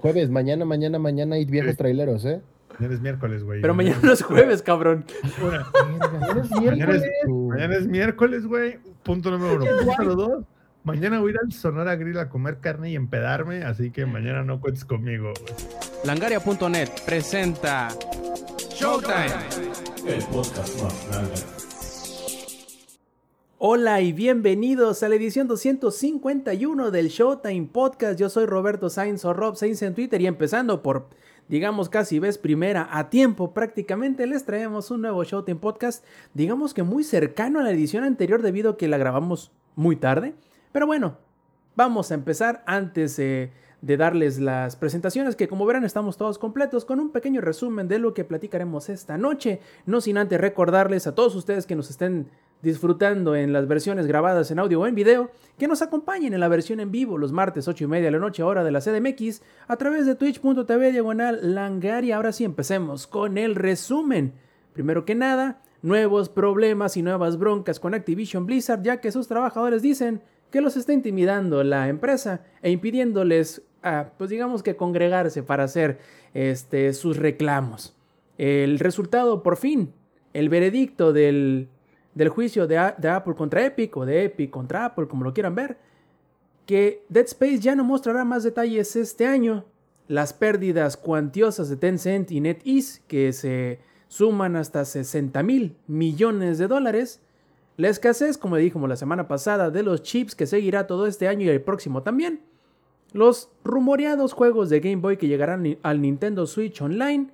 Jueves, mañana, mañana, mañana hay viejos traileros, ¿eh? Mañana es miércoles, güey. Pero mañana no es jueves, cabrón. Mañana es miércoles. es, mañana es miércoles, güey. Punto número uno. Punto número dos. Mañana voy a ir al Sonora Grill a comer carne y empedarme, así que mañana no cuentes conmigo. güey. Langaria.net presenta Showtime. Hola y bienvenidos a la edición 251 del Showtime Podcast. Yo soy Roberto Sainz o Rob Sainz en Twitter y empezando por, digamos, casi vez primera a tiempo prácticamente, les traemos un nuevo Showtime Podcast, digamos que muy cercano a la edición anterior debido a que la grabamos muy tarde. Pero bueno, vamos a empezar antes eh, de darles las presentaciones que como verán estamos todos completos con un pequeño resumen de lo que platicaremos esta noche. No sin antes recordarles a todos ustedes que nos estén disfrutando en las versiones grabadas en audio o en video, que nos acompañen en la versión en vivo los martes 8 y media de la noche hora de la CDMX a través de twitch.tv diagonal langaria. Ahora sí empecemos con el resumen. Primero que nada, nuevos problemas y nuevas broncas con Activision Blizzard ya que sus trabajadores dicen que los está intimidando la empresa e impidiéndoles, ah, pues digamos que congregarse para hacer este, sus reclamos. El resultado, por fin, el veredicto del, del juicio de, Apple contra Epic o de Epic contra Apple, como lo quieran ver, que Dead Space ya no mostrará más detalles este año. Las pérdidas cuantiosas de Tencent y NetEase, que se suman hasta 60 mil millones de dólares, la escasez, como dijimos la semana pasada, de los chips que seguirá todo este año y el próximo también. Los rumoreados juegos de Game Boy que llegarán al Nintendo Switch Online.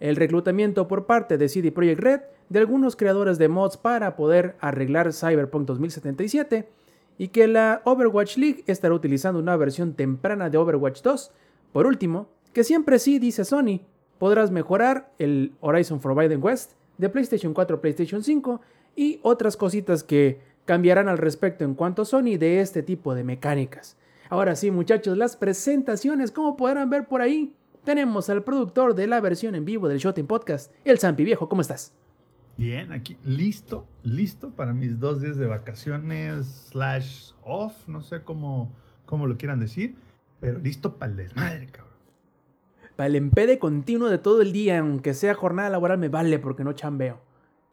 El reclutamiento por parte de CD Projekt Red de algunos creadores de mods para poder arreglar Cyberpunk 2077. Y que la Overwatch League estará utilizando una versión temprana de Overwatch 2. Por último, que siempre sí, dice Sony, podrás mejorar el Horizon Forbidden West de PlayStation 4 a PlayStation 5 y otras cositas que cambiarán al respecto en cuanto a Sony de este tipo de mecánicas. Ahora sí, muchachos, las presentaciones, como podrán ver por ahí, tenemos al productor de la versión en vivo del Shooting Podcast, el Zampi Viejo, ¿cómo estás? Bien, aquí listo, listo para mis dos días de vacaciones slash off, no sé cómo, cómo lo quieran decir, pero listo para el desmadre, cabrón. Para el empede continuo de todo el día, aunque sea jornada laboral, me vale porque no chambeo.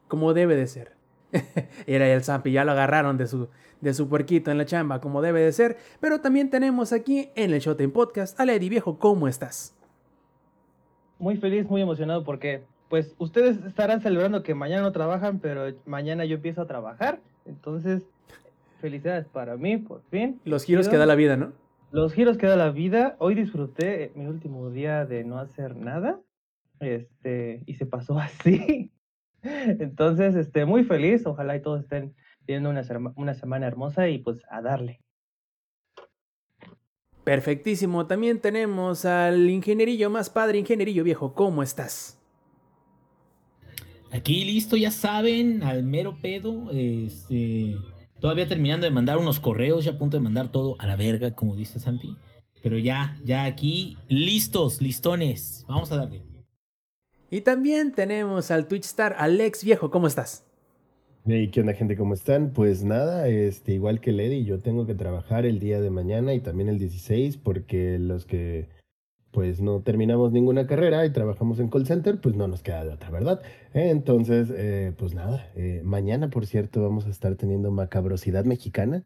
Como debe de ser. Era el Zampi, ya lo agarraron de su, de su puerquito en la chamba, como debe de ser. Pero también tenemos aquí en el Showtime Podcast a Lady Viejo, ¿cómo estás? muy feliz, muy emocionado porque, pues, ustedes estarán celebrando que mañana no trabajan, pero mañana yo empiezo a trabajar. Entonces, felicidades para mí, por fin. Los giros que da la vida, ¿no? Los giros que da la vida. Hoy disfruté mi último día de no hacer nada. Este, y se pasó así. Entonces, este, muy feliz. Ojalá y todos estén teniendo una, una semana hermosa y pues a darle. Perfectísimo. También tenemos al ingenierillo más padre, ingenierillo viejo. ¿Cómo estás? Aquí listo, ya saben, al mero pedo. Este, todavía terminando de mandar unos correos, ya a punto de mandar todo a la verga, como dice Santi. Pero ya, ya aquí, listos, listones. Vamos a darle. Y también tenemos al Twitch star Alex Viejo. ¿Cómo estás? ¿Y qué onda, gente? ¿Cómo están? Pues nada, este, igual que Lady, yo tengo que trabajar el día de mañana y también el 16 porque los que pues no terminamos ninguna carrera y trabajamos en call center, pues no nos queda de otra, ¿verdad? Eh, Entonces, eh, pues nada, eh, mañana, por cierto, vamos a estar teniendo macabrosidad mexicana,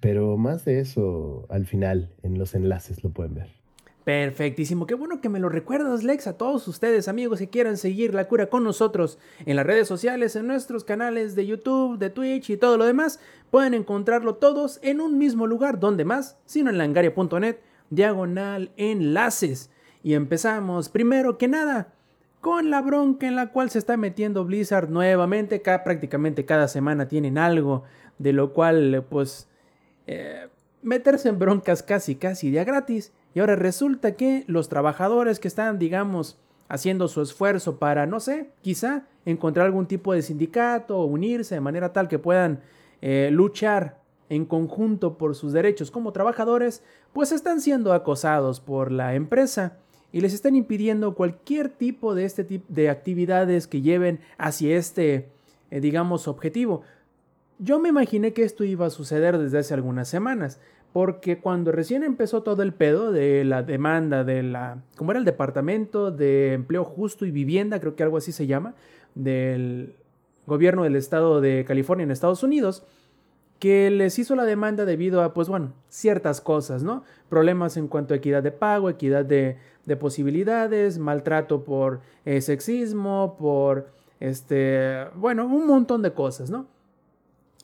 pero más de eso al final, en los enlaces lo pueden ver. Perfectísimo, qué bueno que me lo recuerdas, Lex, a todos ustedes, amigos que quieran seguir la cura con nosotros en las redes sociales, en nuestros canales de YouTube, de Twitch y todo lo demás, pueden encontrarlo todos en un mismo lugar, donde más, sino en langaria.net, diagonal enlaces. Y empezamos, primero que nada, con la bronca en la cual se está metiendo Blizzard nuevamente, Ca- prácticamente cada semana tienen algo, de lo cual, pues, eh, meterse en broncas casi casi de gratis. Y ahora resulta que los trabajadores que están, digamos, haciendo su esfuerzo para, no sé, quizá encontrar algún tipo de sindicato o unirse de manera tal que puedan eh, luchar en conjunto por sus derechos como trabajadores, pues están siendo acosados por la empresa y les están impidiendo cualquier tipo de este tipo de actividades que lleven hacia este, eh, digamos, objetivo. Yo me imaginé que esto iba a suceder desde hace algunas semanas, porque cuando recién empezó todo el pedo de la demanda de la, ¿cómo era el Departamento de Empleo Justo y Vivienda? Creo que algo así se llama, del gobierno del estado de California en Estados Unidos, que les hizo la demanda debido a, pues bueno, ciertas cosas, ¿no? Problemas en cuanto a equidad de pago, equidad de, posibilidades, maltrato por eh, sexismo, por, este, bueno, un montón de cosas, ¿no?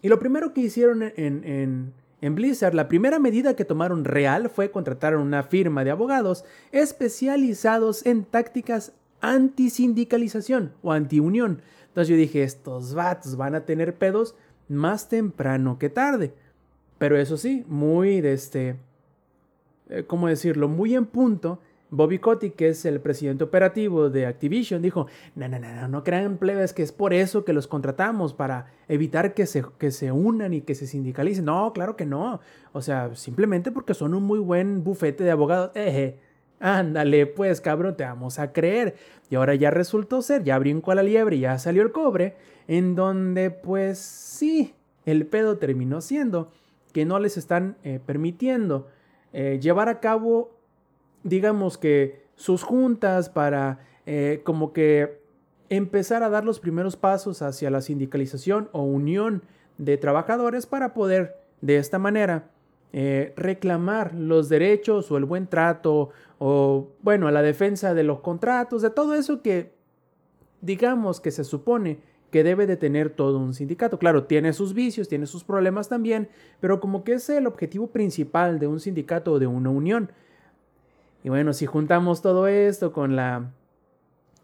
Y lo primero que hicieron en, en, Blizzard, la primera medida que tomaron real fue contratar una firma de abogados especializados en tácticas anti-sindicalización o anti-unión. Entonces yo dije, estos vatos van a tener pedos más temprano que tarde. Pero eso sí, muy de este, eh, ¿cómo decirlo? Muy en punto. Bobby Kotick, que es el presidente operativo de Activision, dijo, no, no, no, no, crean plebes que es por eso que los contratamos, para evitar que se, que se unan y que se sindicalicen. No, claro que no. O sea, simplemente porque son un muy buen bufete de abogados. Eje. Ándale, pues cabrón, te vamos a creer. Y ahora ya resultó ser, ya brincó a la liebre, ya salió el cobre en donde pues sí, el pedo terminó siendo que no les están eh, permitiendo eh, llevar a cabo, digamos que sus juntas para eh, como que empezar a dar los primeros pasos hacia la sindicalización o unión de trabajadores para poder de esta manera reclamar los derechos o el buen trato o bueno, la defensa de los contratos, de todo eso que digamos que se supone que debe de tener todo un sindicato. Claro, tiene sus vicios, tiene sus problemas también, pero como que es el objetivo principal de un sindicato o de una unión. Y bueno, si juntamos todo esto con la,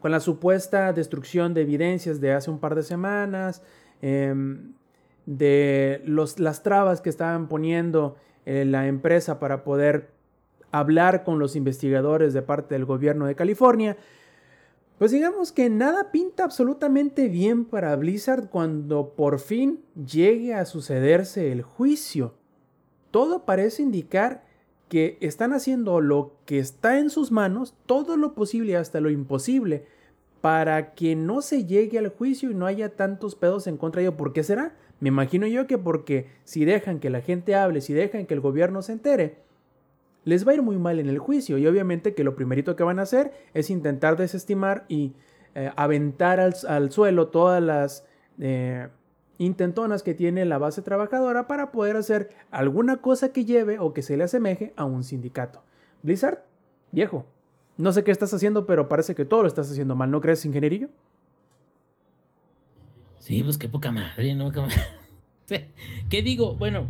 con la supuesta destrucción de evidencias de hace un par de semanas, em, de los, las trabas que estaban poniendo eh, la empresa para poder hablar con los investigadores de parte del gobierno de California, pues digamos que nada pinta absolutamente bien para Blizzard cuando por fin llegue a sucederse el juicio. Todo parece indicar que están haciendo lo que está en sus manos, todo lo posible hasta lo imposible, para que no se llegue al juicio y no haya tantos pedos en contra de ello. ¿Por qué será? Me imagino yo que porque si dejan que la gente hable, si dejan que el gobierno se entere, les va a ir muy mal en el juicio y obviamente que lo primerito que van a hacer es intentar desestimar y eh, aventar al, suelo todas las eh, intentonas que tiene la base trabajadora para poder hacer alguna cosa que lleve o que se le asemeje a un sindicato. Blizzard, viejo, no sé qué estás haciendo, pero parece que todo lo estás haciendo mal, ¿no crees, ingenierillo? Sí, pues qué poca madre, ¿no? ¿Qué digo? Bueno,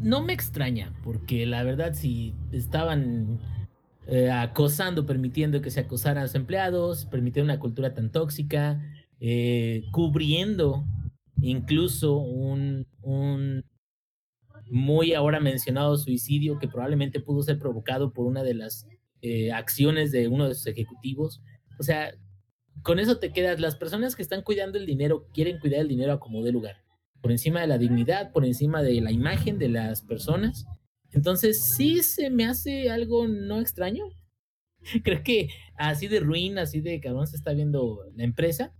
no me extraña, porque la verdad si estaban eh, acosando, permitiendo que se acosaran a los empleados, permitiendo una cultura tan tóxica, eh, cubriendo incluso un, muy ahora mencionado suicidio que probablemente pudo ser provocado por una de las eh, acciones de uno de sus ejecutivos. O sea, con eso te quedas, las personas que están cuidando el dinero quieren cuidar el dinero a como dé lugar por encima de la dignidad, por encima de la imagen de las personas. Entonces, sí se me hace algo no extraño. creo que así de ruin, así de cabrón se está viendo la empresa.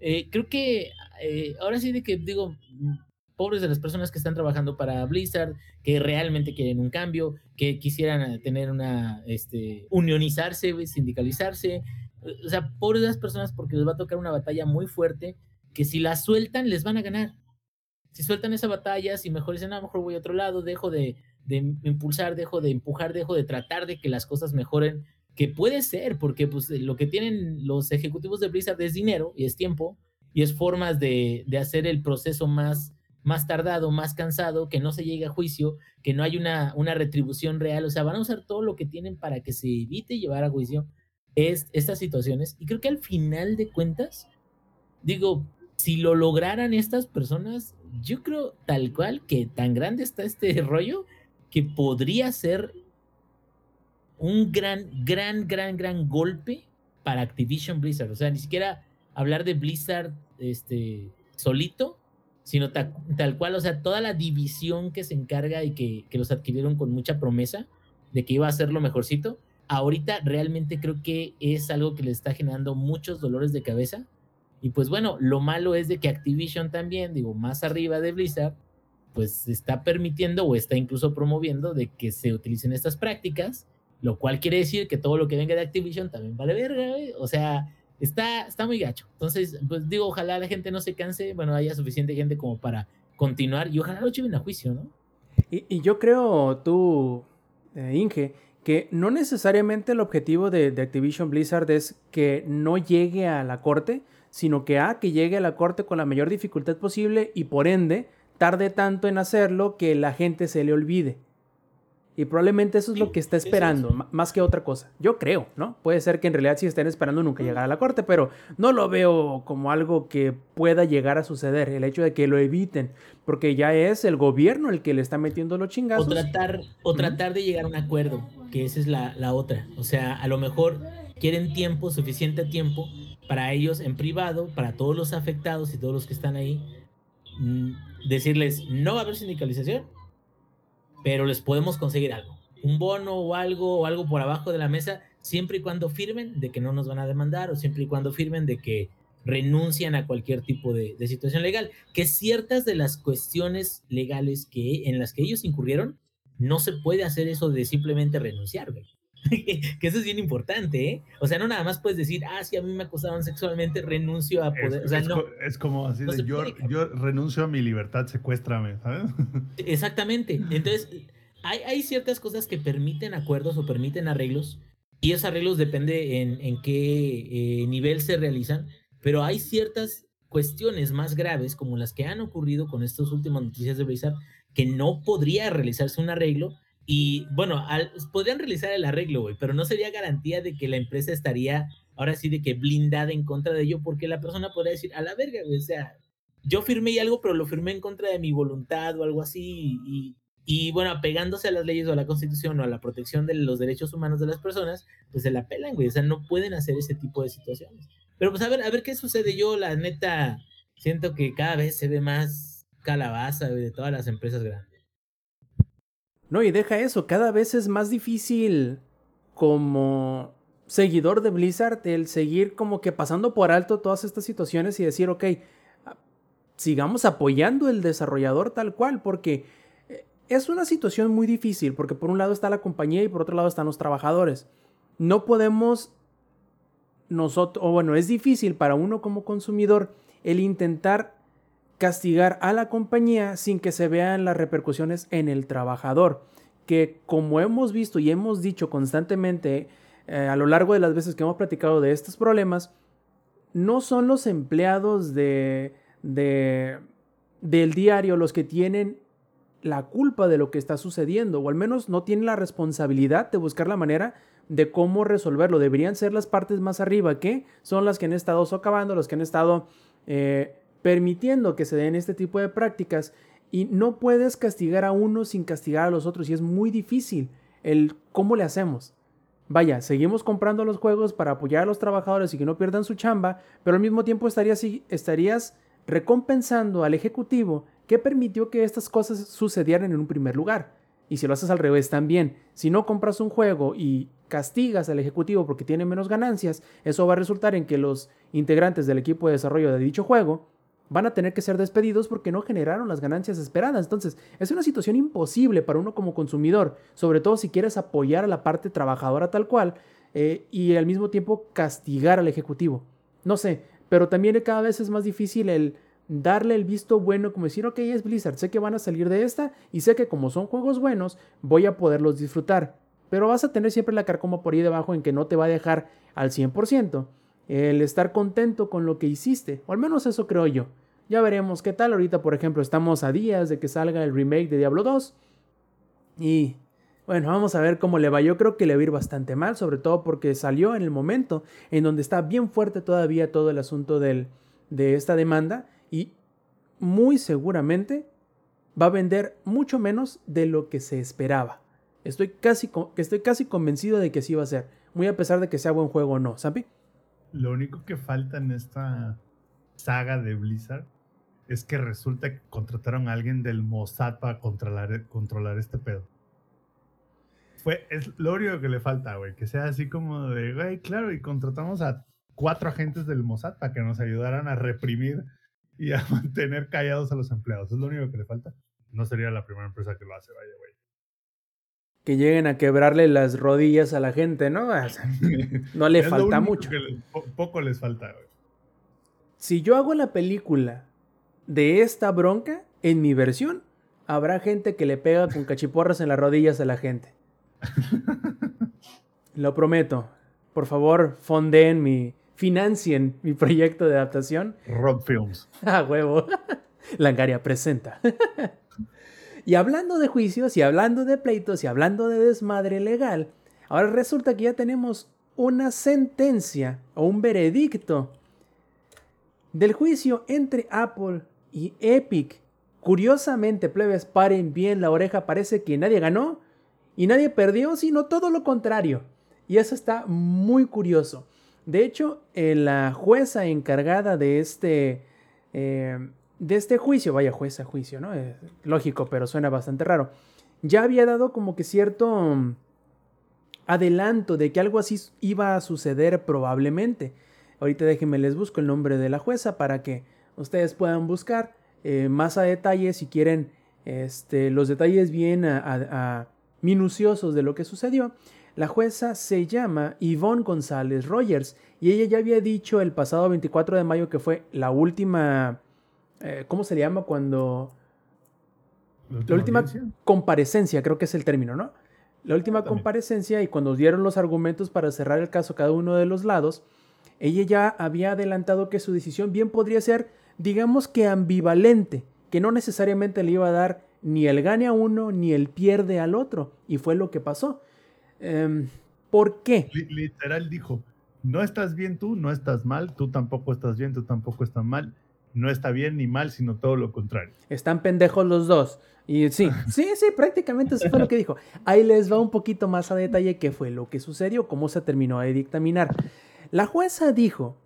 Eh, creo que eh, ahora sí de que digo, pobres de las personas que están trabajando para Blizzard, que realmente quieren un cambio, que quisieran tener una, este, unionizarse, sindicalizarse. O sea, pobres de las personas porque les va a tocar una batalla muy fuerte que si la sueltan les van a ganar si sueltan esa batalla, si mejor dicen, a lo mejor voy a otro lado, dejo de, impulsar, dejo de empujar, dejo de tratar de que las cosas mejoren, que puede ser, porque pues lo que tienen los ejecutivos de Blizzard es dinero y es tiempo y es formas de, hacer el proceso más, más tardado, más cansado, que no se llegue a juicio, que no hay una, una retribución real, o sea, van a usar todo lo que tienen para que se evite llevar a juicio es, estas situaciones y creo que al final de cuentas, digo, si lo lograran estas personas, yo creo tal cual que tan grande está este rollo que podría ser un gran, gran, gran, gran golpe para Activision Blizzard. O sea, ni siquiera hablar de Blizzard este, solito, sino tal, cual, o sea, toda la división que se encarga y que, que los adquirieron con mucha promesa de que iba a ser lo mejorcito. Ahorita realmente creo que es algo que le está generando muchos dolores de cabeza y pues bueno, lo malo es de que Activision también, digo, más arriba de Blizzard, pues está permitiendo o está incluso promoviendo de que se utilicen estas prácticas, lo cual quiere decir que todo lo que venga de Activision también vale verga, güey. O sea, está, está muy gacho. Entonces, pues digo, ojalá la gente no se canse, bueno, haya suficiente gente como para continuar y ojalá lo lleven a juicio, ¿no? Y, y yo creo, tú, eh, Inge, que no necesariamente el objetivo de, de, Activision Blizzard es que no llegue a la corte, sino que a que llegue a la corte con la mayor dificultad posible y por ende tarde tanto en hacerlo que la gente se le olvide. Y probablemente eso es lo que está esperando, más que otra cosa. Yo creo, ¿no? Puede ser que en realidad sí estén esperando nunca llegar a la corte, pero no lo veo como algo que pueda llegar a suceder. El hecho de que lo eviten, porque ya es el gobierno el que le está metiendo los chingazos. O tratar, o tratar de llegar a un acuerdo, que esa es la, la otra. O sea, a lo mejor quieren tiempo, suficiente tiempo, para ellos en privado, para todos los afectados y todos los que están ahí, decirles, no va a haber sindicalización, pero les podemos conseguir algo. Un bono o algo, o algo por abajo de la mesa, siempre y cuando firmen de que no nos van a demandar, o siempre y cuando firmen de que renuncian a cualquier tipo de, de situación legal. Que ciertas de las cuestiones legales que, en las que ellos incurrieron, no se puede hacer eso de simplemente renunciar, güey. que eso es bien importante, ¿eh? O sea, no nada más puedes decir, ah, si a mí me acosaron sexualmente, renuncio a poder. Es, o sea, es, no. es como así no de yo, yo, renuncio a mi libertad, secuéstrame, ¿sabes? Exactamente. Entonces, hay, hay, ciertas cosas que permiten acuerdos o permiten arreglos, y esos arreglos depende en, en qué eh, nivel se realizan, pero hay ciertas cuestiones más graves, como las que han ocurrido con estas últimas noticias de Blizzard, que no podría realizarse un arreglo y bueno, al, podrían realizar el arreglo, güey, pero no sería garantía de que la empresa estaría ahora sí de que blindada en contra de ello, porque la persona podría decir, a la verga, güey, o sea, yo firmé algo, pero lo firmé en contra de mi voluntad o algo así, y, y bueno, apegándose a las leyes o a la constitución o a la protección de los derechos humanos de las personas, pues se la pelan, güey, o sea, no pueden hacer ese tipo de situaciones. Pero pues a ver, a ver qué sucede. Yo, la neta, siento que cada vez se ve más calabaza, de todas las empresas grandes. No, y deja eso, cada vez es más difícil como seguidor de Blizzard el seguir como que pasando por alto todas estas situaciones y decir, ok, sigamos apoyando el desarrollador tal cual, porque eh, es una situación muy difícil, porque por un lado está la compañía y por otro lado están los trabajadores. No podemos nosotros, o bueno, es difícil para uno como consumidor el intentar castigar a la compañía sin que se vean las repercusiones en el trabajador, que como hemos visto y hemos dicho constantemente eh, a lo largo de las veces que hemos platicado de estos problemas, no son los empleados de, de, del diario los que tienen la culpa de lo que está sucediendo, o al menos no tienen la responsabilidad de buscar la manera de cómo resolverlo. Deberían ser las partes más arriba, que son las que han estado socavando, las que han estado eh, permitiendo que se den este tipo de prácticas y no puedes castigar a uno sin castigar a los otros y es muy difícil el cómo le hacemos. Vaya, seguimos comprando los juegos para apoyar a los trabajadores y que no pierdan su chamba, pero al mismo tiempo estarías, estarías recompensando al ejecutivo que permitió que estas cosas sucedieran en un primer lugar. Y si lo haces al revés también, si no compras un juego y castigas al ejecutivo porque tiene menos ganancias, eso va a resultar en que los integrantes del equipo de desarrollo de dicho juego van a tener que ser despedidos porque no generaron las ganancias esperadas. Entonces, es una situación imposible para uno como consumidor, sobre todo si quieres apoyar a la parte trabajadora tal cual eh, y al mismo tiempo castigar al ejecutivo. No sé, pero también cada vez es más difícil el darle el visto bueno, como decir, ok, es Blizzard, sé que van a salir de esta y sé que como son juegos buenos, voy a poderlos disfrutar. Pero vas a tener siempre la carcoma por ahí debajo en que no te va a dejar al 100% el estar contento con lo que hiciste, o al menos eso creo yo. Ya veremos qué tal. Ahorita, por ejemplo, estamos a días de que salga el remake de Diablo 2. Y bueno, vamos a ver cómo le va. Yo creo que le va a ir bastante mal, sobre todo porque salió en el momento en donde está bien fuerte todavía todo el asunto del, de esta demanda y muy seguramente va a vender mucho menos de lo que se esperaba. Estoy casi, estoy casi convencido de que así va a ser, muy a pesar de que sea buen juego o no, ¿sabe? Lo único que falta en esta saga de Blizzard es que resulta que contrataron a alguien del Mossad para controlar, controlar este pedo. Fue, es lo único que le falta, güey, que sea así como de, güey, claro, y contratamos a cuatro agentes del Mossad para que nos ayudaran a reprimir y a mantener callados a los empleados. Es lo único que le falta. no sería la primera empresa que lo hace, vaya, güey. Que lleguen a quebrarle las rodillas a la gente, ¿no? O sea, no le falta mucho. que le- po- poco les falta, güey. Si yo hago la película de esta bronca, en mi versión, habrá gente que le pega con cachiporras en las rodillas a la gente. Lo prometo. Por favor, fonden mi, financien mi proyecto de adaptación. Rob Films. A huevo. Langaria presenta. Y hablando de juicios, y hablando de pleitos, y hablando de desmadre legal, ahora resulta que ya tenemos una sentencia o un veredicto del juicio entre Apple y Epic. Curiosamente, plebes, paren bien la oreja, parece que nadie ganó y nadie perdió, sino todo lo contrario. Y eso está muy curioso. De hecho, eh, la jueza encargada de este, eh, de este juicio, vaya jueza, juicio, ¿no? Eh, lógico, pero suena bastante raro. Ya había dado como que cierto mm, adelanto de que algo así iba a suceder probablemente. Ahorita déjenme les busco el nombre de la jueza para que ustedes puedan buscar eh, más a detalle si quieren este, los detalles bien a- a- a minuciosos de lo que sucedió. La jueza se llama Yvonne González Rogers y ella ya había dicho el pasado 24 de mayo que fue la última, eh, ¿cómo se le llama cuando? La última audiencia. comparecencia, creo que es el término, ¿no? La última También. comparecencia y cuando dieron los argumentos para cerrar el caso cada uno de los lados, ella ya había adelantado que su decisión bien podría ser, digamos que ambivalente, que no necesariamente le iba a dar ni el gane a uno ni el pierde al otro, y fue lo que pasó. Em, ¿Por qué? Li- literal dijo, no estás bien tú, no estás mal, tú tampoco estás bien, tú tampoco estás mal. No está bien ni mal, sino todo lo contrario. Están pendejos los dos. Y sí, sí, sí, prácticamente eso fue lo que dijo. Ahí les va un poquito más a detalle qué fue lo que sucedió, cómo se terminó de dictaminar. La jueza dijo,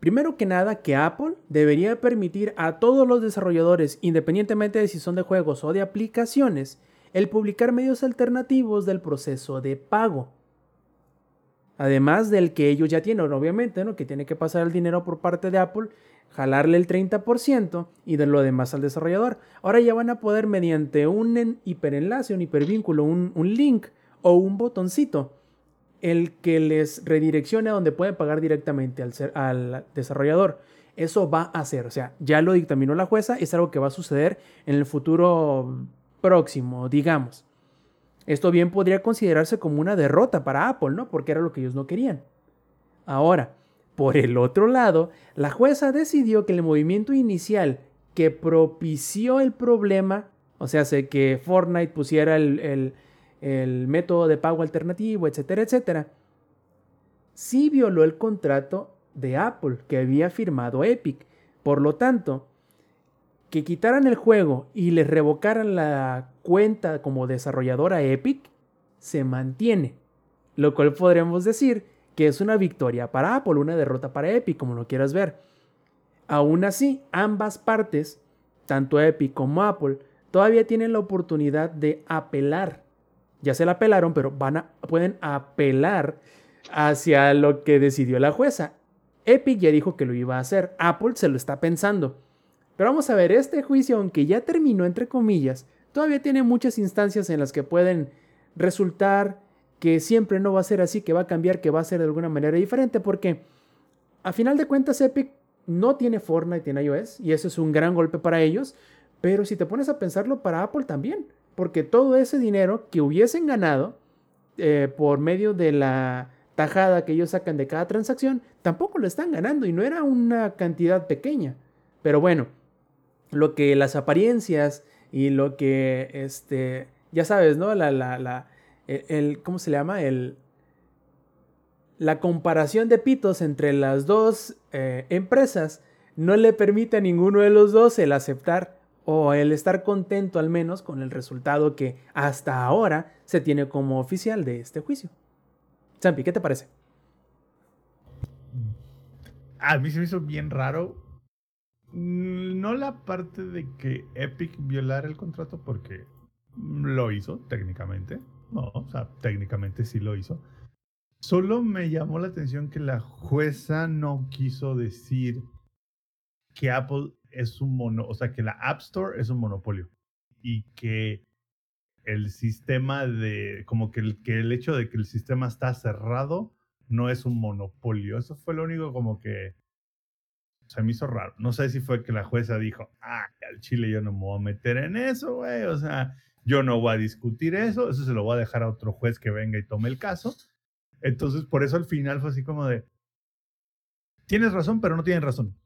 primero que nada, que Apple debería permitir a todos los desarrolladores, independientemente de si son de juegos o de aplicaciones, el publicar medios alternativos del proceso de pago. Además del que ellos ya tienen, obviamente, ¿no? Que tiene que pasar el dinero por parte de Apple, jalarle el 30% y de lo demás al desarrollador. Ahora ya van a poder mediante un en- hiperenlace, un hipervínculo, un, un link o un botoncito, el que les redireccione a donde pueden pagar directamente al desarrollador. Eso va a ser, o sea, ya lo dictaminó la jueza, es algo que va a suceder en el futuro próximo, digamos. Esto bien podría considerarse como una derrota para Apple, ¿no? Porque era lo que ellos no querían. Ahora, por el otro lado, la jueza decidió que el movimiento inicial que propició el problema, o sea, sé que Fortnite pusiera el, el- el método de pago alternativo, etcétera, etcétera, sí violó el contrato de Apple que había firmado Epic. Por lo tanto, que quitaran el juego y les revocaran la cuenta como desarrolladora Epic, se mantiene. Lo cual podríamos decir que es una victoria para Apple, una derrota para Epic, como lo quieras ver. Aún así, ambas partes, tanto Epic como Apple, todavía tienen la oportunidad de apelar. Ya se la apelaron, pero van a, pueden apelar hacia lo que decidió la jueza. Epic ya dijo que lo iba a hacer, Apple se lo está pensando. Pero vamos a ver, este juicio, aunque ya terminó entre comillas, todavía tiene muchas instancias en las que pueden resultar que siempre no va a ser así, que va a cambiar, que va a ser de alguna manera diferente, porque a final de cuentas Epic no tiene Fortnite en iOS y eso es un gran golpe para ellos, pero si te pones a pensarlo para Apple también, porque todo ese dinero que hubiesen ganado eh, por medio de la tajada que ellos sacan de cada transacción, tampoco lo están ganando y no era una cantidad pequeña. Pero bueno, lo que las apariencias y lo que, este, ya sabes, ¿no? La, la, el, ¿cómo se le llama? El, la comparación de pitos entre las dos eh, empresas no le permite a ninguno de los dos el aceptar o el estar contento al menos con el resultado que hasta ahora se tiene como oficial de este juicio. Zampi, ¿qué te parece? A mí se me hizo bien raro. Mm, No la parte de que Epic violara el contrato porque lo hizo técnicamente. No, o sea, técnicamente sí lo hizo. Solo me llamó la atención que la jueza no quiso decir que Apple es un mono, o sea, que la App Store es un monopolio. y que el sistema de, como que el, que el hecho de que el sistema está cerrado no es un monopolio. Eso fue lo único como que se me hizo raro. No sé si fue que la jueza dijo, ah, al Chile yo no me voy a meter en eso, güey. O sea, yo no voy a discutir eso, eso se lo voy a dejar a otro juez que venga y tome el caso. Entonces, por eso al final fue así como de, tienes razón, pero no tienes razón.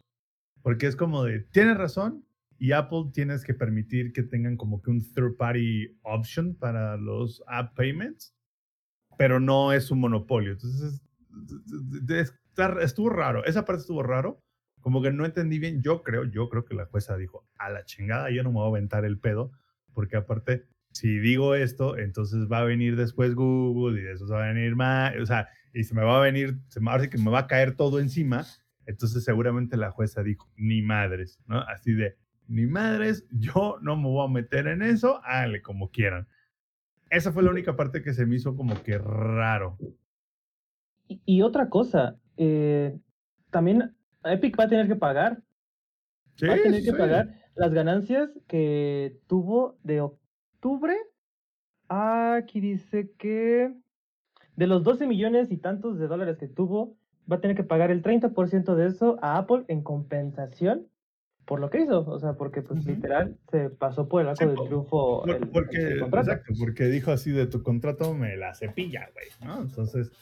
Porque es como de, tienes razón y Apple tienes que permitir que tengan como que un third party option para los app payments, pero no es un monopolio. Entonces, estuvo raro. Esa parte estuvo raro. Como que no entendí bien. Yo creo, yo creo que la jueza dijo, a la chingada, yo no me voy a aventar el pedo, porque aparte, si digo esto, entonces va a venir después Google y de eso va a venir más, o sea, y se me va a venir, se me va a que me va a caer todo encima. Entonces seguramente la jueza dijo, ni madres, ¿no? Así de, ni madres, yo no me voy a meter en eso, háganle como quieran. Esa fue la única parte que se me hizo como que raro. Y, otra cosa, eh, también Epic va a tener que pagar. va a tener que pagar las ganancias que tuvo de octubre. Aquí dice que de los 12 millones y tantos de dólares que tuvo, va a tener que pagar el 30% de eso a Apple en compensación por lo que hizo, o sea, porque pues literal se pasó por el arco del triunfo. porque, exacto, porque dijo así de tu contrato me la cepilla, güey, ¿no? Entonces,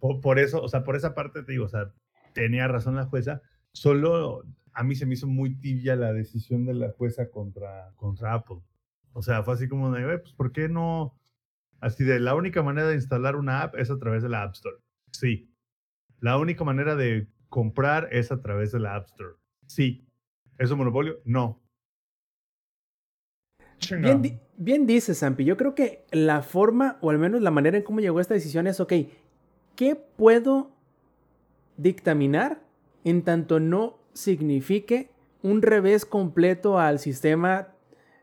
por, eso, o sea, por esa parte te digo, o sea, tenía razón la jueza, solo a mí se me hizo muy tibia la decisión de la jueza contra, contra Apple. O sea, fue así como de, pues, ¿por qué no? Así de, la única manera de instalar una app es a través de la App Store. Sí. La única manera de comprar es a través de la App Store. Sí. ¿Es un monopolio? No. Bien, bien dice Sampi. Yo creo que la forma, o al menos la manera en cómo llegó esta decisión es, ok, ¿qué puedo dictaminar en tanto no signifique un revés completo al sistema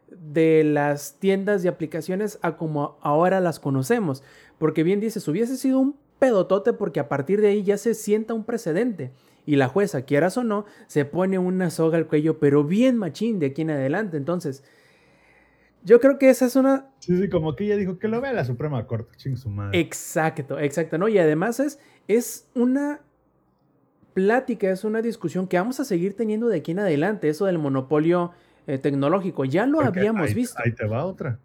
de las tiendas y aplicaciones a como ahora las conocemos? Porque bien dices, hubiese sido un pedotote porque a partir de ahí ya se sienta un precedente y la jueza, quieras o no, se pone una soga al cuello, pero bien machín de aquí en adelante. Entonces, yo creo que esa es una... Sí, sí, como que ella dijo que lo vea la Suprema Corte, ching su madre. Exacto, exacto, ¿no? Y además es, es una plática, es una discusión que vamos a seguir teniendo de aquí en adelante, eso del monopolio eh, tecnológico. Ya lo habíamos visto. Ahí te va otra.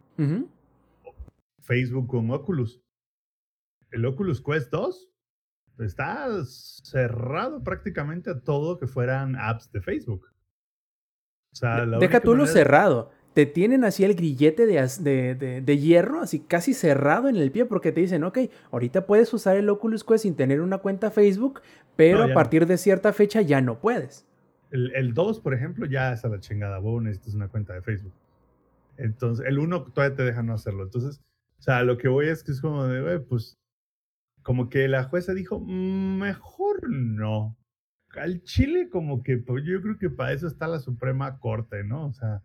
Facebook con Oculus. El Oculus Quest 2 está cerrado prácticamente a todo que fueran apps de Facebook. O sea, Deja tú lo cerrado. Te tienen así el grillete de, de, hierro, así casi cerrado en el pie, porque te dicen, ok, ahorita puedes usar el Oculus Quest sin tener una cuenta Facebook, pero a partir de cierta fecha ya no puedes. El, 2, por ejemplo, ya es a la chingada. Vos necesitas una cuenta de Facebook. Entonces, el 1 todavía te deja no hacerlo. Entonces, o sea, lo que voy es que es como de, pues como que la jueza dijo, mm, mejor no. Al Chile como que pues, yo creo que para eso está la Suprema Corte, ¿no? O sea,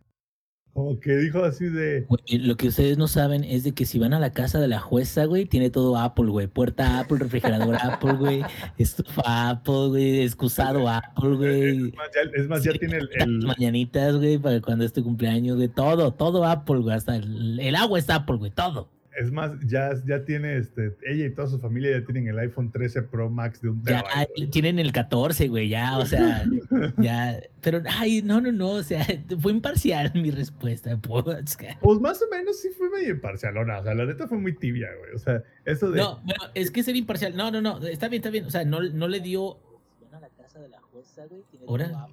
como que dijo así de... lo que ustedes no saben es de que si van a la casa de la jueza, güey, tiene todo Apple, güey. Puerta Apple, refrigerador Apple, güey. Estufa Apple, güey. Excusado Apple, güey. Es más, ya, tiene el, Mañanitas, güey, para cuando es tu cumpleaños, güey. Todo, todo Apple, güey. Hasta el agua es Apple, güey. Todo. Es más, ya, ya tiene, este, ella y toda su familia ya tienen el iPhone 13 Pro Max de un Ya tienen el 14, güey, ya, o sea, ya. Pero, ay, no, no, no, o sea, fue imparcial mi respuesta. Pues, pues más o menos sí fue medio imparcial, o, no, o sea, la neta fue muy tibia, güey, o sea, eso de... No, bueno, es que ser imparcial, no, no, no, está bien, está bien, o sea, no, no le dio... a la casa de la jueza, güey, ¿Ahora?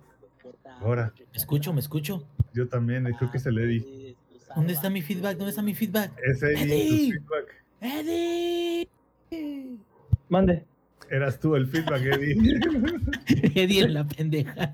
Ahora. ¿Me escucho, me escucho? Yo también, creo que se le di. ¿Dónde está mi feedback? ¿Dónde está mi feedback? Ese Eddie. feedback. Eddie. Mande. Eras tú el feedback, Eddie. Eddie es la pendeja.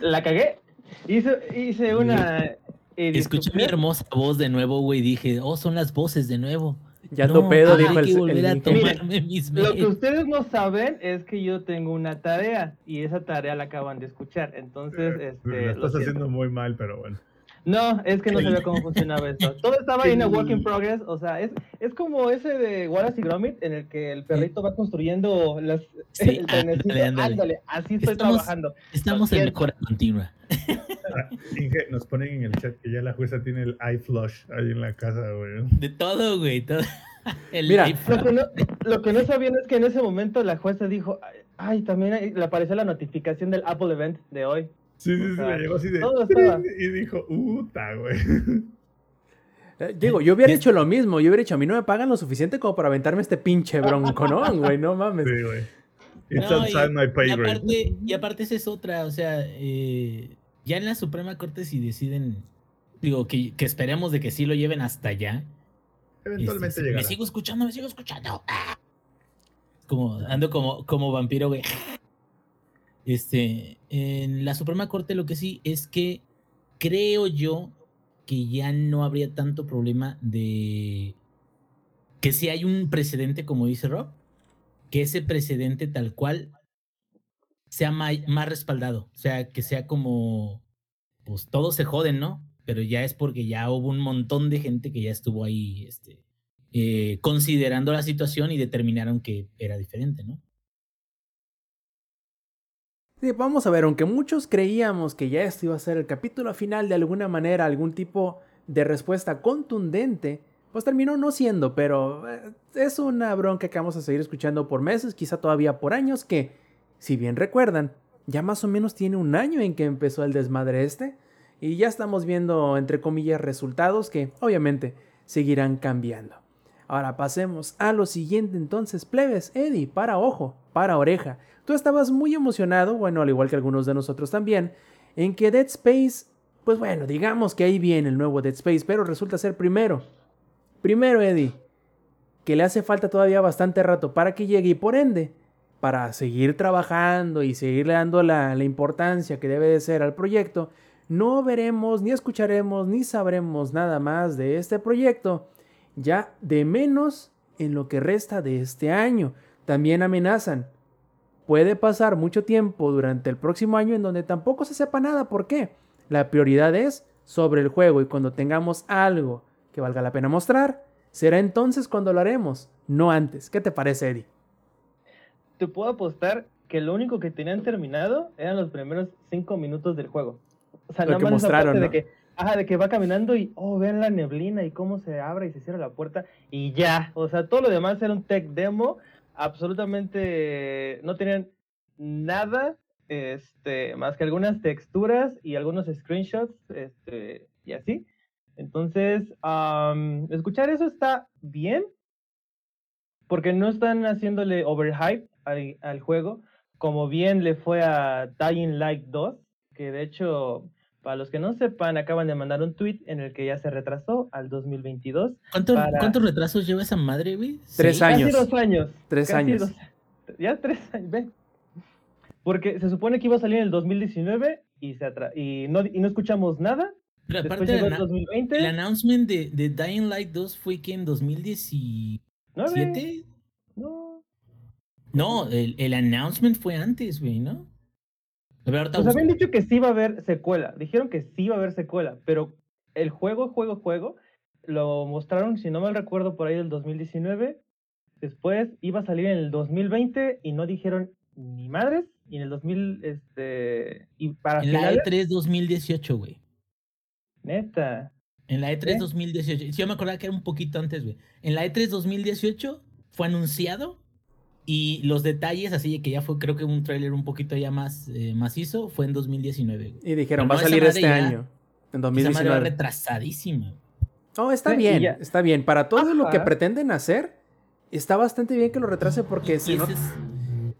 La cagué. Hice, hice una. Escuché mi hermosa voz de nuevo, güey. Dije, oh, son las voces de nuevo. Ya no, pedo, dijo el, volver a tomarme mis Lo que ustedes no saben es que yo tengo una tarea y esa tarea la acaban de escuchar. Entonces, este. Lo estás haciendo muy mal, pero bueno. No, es que no sabía cómo funcionaba esto. Todo estaba en a work in progress, o sea, es, es como ese de Wallace y Gromit en el que el perrito va construyendo las sí, el ándale, ándale. así estoy trabajando. Estamos en mejora continua. Inge, nos ponen en el chat que ya la jueza tiene el eye flush ahí en la casa, güey. De todo, güey. Todo. El Mira, Lo que, no, lo que no sabían es que en ese momento la jueza dijo, ay, también le apareció la notificación del Apple Event de hoy. Sí, sí, O sí, le llegó así de. Y dijo, puta, güey. Eh, Digo, yo hubiera hecho lo mismo. Yo hubiera dicho, a mí no me pagan lo suficiente como para aventarme este pinche bronconón, güey. No mames. Sí, güey. It's No, outside y- my pay y grade. aparte, y aparte esa es otra, o sea, eh, ya en la Suprema Corte si deciden, digo, que, que esperemos de que sí lo lleven hasta allá. Eventualmente este, llegará. Me sigo escuchando, me sigo escuchando. ¡Ah! Como, ando como, como vampiro, güey. Este, en la Suprema Corte lo que sí es que creo yo que ya no habría tanto problema de que si hay un precedente, como dice Rob, que ese precedente tal cual sea más, respaldado. O sea, que sea como, pues todos se joden, ¿no? Pero ya es porque ya hubo un montón de gente que ya estuvo ahí, este, eh, considerando la situación y determinaron que era diferente, ¿no? Sí, vamos a ver, aunque muchos creíamos que ya esto iba a ser el capítulo final de alguna manera, algún tipo de respuesta contundente, pues terminó no siendo, pero eh, es una bronca que vamos a seguir escuchando por meses, quizá todavía por años, que, si bien recuerdan, ya más o menos tiene un año en que empezó el desmadre este, y ya estamos viendo, entre comillas, resultados que obviamente seguirán cambiando. Ahora pasemos a lo siguiente entonces, plebes, Eddie, para ojo, para oreja. Tú estabas muy emocionado, bueno, al igual que algunos de nosotros también, en que Dead Space, pues bueno, digamos que ahí viene el nuevo Dead Space, pero resulta ser primero. Primero, Eddie, que le hace falta todavía bastante rato para que llegue y por ende, para seguir trabajando y seguirle dando la, la importancia que debe de ser al proyecto, no veremos, ni escucharemos, ni sabremos nada más de este proyecto, ya de menos en lo que resta de este año. También amenazan puede pasar mucho tiempo durante el próximo año en donde tampoco se sepa nada. ¿Por qué? La prioridad es sobre el juego y cuando tengamos algo que valga la pena mostrar, será entonces cuando lo haremos, no antes. ¿Qué te parece, Eddie? Te puedo apostar que lo único que tenían terminado eran los primeros cinco minutos del juego. O sea, Lo nada que más mostraron, ¿no? de que, ajá, de que va caminando y, oh, vean la neblina y cómo se abre y se cierra la puerta y ya. O sea, todo lo demás era un tech demo. Absolutamente no tenían nada este, más que algunas texturas y algunos screenshots este, y así. Entonces, am, escuchar eso está bien, porque no están haciéndole overhype al, al juego, como bien le fue a Dying Light 2, que de hecho, para los que no sepan, acaban de mandar un tweet en el que ya se retrasó al 2022. ¿Cuánto- Para- ¿Cuántos retrasos lleva esa madre, güey? Tres años. Casi dos años. Tres casi años. dos- ya tres años, ve. Porque se supone que iba a salir en el 2019 y, se atra- y, no, y no escuchamos nada. Pero Después aparte, llegó el, el ana- 2020. el announcement de, de Dying Light 2 fue que en 2017. ¿Nueve? No. No, el, el announcement fue antes, güey, ¿no? Pues busco. habían dicho que sí iba a haber secuela. Dijeron que sí iba a haber secuela, pero el juego, juego, juego, lo mostraron, si no mal recuerdo, por ahí del 2019. Después iba a salir en el 2020 y no dijeron ni madres. Y en el 2000, este. Y para En la finales, E3 2018, güey. neta. En la E3 ¿Eh? 2018. Sí, yo me acordaba que era un poquito antes, güey. En la E3 2018 fue anunciado y los detalles, así de que ya fue, creo que un tráiler un poquito ya más eh, macizo, fue en 2019, güey. Y dijeron, Pero va a no, salir este ya- año, en Esa madre 2019. retrasadísima. Oh, está Sí, bien, ya. está bien. Para todo lo que pretenden hacer, está bastante bien que lo retrase porque si no, es-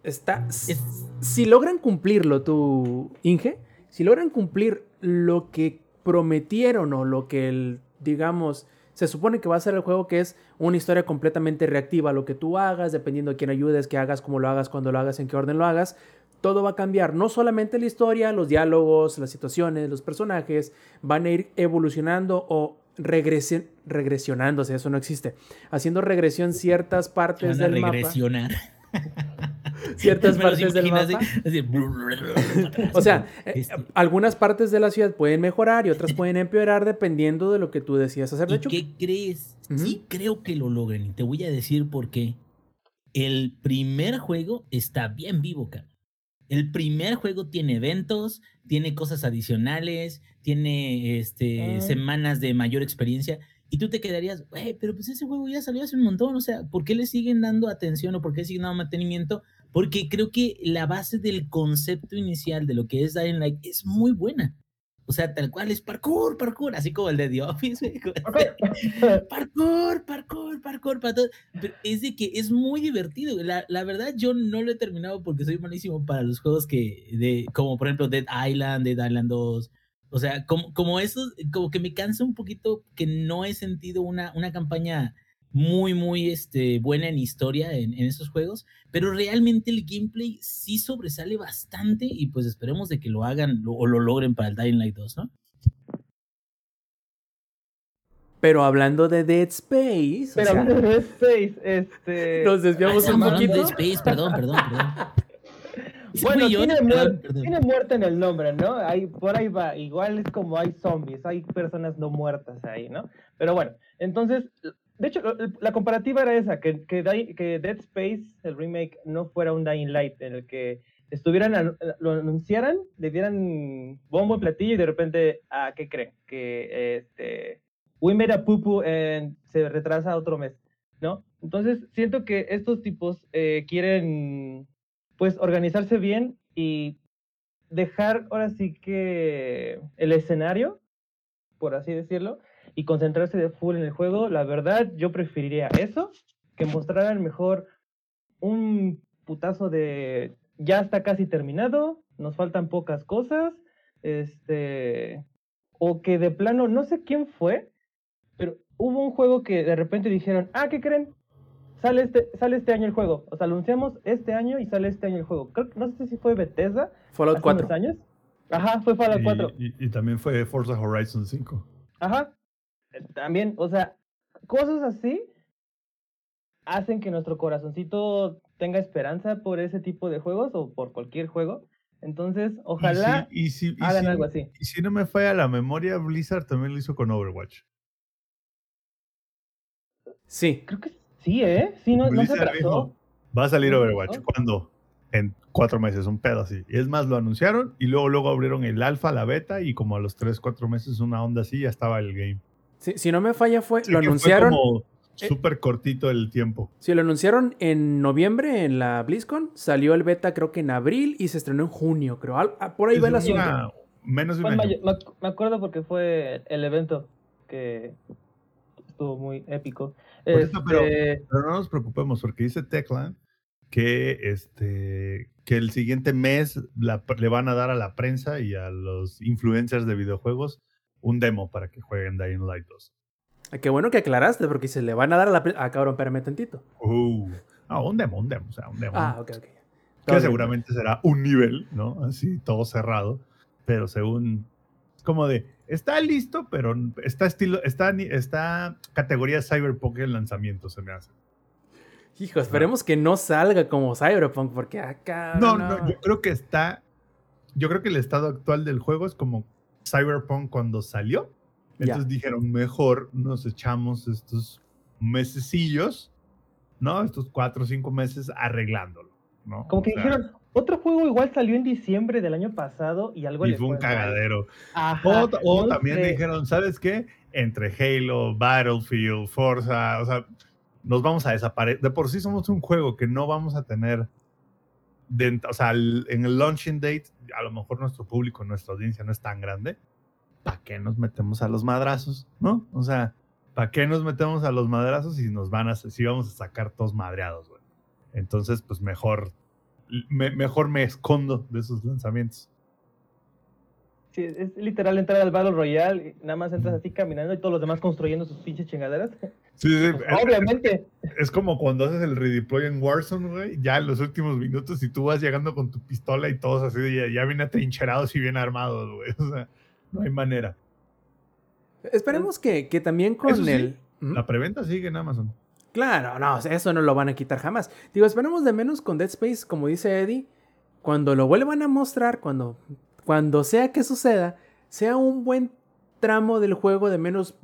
está... es- Si logran cumplirlo, tu Inge, si logran cumplir lo que prometieron o lo que, el, digamos, se supone que va a ser el juego, que es una historia completamente reactiva, lo que tú hagas, dependiendo de quién ayudes, qué hagas, cómo lo hagas, cuándo lo hagas, en qué orden lo hagas, todo va a cambiar. No solamente la historia, los diálogos, las situaciones, los personajes, van a ir evolucionando o regresi- regresionándose, eso no existe, haciendo regresión ciertas partes van a del mapa. Ciertas Me partes del mapa. así, así, O sea, Este, algunas partes de la ciudad pueden mejorar y otras pueden empeorar dependiendo de lo que tú decidas hacer. De ¿Y hecho, qué crees? Ujú. Sí creo que lo logren y te voy a decir por qué. El primer juego está bien vivo, cara. el primer juego tiene eventos, tiene cosas adicionales, tiene este, Ah. semanas de mayor experiencia. Y tú te quedarías, güey, pero pues ese juego ya salió hace un montón, o sea, ¿por qué le siguen dando atención o por qué siguen dando mantenimiento? Porque creo que la base del concepto inicial de lo que es Dying Light es muy buena. O sea, tal cual es parkour, parkour, así como el de The Office. parkour, parkour, parkour, para todo. Pero es de que es muy divertido. La, la verdad, yo no lo he terminado porque soy malísimo para los juegos que, de, como por ejemplo Dead Island, Dead Island 2. O sea, como, como esos, como que me cansa un poquito que no he sentido una, una campaña muy, muy este, buena en historia en, en esos juegos, pero realmente el gameplay sí sobresale bastante y pues esperemos de que lo hagan lo- o lo logren para el Dying Light 2, ¿no? Pero hablando de Dead Space, o Pero sea, hablando de Dead Space, este. nos desviamos Ah, un poquito. Space, perdón, perdón, perdón. Bueno, yo, tiene, perdón. tiene muerte en el nombre, ¿no? Ahí, por ahí va. Igual es como hay zombies, hay personas no muertas ahí, ¿no? Pero bueno, entonces, de hecho, la comparativa era esa, que, que, que Dead Space, el remake, no fuera un Dying Light en el que estuvieran, lo anunciaran, le dieran bombo y platillo y de repente, ¿a qué creen? Que este, we made a and se retrasa otro mes, ¿no? Entonces, siento que estos tipos eh, quieren pues organizarse bien y dejar ahora sí que el escenario, por así decirlo, y concentrarse de full en el juego. La verdad, yo preferiría eso que mostraran mejor un putazo de ya está casi terminado, nos faltan pocas cosas, este, o que de plano, no sé quién fue, pero hubo un juego que de repente dijeron, ah, ¿qué creen? Sale este, sale este año el juego. O sea, anunciamos este año y sale este año el juego. Creo, que- no sé si fue Bethesda. Fallout hace 4. unos años. Ajá, fue Fallout Y- 4. Y, y también fue Forza Horizon 5. Ajá. También, o sea, cosas así hacen que nuestro corazoncito tenga esperanza por ese tipo de juegos o por cualquier juego. Entonces, ojalá Y si, y si- y hagan si- algo así. Y si no me falla la memoria, Blizzard también lo hizo con Overwatch. Sí. Creo que sí, ¿eh? Sí, no, no se dijo, va a salir Overwatch. ¿Cuándo? En cuatro meses, un pedo así. Y es más, lo anunciaron y luego, luego abrieron el alfa, la beta y como a los tres, cuatro meses, una onda así, ya estaba el game. Si no me falla fue, lo que fue anunciaron, como súper cortito el tiempo. sí, lo anunciaron en noviembre en la BlizzCon, salió el beta creo que en abril y se estrenó en junio, creo. Al- ah, por ahí Es va el una- asunto. menos de un año. me, ac- me acuerdo porque fue el evento que estuvo muy épico. Por eso, pero- Este, Pero no nos preocupemos porque dice Teclan que este que el siguiente mes la- le van a dar a la prensa y a los influencers de videojuegos un demo para que jueguen Dying Light 2. Ah, Qué bueno que aclaraste porque se le van a dar a la... Ah, cabrón, espérame tantito. Uh, no, un demo, un demo, o sea, un demo. Ah, ok, ok. que bien. seguramente será un nivel, ¿no? Así, todo cerrado, pero según es como de está listo, pero está estilo está está categoría Cyberpunk en lanzamiento se me hace. Hijo, esperemos que no salga como Cyberpunk porque acá... No, no, yo creo que está. Yo creo que el estado actual del juego es como Cyberpunk cuando salió. Entonces dijeron, mejor nos echamos estos mesecillos, ¿no? Estos cuatro o cinco meses arreglándolo, ¿no? como que O sea, dijeron, otro juego igual salió en diciembre del año pasado y algo Y le fue un cagadero. Ajá, O, o no también sé. dijeron, ¿sabes qué? Entre Halo, Battlefield, Forza, o sea, nos vamos a desaparecer. De por sí somos un juego que no vamos a tener, dent- o sea, el- en el launching date, a lo mejor nuestro público, nuestra audiencia no es tan grande. ¿Para qué nos metemos a los madrazos? ¿No? O sea, ¿para qué nos metemos a los madrazos si nos van a, si vamos a sacar todos madreados, güey? Entonces, pues mejor, me- mejor me escondo de esos lanzamientos. Sí, es literal entrar al Battle Royale, y nada más entras así caminando y todos los demás construyendo sus pinches chingaderas. Sí, sí, Pues, es- obviamente. Es como cuando haces el redeploy en Warzone, güey, ya en los últimos minutos y tú vas llegando con tu pistola y todos así, ya, ya bien atrincherados y bien armados, güey. O sea, no hay manera. Esperemos que, que también con sí, el... ¿Mm? La preventa sigue en Amazon. Claro, no, eso no lo van a quitar jamás. Digo, esperemos de menos con Dead Space, como dice Eddie, cuando lo vuelvan a mostrar, cuando, cuando sea que suceda, sea un buen tramo del juego, de menos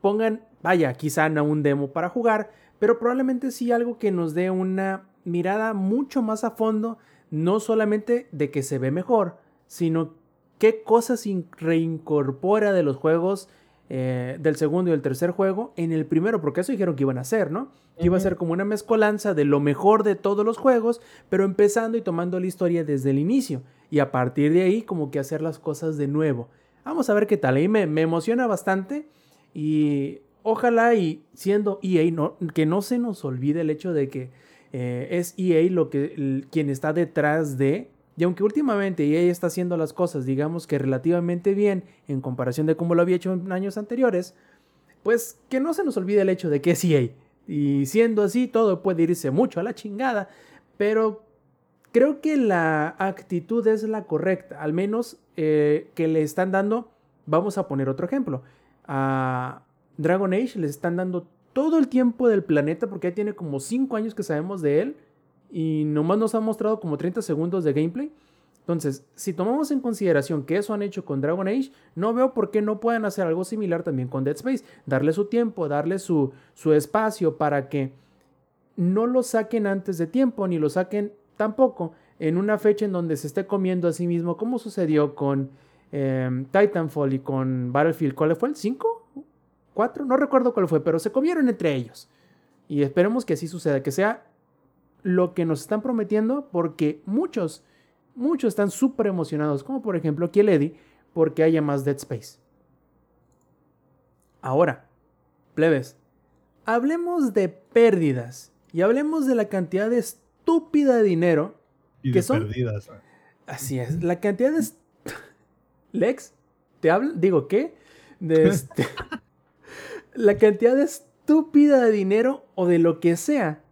pongan, vaya, quizá no un demo para jugar, pero probablemente sí algo que nos dé una mirada mucho más a fondo no solamente de que se ve mejor, sino qué cosas in- reincorpora de los juegos eh, del segundo y el tercer juego en el primero, porque eso dijeron que iban a hacer, ¿no? Que iba a ser como una mezcolanza de lo mejor de todos los juegos, pero empezando y tomando la historia desde el inicio. Y a partir de ahí, como que hacer las cosas de nuevo. Vamos a ver qué tal. Ahí me, me emociona bastante. Y ojalá y siendo EA, no, que no se nos olvide el hecho de que eh, es EA lo que, el- quien está detrás de... Y aunque últimamente EA está haciendo las cosas, digamos que relativamente bien en comparación de cómo lo había hecho en años anteriores, pues que no se nos olvide el hecho de que es EA. Y siendo así, todo puede irse mucho a la chingada. Pero creo que la actitud es la correcta. Al menos eh, que le están dando, vamos a poner otro ejemplo. A Dragon Age le están dando todo el tiempo del planeta porque ya tiene como 5 años que sabemos de él. Y nomás nos ha mostrado como 30 segundos de gameplay. Entonces, si tomamos en consideración que eso han hecho con Dragon Age, no veo por qué no puedan hacer algo similar también con Dead Space. Darle su tiempo, darle su, su espacio para que no lo saquen antes de tiempo, ni lo saquen tampoco en una fecha en donde se esté comiendo a sí mismo, como sucedió con eh, Titanfall y con Battlefield. ¿Cuál fue el 5? ¿4? No recuerdo cuál fue, pero se comieron entre ellos. Y esperemos que así suceda, que sea lo que nos están prometiendo, porque muchos, muchos están súper emocionados, como por ejemplo Eddie, porque haya más Dead Space. Ahora, plebes, hablemos de pérdidas y hablemos de la cantidad de estúpida de dinero. Y ¿Qué de son? perdidas. Así es, la cantidad de... Lex, ¿te hablo? Digo, ¿qué? De este... la cantidad de estúpida de dinero o de lo que sea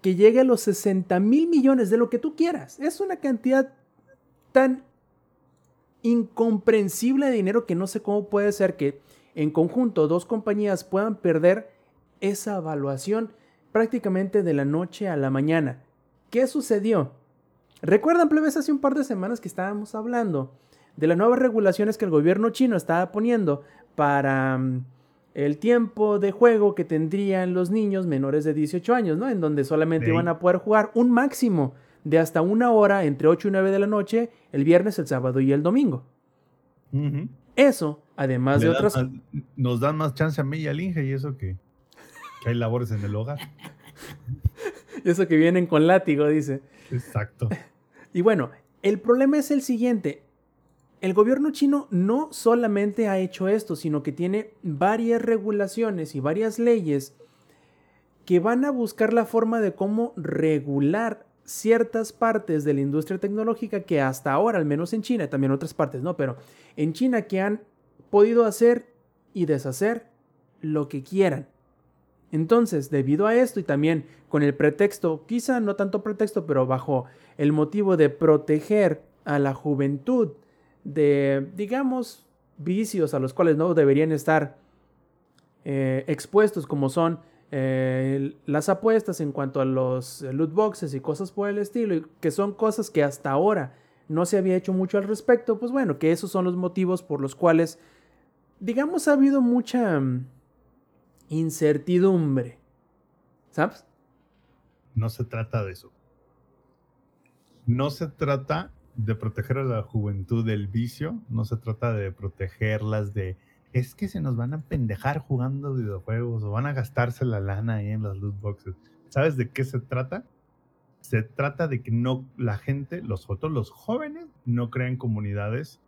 que llegue a los 60 mil millones de lo que tú quieras. Es una cantidad tan incomprensible de dinero que no sé cómo puede ser que en conjunto dos compañías puedan perder esa evaluación prácticamente de la noche a la mañana. ¿Qué sucedió? ¿Recuerdan, plebes, hace un par de semanas que estábamos hablando de las nuevas regulaciones que el gobierno chino estaba poniendo para mm, el tiempo de juego que tendrían los niños menores de 18 años, ¿no? En donde solamente Sí. iban a poder jugar un máximo de hasta una hora entre 8 y 9 de la noche el viernes, el sábado y el domingo. Eso, además Le de otras... más- nos dan más chance a mí y al Inge y eso que, que hay labores en el hogar. Eso que vienen con látigo, dice. Exacto. Y bueno, el problema es el siguiente. El gobierno chino no solamente ha hecho esto, sino que tiene varias regulaciones y varias leyes que van a buscar la forma de cómo regular ciertas partes de la industria tecnológica que hasta ahora, al menos en China, también otras partes, no, pero en China que han podido hacer y deshacer lo que quieran. Entonces, debido a esto y también con el pretexto, quizá no tanto pretexto, pero bajo el motivo de proteger a la juventud de, digamos, vicios a los cuales no deberían estar eh, expuestos como son eh, las apuestas en cuanto a los eh, loot boxes y cosas por el estilo, y que son cosas que hasta ahora no se había hecho mucho al respecto, pues bueno, que esos son los motivos por los cuales, digamos, ha habido mucha mm, incertidumbre. ¿Sabes? No se trata de eso. No se trata de proteger a la juventud del vicio, no se trata de protegerlas de es que se nos van a pendejar jugando videojuegos o van a gastarse la lana ahí en las loot boxes. ¿Sabes de qué se trata? Se trata de que no la gente, los todo los jóvenes, no crean comunidades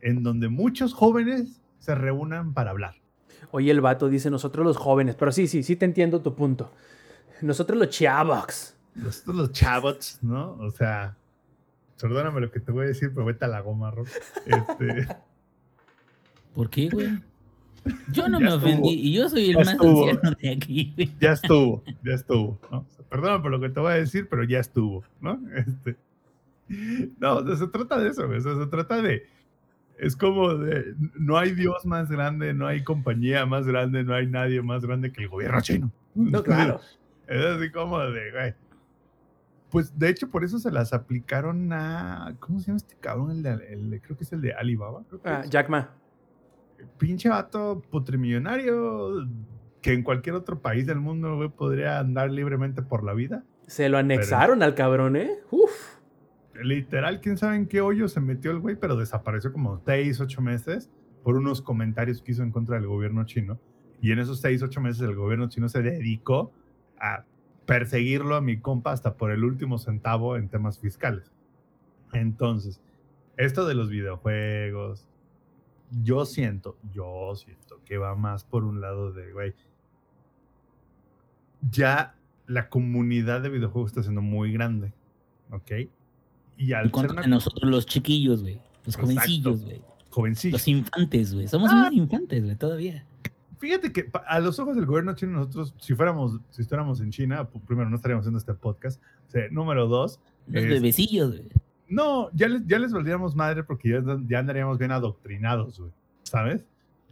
en donde muchos jóvenes se reúnan para hablar. Oye, el vato dice nosotros los jóvenes, pero sí, sí, sí te entiendo tu punto. Nosotros los chavos. Los, los chavos, ¿no? O sea, perdóname lo que te voy a decir, pero vete a la goma, Rob. Este, ¿Por qué, güey? Yo no Ya me estuvo. ofendí y yo soy el Ya más estuvo. anciano de aquí, güey. ya estuvo, ya estuvo, ¿no? O sea, perdóname por lo que te voy a decir, pero ya estuvo, ¿no? Este, no, o sea, se trata de eso, güey, o sea, se trata de, es como de, no hay Dios más grande, no hay compañía más grande, no hay nadie más grande que el gobierno chino. No, claro. Es así como de, güey. Pues de hecho, por eso se las aplicaron a. ¿Cómo se llama este cabrón? El de, el creo que es el de Alibaba. Ah. Jack Ma. Pinche vato putrimillonario. que en cualquier otro país del mundo, güey, podría andar libremente por la vida. Se lo anexaron al cabrón, ¿eh? Uf. Literal, quién sabe en qué hoyo se metió el güey, pero desapareció como seis, ocho meses por unos comentarios que hizo en contra del gobierno chino. Y en esos seis, ocho meses el gobierno chino se dedicó a perseguirlo a mi compa hasta por el último centavo en temas fiscales. Entonces, esto de los videojuegos, yo siento, yo siento que va más por un lado de, güey, ya la comunidad de videojuegos está siendo muy grande, ¿ok? Y al ser a nosotros los chiquillos, güey. Los Exacto. jovencillos, güey. jovencillo, Los infantes, güey. Somos Ah. unos infantes, güey, todavía. Fíjate que a los ojos del gobierno chino nosotros, si fuéramos, si estuviéramos en China, primero no estaríamos haciendo este podcast. O sea, número dos, Los Es- bebecillos, güey. no, ya les, ya les valdríamos madre porque ya, ya andaríamos bien adoctrinados, güey, ¿sabes? O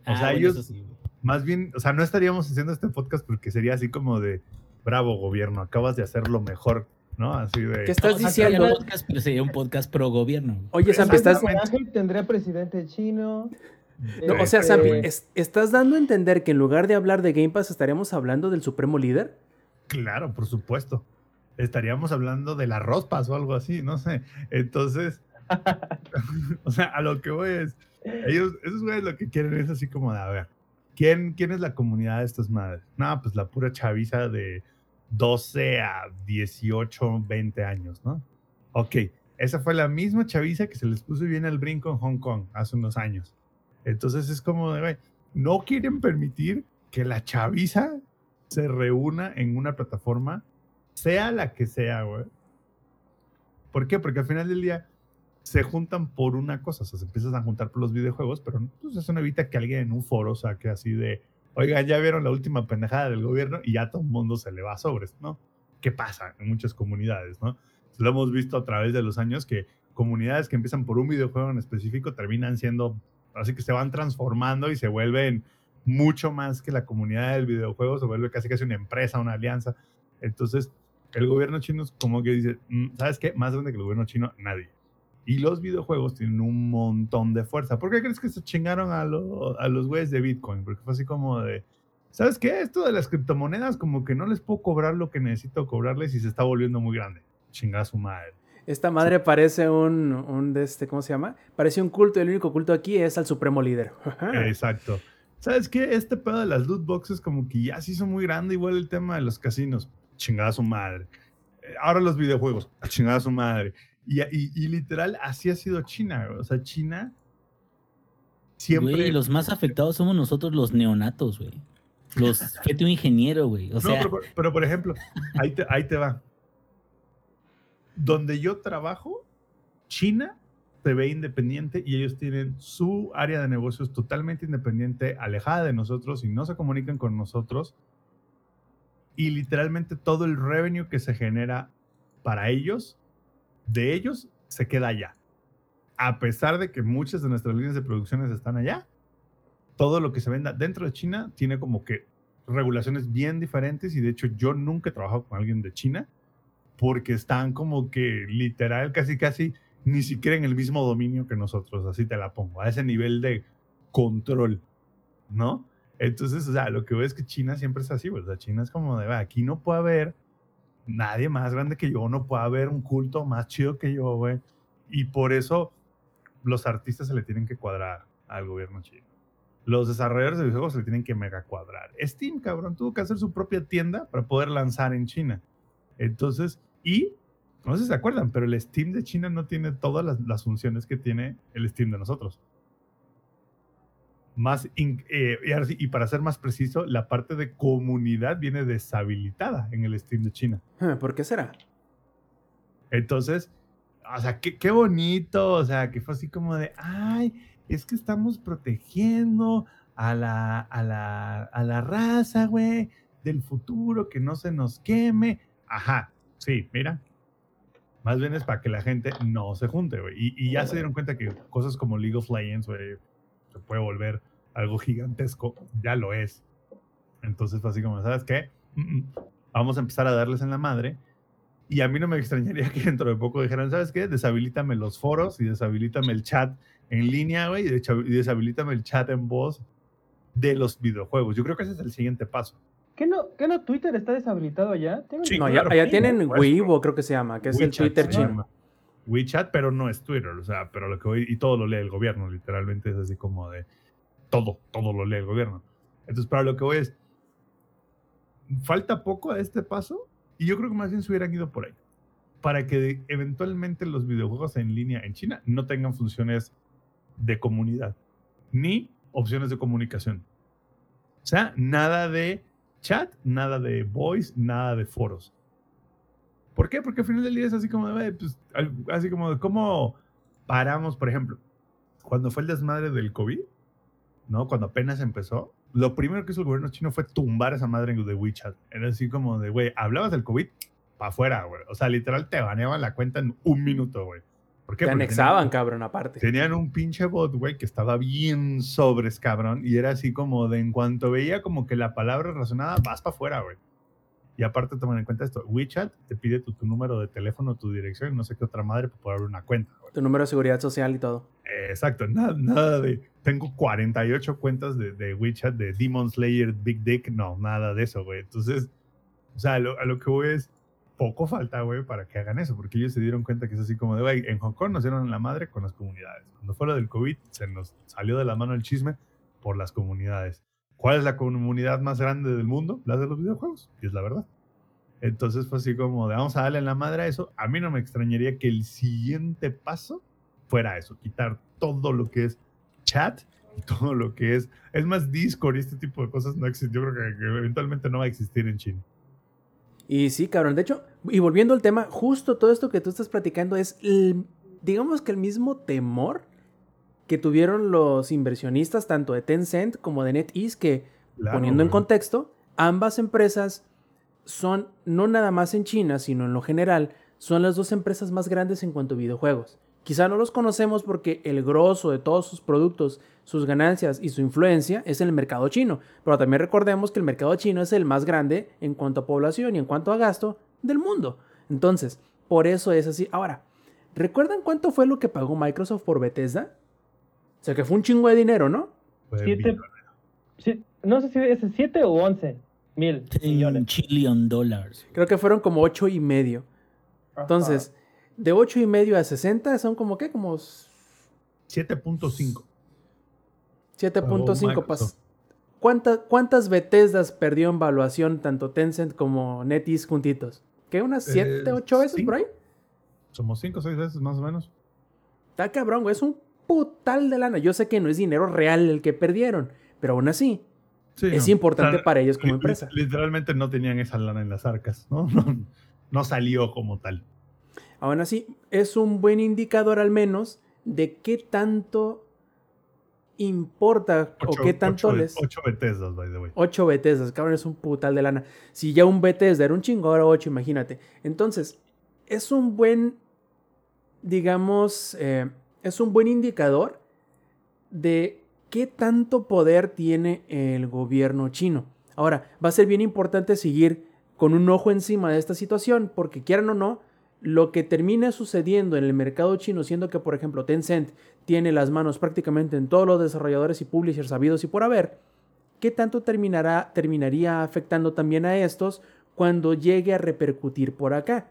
Ah, sea, bueno, ellos- eso sí. Más bien, o sea, no estaríamos haciendo este podcast porque sería así como de, bravo gobierno, acabas de hacerlo mejor, ¿no? Así de... ¿Qué estás o sea, diciendo? un podcast, pero sería un podcast pro gobierno. Oye, Sampi, estás. Tendré presidente chino. No, o sea, Este, Sampi, es- ¿estás dando a entender que en lugar de hablar de Game Pass estaríamos hablando del supremo líder? Claro, por supuesto. Estaríamos hablando de las rospas o algo así, no sé. Entonces, o sea, a lo que voy es, ellos, esos güeyes lo que quieren es así como de, a ver, ¿quién, quién es la comunidad de estas madres? No, pues la pura chaviza de 12 a 18, 20 años, ¿no? Ok, esa fue la misma chaviza que se les puso bien al brinco en Hong Kong hace unos años. Entonces es como de, no quieren permitir que la chaviza se reúna en una plataforma, sea la que sea, güey. ¿Por qué? Porque al final del día se juntan por una cosa, o sea, se empiezan a juntar por los videojuegos, pero pues, eso no evita que alguien en un foro saque así de, oigan, ya vieron la última pendejada del gobierno y ya todo el mundo se le va a sobres, ¿no? ¿Qué pasa en muchas comunidades, no? Lo hemos visto a través de los años que comunidades que empiezan por un videojuego en específico terminan siendo, así que se van transformando y se vuelven mucho más que la comunidad del videojuego, se vuelve casi casi una empresa, una alianza. Entonces, el gobierno chino es como que dice, "Mm, ¿sabes qué? Más grande que el gobierno chino, nadie. Y los videojuegos tienen un montón de fuerza. ¿Por qué crees que se chingaron a, a los güeyes de Bitcoin? Porque fue así como de, ¿sabes qué? Esto de las criptomonedas como que no les puedo cobrar lo que necesito cobrarles y se está volviendo muy grande. Chingada su madre. Esta madre parece un, un de este, ¿cómo se llama? Parece un culto y el único culto aquí es al supremo líder. Exacto. ¿Sabes qué? Este pedo de las loot boxes como que ya se hizo muy grande, igual el tema de los casinos. Chingada su madre. Eh, Ahora los videojuegos. A chingada su madre. Y, y, y literal, así ha sido China. güey. O sea, China siempre... Güey, los más afectados somos nosotros los neonatos, güey. Los fete un ingeniero, güey. O no, sea, pero, por- pero, por ejemplo, ahí te, ahí te va. Donde yo trabajo, China se ve independiente y ellos tienen su área de negocios totalmente independiente, alejada de nosotros y no se comunican con nosotros. Y literalmente todo el revenue que se genera para ellos, de ellos, se queda allá. A pesar de que muchas de nuestras líneas de producciones están allá, todo lo que se venda dentro de China tiene como que regulaciones bien diferentes y de hecho yo nunca he trabajado con alguien de China porque están como que literal casi casi ni siquiera en el mismo dominio que nosotros, así te la pongo, a ese nivel de control, ¿no? Entonces, o sea, lo que veo es que China siempre es así, sea, China es como de, "Va, aquí no puede haber nadie más grande que yo, no puede haber un culto más chido que yo, güey. Y por eso los artistas se le tienen que cuadrar al gobierno chino. Los desarrolladores de videojuegos se le tienen que mega cuadrar. Steam, cabrón, tuvo que hacer su propia tienda para poder lanzar en China. Entonces, y no sé si se acuerdan, pero el Steam de China no tiene todas las, las funciones que tiene el Steam de nosotros. Más in- eh, y, para ser más preciso, la parte de comunidad viene deshabilitada en el Steam de China. ¿Por qué será? Entonces, o sea, qué, qué bonito, o sea, que fue así como de, ay, es que estamos protegiendo a la, a la, a la raza, güey, del futuro, que no se nos queme. Ajá, sí, mira. Más bien es para que la gente no se junte, güey. Y, ya se dieron cuenta que cosas como League of Legends, güey, se puede volver algo gigantesco. Ya lo es. Entonces fue así como, ¿sabes qué? Vamos a empezar a darles en la madre. Y a mí no me extrañaría que dentro de poco dijeran, ¿sabes qué? Deshabilítame los foros y deshabilítame el chat en línea, güey, y deshabilítame el chat en voz de los videojuegos. Yo creo que ese es el siguiente paso. ¿Qué no, ¿Qué no Twitter está deshabilitado allá? Sí, no, claro, allá sí, tienen supuesto. Weibo, creo que se llama, que es el Twitter chino. WeChat, pero no es Twitter, o sea, pero lo que voy, y todo lo lee el gobierno, literalmente es así como de todo, todo lo lee el gobierno. Entonces, para lo que voy es, falta poco a este paso, y yo creo que más bien se hubieran ido por ahí, para que eventualmente los videojuegos en línea en China no tengan funciones de comunidad, ni opciones de comunicación. O sea, nada de chat, nada de voice, nada de foros. ¿Por qué? Porque al final del día es así como de, "Güey, pues, así como de cómo paramos, por ejemplo, cuando fue el desmadre del COVID, ¿no? Cuando apenas empezó, lo primero que hizo el gobierno chino fue tumbar esa madre de WeChat. Era así como de, güey, hablabas del COVID, para afuera, güey. O sea, literal te baneaban la cuenta en un minuto, güey. ¿Por qué? Te Porque anexaban, tenían- cabrón, aparte. Tenían un pinche bot, güey, que estaba bien sobres, cabrón. Y era así como de en cuanto veía como que la palabra razonada, vas para afuera, güey. Y aparte tomen en cuenta esto, WeChat te pide tu, tu número de teléfono, tu dirección y no sé qué otra madre para poder abrir una cuenta, güey. Tu número de seguridad social y todo. Eh, Exacto, nada, nada de... Tengo 48 cuentas de, de WeChat, de Demon Slayer, Big Dick, no, nada de eso, güey. Entonces, o sea, lo, a lo que voy es, poco falta, güey, para que hagan eso, porque ellos se dieron cuenta que es así como de, güey, en Hong Kong nos dieron la madre con las comunidades. Cuando fue lo del COVID, se nos salió de la mano el chisme por las comunidades. ¿Cuál es la comunidad más grande del mundo? La de los videojuegos, y es la verdad. Entonces fue así como de, vamos a darle la madre a eso. A mí no me extrañaría que el siguiente paso fuera eso, quitar todo lo que es chat y todo lo que es, es más Discord y este tipo de cosas no existe. Yo creo que eventualmente no va a existir en China. Y sí, cabrón. De hecho, y volviendo al tema, justo todo esto que tú estás platicando es, el- digamos que el mismo temor que tuvieron los inversionistas, tanto de Tencent como de NetEase, que Claro, poniendo en contexto, ambas empresas son, no nada más en China, sino en lo general, son las dos empresas más grandes en cuanto a videojuegos. Quizá no los conocemos porque el grosso de todos sus productos, sus ganancias y su influencia es en el mercado chino, pero también recordemos que el mercado chino es el más grande en cuanto a población y en cuanto a gasto del mundo. Entonces, por eso es así. Ahora, ¿recuerdan cuánto fue lo que pagó Microsoft por Bethesda? O sea, que fue un chingo de dinero, ¿no? Siete- no sé si es 7 o 11 mil millones. trillion dólares. Creo que fueron como ocho y medio. Ajá. De 8 y medio a 60 son como qué, como 7.5. 7.5. pas- Microsoft. ¿Cuánta- ¿Cuántas Bethesdas perdió en valuación tanto Tencent como NetEase juntitos? ¿Qué? ¿Unas 7, Eh, 8 veces por ahí? Somos 5 o 6 veces más o menos. Está cabrón, güey. Es un putal de lana. Yo sé que no es dinero real el que perdieron, pero aún así Sí, es no. importante O sea, para ellos como empresa. Literalmente no tenían esa lana en las arcas, ¿no? No, no salió como tal. Aún así, es un buen indicador al menos de qué tanto importa o qué tanto 8, les... 8 Bethesdas, by the way. 8 Bethesdas, cabrón, es un putal de lana. Si ya un Bethesda era un chingo, ahora 8, imagínate. Entonces, es un buen, digamos, eh, es un buen indicador de qué tanto poder tiene el gobierno chino. Ahora, va a ser bien importante seguir con un ojo encima de esta situación, porque quieran o no, lo que termina sucediendo en el mercado chino, siendo que, por ejemplo, Tencent tiene las manos prácticamente en todos los desarrolladores y publishers sabidos y por haber, ¿qué tanto terminará, terminaría afectando también a estos cuando llegue a repercutir por acá?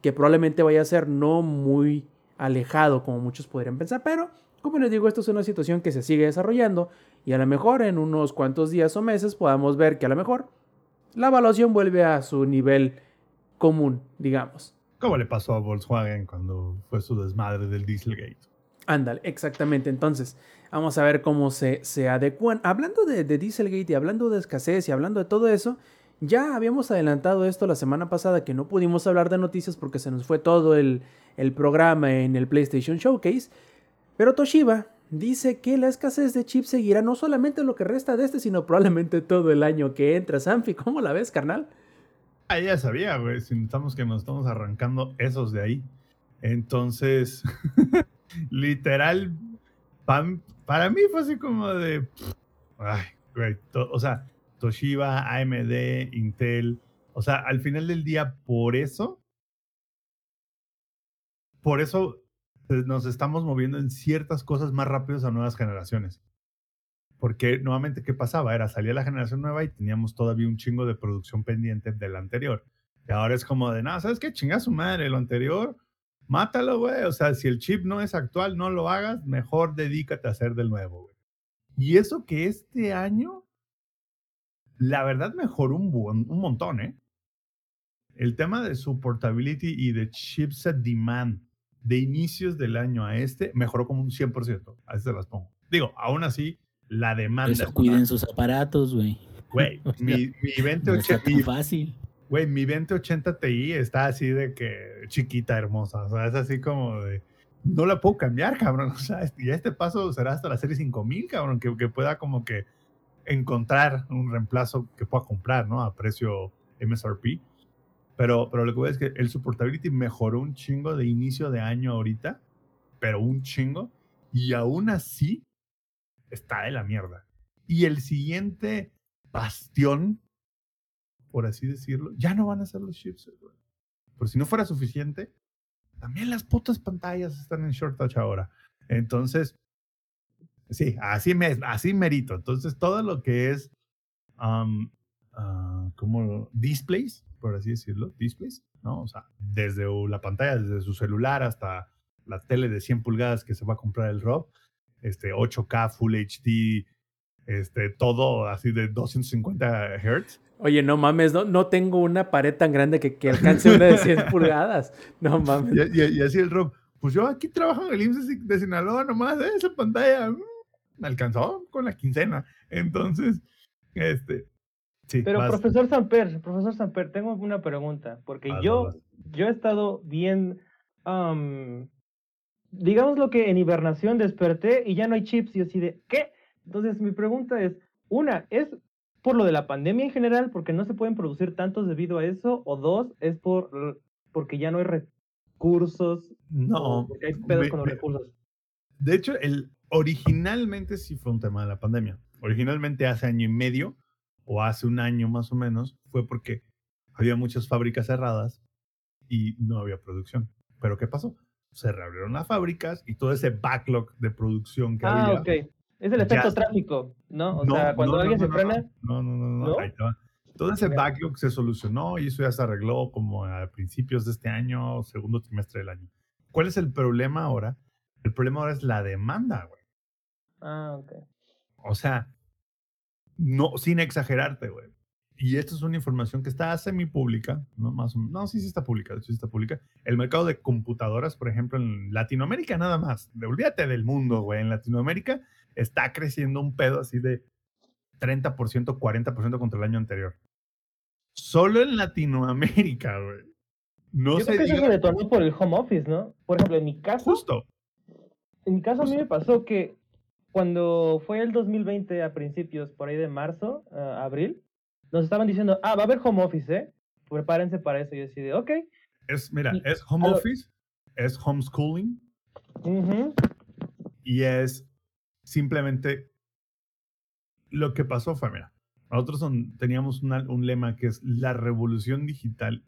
Que probablemente vaya a ser no muy alejado como muchos podrían pensar, pero como les digo, esto es una situación que se sigue desarrollando y a lo mejor en unos cuantos días o meses podamos ver que a lo mejor la evaluación vuelve a su nivel común, digamos. ¿Cómo le pasó a Volkswagen cuando fue su desmadre del Dieselgate? Ándale, exactamente. Entonces, vamos a ver cómo se, se adecuan. Hablando de, Dieselgate y hablando de escasez y hablando de todo eso, ya habíamos adelantado esto la semana pasada que no pudimos hablar de noticias porque se nos fue todo el, el programa en el PlayStation Showcase. Pero Toshiba dice que la escasez de chips seguirá no solamente lo que resta de este, sino probablemente todo el año que entra. Sanfi, ¿cómo la ves, carnal? Ah, ya sabía, güey. Si estamos que nos estamos arrancando esos de ahí. Entonces, literal, para mí fue así como de. pff, Ay, güey. o sea, Toshiba, AMD, Intel. O sea, al final del día, por eso. Por eso eh, nos estamos moviendo en ciertas cosas más rápidos a nuevas generaciones. Porque nuevamente, ¿qué pasaba? Era salía la generación nueva y teníamos todavía un chingo de producción pendiente de la anterior. Y ahora es como de, no, ¿sabes qué? Chinga su madre, lo anterior, mátalo, güey. O sea, si el chip no es actual, no lo hagas, mejor dedícate a hacer del nuevo, güey. Y eso que este año, la verdad, mejoró un, buen- un montón, ¿eh? El tema de supportability y de chipset demand de inicios del año a este mejoró como un 100%. Así se las pongo. Digo, aún así, la demanda. Eso está- cuiden sus aparatos, güey. Güey, O sea, mi, mi No 2080, está tan mi- fácil. güey, mi 2080 Ti está así de que chiquita, hermosa. O sea, es así como de. No la puedo cambiar, cabrón. O sea, y este paso será hasta la serie 5000, cabrón, que, que pueda como que encontrar un reemplazo que pueda comprar, ¿no? A precio MSRP. Pero, pero lo que decir es que el supportability mejoró un chingo de inicio de año ahorita, pero un chingo. Y aún así, está de la mierda. Y el siguiente bastión, por así decirlo, ya no van a ser los chips. güey. Por si no fuera suficiente, también las putas pantallas están en short touch ahora. Entonces, sí, así, me, así merito. Entonces, todo lo que es um, ah, como displays, por así decirlo, displays, ¿no? O sea, desde la pantalla, desde su celular hasta la tele de 100 pulgadas que se va a comprar el Rob, este 8K, Full HD, este, todo así de 250 Hz. Oye, no mames, no, no tengo una pared tan grande que, que alcance una de 100 pulgadas. No mames. Y, y- y así el Rob, pues yo aquí trabajo en el IMSS de- Sinaloa nomás, ¿eh? esa pantalla mm, me alcanzó con la quincena. Entonces, este, sí. Pero vas. profesor Samper, profesor Samper, tengo una pregunta, porque Vas, yo, vas, yo he estado bien, digamos lo que en hibernación desperté y ya no hay chips y así de, ¿qué? Entonces mi pregunta es, una, ¿es por lo de la pandemia en general, porque no se pueden producir tantos debido a eso? O dos, ¿es por porque ya no hay recursos? No, porque hay pedos con los recursos. De hecho, el, originalmente sí fue un tema de la pandemia. Originalmente hace año y medio, o hace un año más o menos, fue porque había muchas fábricas cerradas y no había producción. Pero ¿qué pasó? Se reabrieron las fábricas y todo ese backlog de producción que Ah, había. ok. Es el ya efecto está. tráfico, ¿no? O No, sea, cuando no, alguien no, se frena, No, no, no, no. Todo ese backlog se solucionó y eso ya se arregló como a principios de este año, segundo trimestre del año. ¿Cuál es el problema ahora? El problema ahora es la demanda, güey. Ah, ok. O sea, no, sin exagerarte, güey. Y esto es una información que está semi pública, ¿no? Más o- no, sí, sí está pública, de hecho sí está pública. El mercado de computadoras, por ejemplo, en Latinoamérica nada más, olvídate del mundo, güey. En Latinoamérica está creciendo un pedo así de 30%, 40% contra el año anterior. Solo en Latinoamérica, güey. No Yo se creo que eso se detonó por el home office, ¿no? Por ejemplo, en mi caso, justo. en mi caso a mí me pasó que cuando fue el 2020 a principios, por ahí de marzo, a abril, nos estaban diciendo, ah, va a haber home office, ¿eh? Prepárense para eso. Y yo decía, ok. Es, mira, Y- es home lo- office, es homeschooling, ujú, y es simplemente lo que pasó fue, mira, nosotros son- teníamos una- un lema que es la revolución digital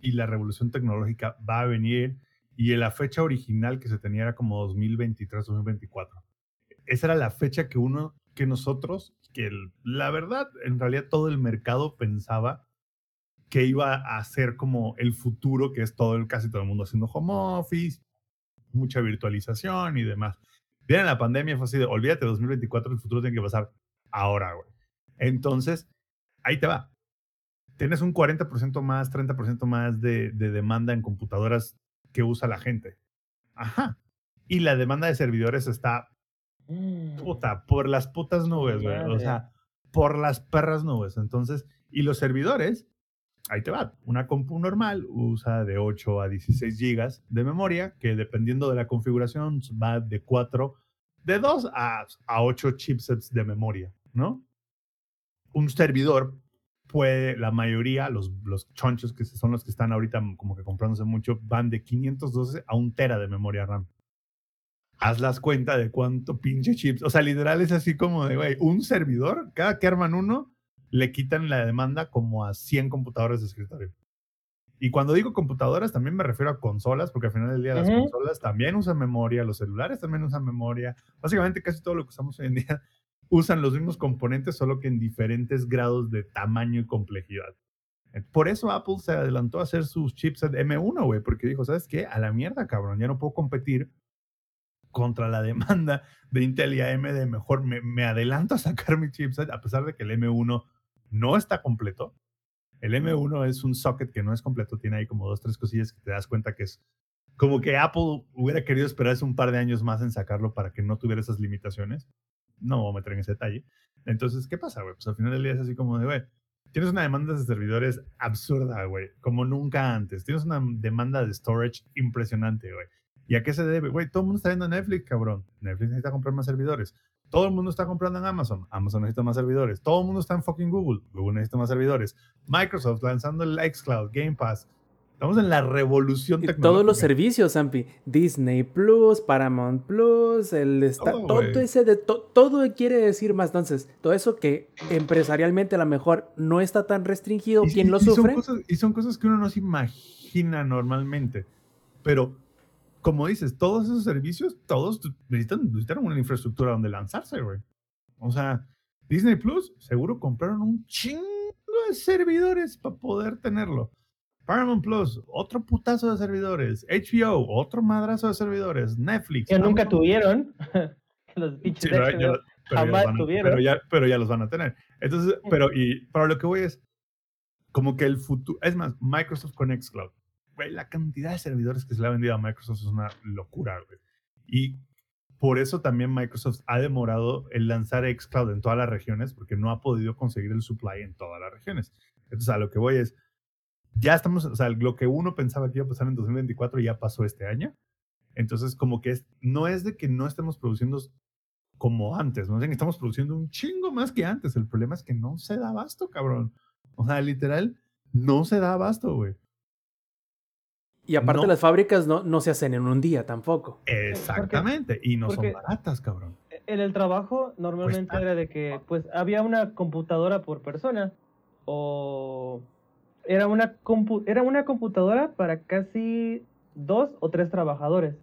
y la revolución tecnológica va a venir y la fecha original que se tenía era como 2023, 2024. Esa era la fecha que uno, que nosotros, que el- la verdad, en realidad todo el mercado pensaba que iba a ser como el futuro, que es todo el, casi todo el mundo haciendo home office, mucha virtualización y demás. Viene la pandemia, fue así de, olvídate, 2024, el futuro tiene que pasar ahora, güey. Entonces, ahí te va. Tienes un 40% más, 30% más de, de demanda en computadoras que usa la gente. Ajá. Y la demanda de servidores está puta, por las putas nubes, güey. O sea, por las perras nubes. Entonces, y los servidores, ahí te va. Una compu normal usa de 8 a 16 gigas de memoria, que dependiendo de la configuración va de 4, de 2 a, a 8 chipsets de memoria, ¿no? Un servidor puede, la mayoría, los, los chonchos que son los que están ahorita como que comprándose mucho, van de 512 a un tera de memoria RAM haz las cuentas de cuánto pinche chips. O sea, literal es así como de, güey, un servidor, cada que arman uno, le quitan la demanda como a 100 computadores de escritorio. Y cuando digo computadoras, también me refiero a consolas, porque al final del día las consolas también usan memoria, los celulares también usan memoria. Básicamente casi todo lo que usamos hoy en día usan los mismos componentes, solo que en diferentes grados de tamaño y complejidad. Por eso Apple se adelantó a hacer sus chipset M1, güey, porque dijo, ¿sabes qué? A la mierda, cabrón, ya no puedo competir contra la demanda de Intel y AMD. Mejor me, me adelanto a sacar mi chipset, a pesar de que el M1 no está completo. El M1 es un socket que no es completo, tiene ahí como dos, tres cosillas que te das cuenta que es como que Apple hubiera querido esperarse un par de años más en sacarlo para que no tuviera esas limitaciones. No me voy a meter en ese detalle. Entonces, ¿qué pasa, güey? Pues al final del día es así como de, güey, tienes una demanda de servidores absurda, güey, como nunca antes. Tienes una demanda de storage impresionante, güey. ¿Y a qué se debe? Güey, todo el mundo está viendo Netflix, cabrón. Netflix necesita comprar más servidores. Todo el mundo está comprando en Amazon. Amazon necesita más servidores. Todo el mundo está en fucking Google. Google necesita más servidores. Microsoft lanzando el xCloud, Game Pass. Estamos en la revolución Y tecnológica. todos los servicios, Zampi. Disney Plus, Paramount Plus, el Todo, ese de to- todo quiere decir más. Entonces, todo eso que empresarialmente a lo mejor no está tan restringido, Y- ¿quién y- lo y son sufre? cosas- y son cosas que uno no se imagina normalmente. Pero, como dices, todos esos servicios, todos necesitan, necesitan una infraestructura donde lanzarse, güey. O sea, Disney Plus, seguro compraron un chingo de servidores para poder tenerlo. Paramount Plus, otro putazo de servidores. HBO, otro madrazo de servidores. Netflix. Que nunca tuvieron. los pinches Sí, pero, ya, pero ya jamás los van a- tuvieron. pero ya, pero ya los van a tener. Entonces, pero, y para lo que voy es, como que el futuro, es más, Microsoft con Xcloud. La cantidad de servidores que se le ha vendido a Microsoft es una locura, güey. Y por eso también Microsoft ha demorado el lanzar Xcloud en todas las regiones, porque no ha podido conseguir el supply en todas las regiones. Entonces, a lo que voy es, ya estamos, o sea, lo que uno pensaba que iba a pasar en 2024 ya pasó este año. Entonces, como que es, no es de que no estemos produciendo como antes, no es que estamos produciendo un chingo más que antes. El problema es que no se da abasto, cabrón. O sea, literal, no se da abasto, güey. Y aparte no. las fábricas no, no se hacen en un día tampoco. Exactamente. Y no porque- son baratas, cabrón. En el trabajo normalmente era de que pues había una computadora por persona o era una compu- era una computadora para casi dos o tres trabajadores.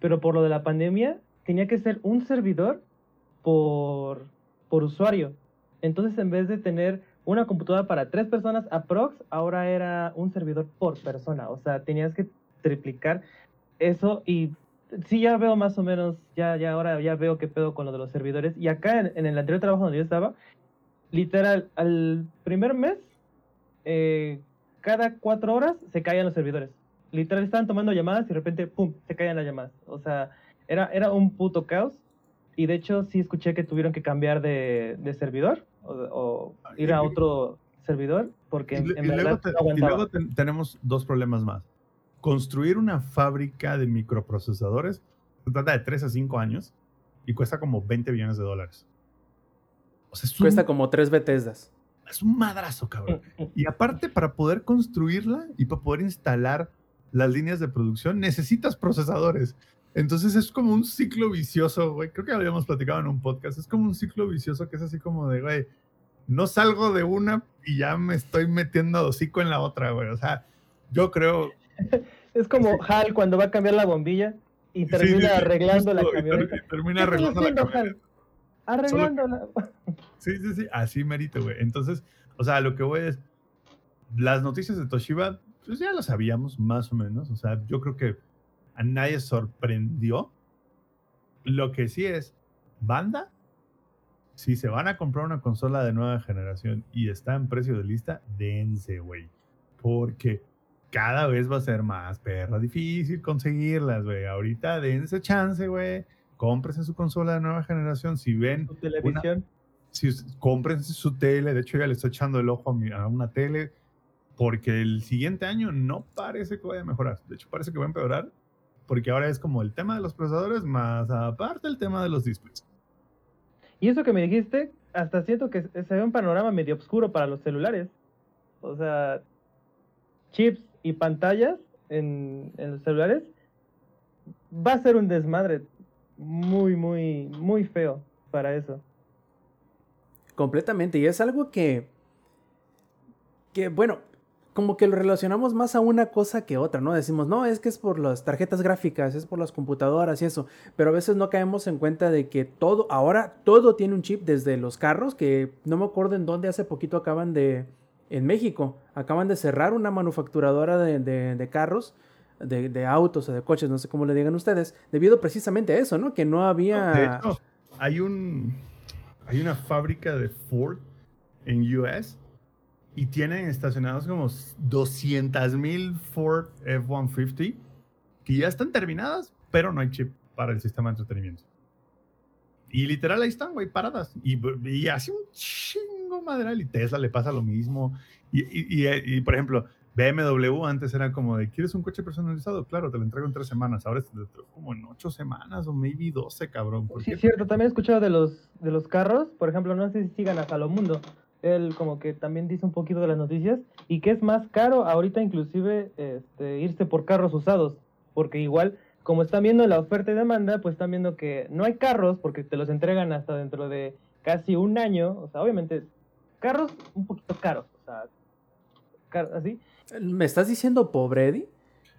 Pero por lo de la pandemia tenía que ser un servidor por, por usuario. Entonces en vez de tener una computadora para tres personas aprox, ahora era un servidor por persona. O sea, tenías que triplicar eso y sí ya veo más o menos, ya, ya ahora ya veo qué pedo con lo de los servidores. Y acá en, el anterior trabajo donde yo estaba, literal, al primer mes, eh, cada cuatro horas se caían los servidores. Literal estaban tomando llamadas y de repente, ¡pum!, se caían las llamadas. O sea, era, era un puto caos. Y de hecho sí escuché que tuvieron que cambiar de, de servidor o, o ir a otro servidor porque Y, en, en y luego, verdad te- no y luego ten- tenemos dos problemas más. Construir una fábrica de microprocesadores se trata de 3 a 5 años y cuesta como 20 billones de dólares. O sea, es un, Cuesta como tres Bethesdas. es un madrazo, cabrón. Y aparte, para poder construirla y para poder instalar las líneas de producción, necesitas procesadores. Entonces es como un ciclo vicioso, güey. Creo que lo habíamos platicado en un podcast. Es como un ciclo vicioso que es así como de, güey, no salgo de una y ya me estoy metiendo hocico en la otra, güey. O sea, yo creo... Es como Hal cuando va a cambiar la bombilla y termina sí, sí, arreglando la justo, camioneta. y termina ¿Qué estás arreglando la camioneta. Arreglándola. Sí, sí, sí, así merito, güey. Entonces, o sea, lo que voy es, las noticias de Toshiba, pues ya lo sabíamos más o menos. O sea, yo creo que a nadie sorprendió. Lo que sí es, banda, si se van a comprar una consola de nueva generación y está en precio de lista, dense, güey. Porque cada vez va a ser más perra difícil conseguirlas, güey. Ahorita dense chance, güey. Cómprese su consola de nueva generación. Si ven Tu televisión. si cómprense su tele, de hecho ya le estoy echando el ojo a, mi- a una tele, porque el siguiente año no parece que vaya a mejorar, de hecho parece que va a empeorar, porque ahora es como el tema de los procesadores más aparte el tema de los displays. Y eso que me dijiste, hasta siento que se ve un panorama medio oscuro para los celulares. O sea, chips y pantallas en, en los celulares va a ser un desmadre muy, muy, muy feo para eso. Completamente. Y es algo que. Que, bueno, como que lo relacionamos más a una cosa que otra, ¿no? Decimos, no, es que es por las tarjetas gráficas, es por las computadoras y eso, pero a veces no caemos en cuenta de que todo, ahora todo tiene un chip desde los carros, que no me acuerdo en dónde hace poquito acaban de, en México, acaban de cerrar una manufacturadora de, de- carros, de, de autos o de coches, no sé cómo le digan ustedes, debido precisamente a eso, ¿no? Que no había... De hecho, hay un hay una fábrica de Ford en US y tienen estacionados como 200 mil Ford F-150 que ya están terminadas, pero no hay chip para el sistema de entretenimiento. Y literal ahí están, güey, paradas. Y, y hace un chingo madral. Y Tesla le pasa lo mismo. Y, y- y- por ejemplo, BMW antes era como de, ¿quieres un coche personalizado? Claro, te lo entrego en tres semanas. Ahora te lo entrego como en ocho semanas o maybe 12, cabrón. ¿Por Sí, es cierto, también he escuchado de los, de los carros, por ejemplo, no sé si sigan a Salomundo, él como que también dice un poquito de las noticias, y que es más caro ahorita inclusive este, irse por carros usados, porque igual, como están viendo la oferta y demanda, pues están viendo que no hay carros, porque te los entregan hasta dentro de casi un año, o sea, obviamente, carros un poquito caros, o sea, car- así. ¿Me estás diciendo pobre, Eddie?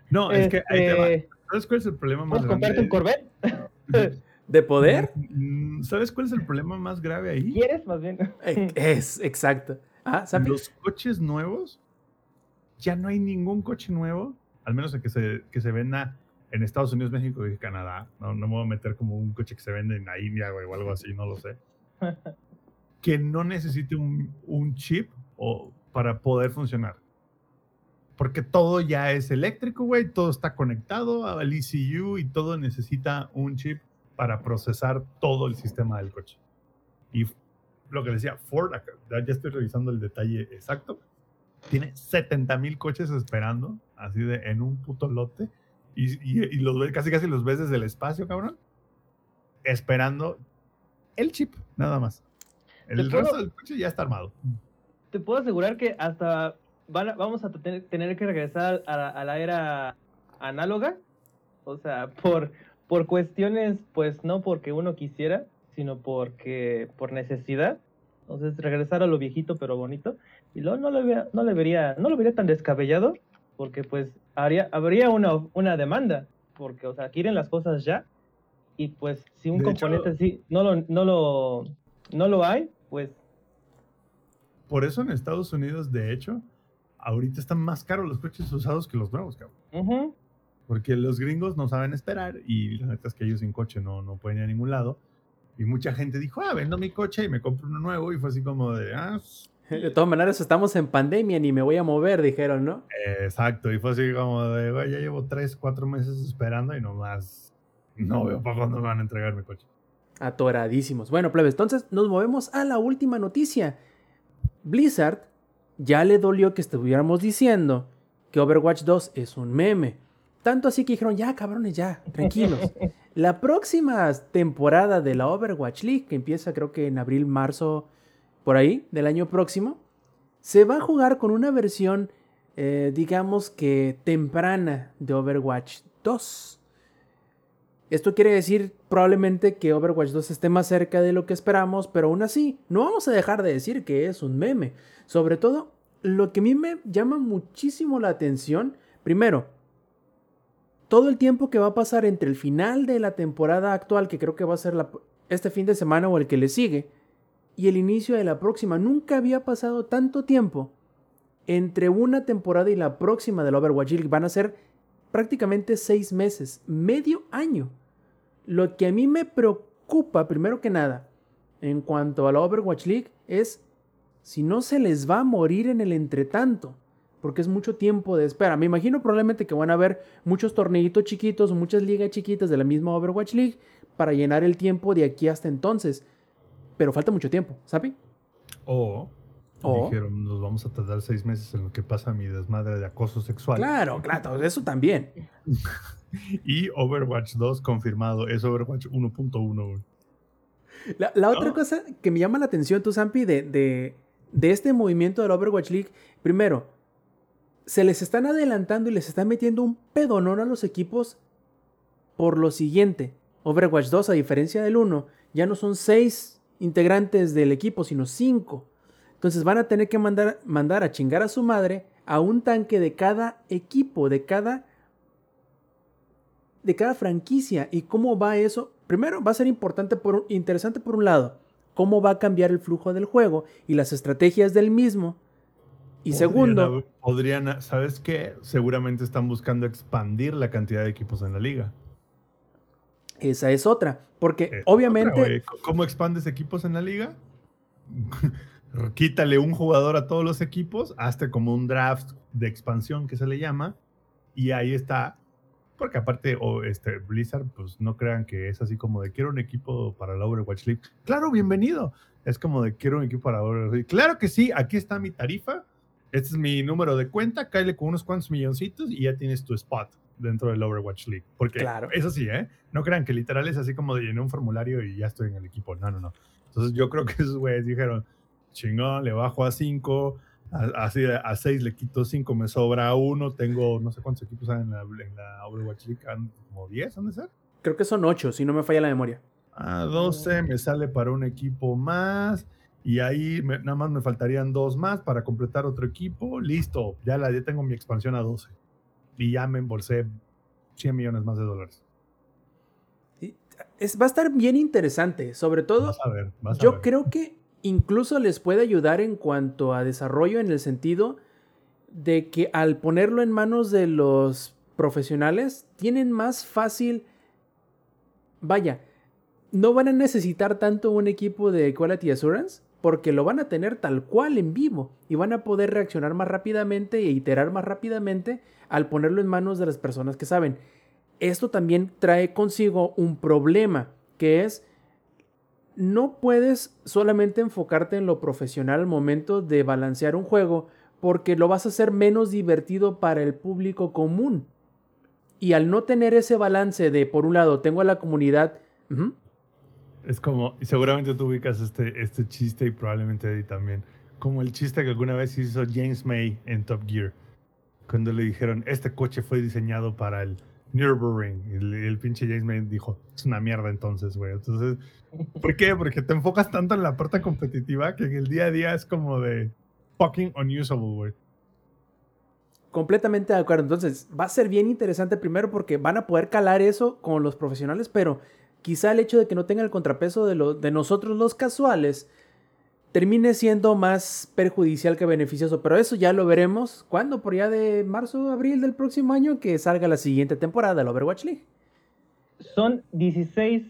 No, es que ahí te va. Este, ¿Sabes cuál es el problema más ¿Puedes grande? comprarte un Corvette? ¿De poder? Mm, ¿Sabes cuál es el problema más grave ahí? ¿Quieres más bien? Eh, Es, exacto. Ah, ¿sabes? Los coches nuevos, ya no hay ningún coche nuevo, al menos el que se, que se venda en Estados Unidos, México y Canadá. No, no me voy a meter como un coche que se vende en la India güey, o algo así, no lo sé. que no necesite un, un chip o, para poder funcionar. Porque todo ya es eléctrico, güey, todo está conectado al ECU y todo necesita un chip para procesar todo el sistema del coche. Y lo que decía Ford, acá, ya estoy revisando el detalle exacto, tiene 70 mil coches esperando, así de en un puto lote, y, y, y los ves, casi casi los ves desde el espacio, cabrón, esperando el chip, nada más. El ¿Te puedo- resto del coche ya está armado. te puedo asegurar que hasta van a- vamos a tener, tener que regresar a a la era análoga. O sea, por, por cuestiones, pues no porque uno quisiera, sino porque por necesidad. Entonces, regresar a lo viejito pero bonito. Y luego no lo, vea- no le vería, no lo vería tan descabellado, porque pues haría, habría una, una demanda. Porque, o sea, quieren las cosas ya. Y pues, si un De hecho- componente así no lo, no lo, no lo hay, pues Por eso en Estados Unidos, de hecho, ahorita están más caros los coches usados que los nuevos, cabrón. ujú, Porque los gringos no saben esperar y la neta es que ellos sin coche no, no pueden ir a ningún lado. Y mucha gente dijo, ah, vendo mi coche y me compro uno nuevo. Y fue así como de, ah, De todas maneras, estamos en pandemia, ni me voy a mover, dijeron, ¿no? exacto. Y fue así como de, güey, ya llevo tres, cuatro meses esperando y nomás no veo para cuándo me van a entregar mi coche. Atoradísimos. Bueno, plebes, entonces nos movemos a la última noticia. Blizzard ya le dolió que estuviéramos diciendo que Overwatch 2 es un meme. Tanto así que dijeron, ya cabrones, ya, tranquilos. La próxima temporada de la Overwatch League, que empieza creo que en abril, marzo, por ahí, del año próximo, se va a jugar con una versión, eh, digamos que temprana de Overwatch 2. Esto quiere decir probablemente que Overwatch 2 esté más cerca de lo que esperamos, pero aún así, no vamos a dejar de decir que es un meme. Sobre todo, lo que a mí me llama muchísimo la atención, primero, todo el tiempo que va a pasar entre el final de la temporada actual, que creo que va a ser este fin de semana o el que le sigue, y el inicio de la próxima. Nunca había pasado tanto tiempo entre una temporada y la próxima del Overwatch League. Van a ser prácticamente seis meses, medio año. Lo que a mí me preocupa, primero que nada, en cuanto a la Overwatch League, es si no se les va a morir en el entretanto. Porque es mucho tiempo de espera. Me imagino probablemente que van a haber muchos torneitos chiquitos, muchas ligas chiquitas de la misma Overwatch League para llenar el tiempo de aquí hasta entonces. Pero falta mucho tiempo, ¿sabe? O, O- dijeron, nos vamos a tardar seis meses en lo que pasa mi desmadre de acoso sexual. Claro, claro, eso también. Y Overwatch 2 confirmado, es Overwatch 1.1. güey. La, la otra No. cosa que me llama la atención, tú, Zampi, de, de, de este movimiento de la Overwatch League, primero, se les están adelantando y les están metiendo un pedonón a los equipos por lo siguiente. Overwatch 2, a diferencia del 1, ya no son seis integrantes del equipo, sino cinco. Entonces van a tener que mandar, mandar a chingar a su madre a un tanque de cada equipo, de cada de cada franquicia y cómo va eso. Primero va a ser importante por interesante por un lado, cómo va a cambiar el flujo del juego y las estrategias del mismo. Y segundo, podrían, ¿sabes qué? Seguramente están buscando expandir la cantidad de equipos en la liga. Esa es otra, porque obviamente ¿Cómo expandes equipos en la liga? Quítale un jugador a todos los equipos, hazte como un draft de expansión que se le llama, y ahí está porque aparte, o este, Blizzard, pues no crean que es así como de quiero un equipo para la Overwatch League. Claro, bienvenido. Es como de quiero un equipo para la Overwatch League. Claro que sí, aquí está mi tarifa. Este es mi número de cuenta. Cáele con unos cuantos milloncitos y ya tienes tu spot dentro del Overwatch League. Porque claro. eso sí, ¿eh? No crean que literal es así como de llenar un formulario y ya estoy en el equipo. No, no, no. Entonces yo creo que esos güeyes dijeron, chingón, le bajo a 5 Así a 6 le quito 5, me sobra uno. Tengo no sé cuántos equipos hay en la, en la Overwatch League, como 10, ¿dónde ser? Creo que son 8, si no me falla la memoria. A 12 me sale para un equipo más. Y ahí nada más me faltarían dos más para completar otro equipo. Listo, ya, la, ya tengo mi expansión a 12. Y ya me embolsé 100 millones más de dólares. Es, va a estar bien interesante. Sobre todo, vas a ver, vas yo a ver. creo que incluso les puede ayudar en cuanto a desarrollo en el sentido de que al ponerlo en manos de los profesionales tienen más fácil, vaya, no van a necesitar tanto un equipo de Quality Assurance porque lo van a tener tal cual en vivo y van a poder reaccionar más rápidamente e iterar más rápidamente al ponerlo en manos de las personas que saben. Esto también trae consigo un problema que es no puedes solamente enfocarte en lo profesional al momento de balancear un juego porque lo vas a hacer menos divertido para el público común. Y al no tener ese balance de, por un lado, tengo a la comunidad... Es como, y seguramente tú ubicas este, este chiste y probablemente Eddie también, como el chiste que alguna vez hizo James May en Top Gear, cuando le dijeron, este coche fue diseñado para el Nürburgring. Y el, el, pinche James May dijo, es una mierda entonces, güey. Entonces, ¿por qué? Porque te enfocas tanto en la parte competitiva que en el día a día es como de fucking unusable, güey. Completamente de acuerdo. Entonces, va a ser bien interesante primero porque van a poder calar eso con los profesionales, pero quizá el hecho de que no tenga el contrapeso de, lo, de nosotros los casuales termine siendo más perjudicial que beneficioso. Pero eso ya lo veremos cuando, por ya de marzo, abril del próximo año, que salga la siguiente temporada del Overwatch League. Son 16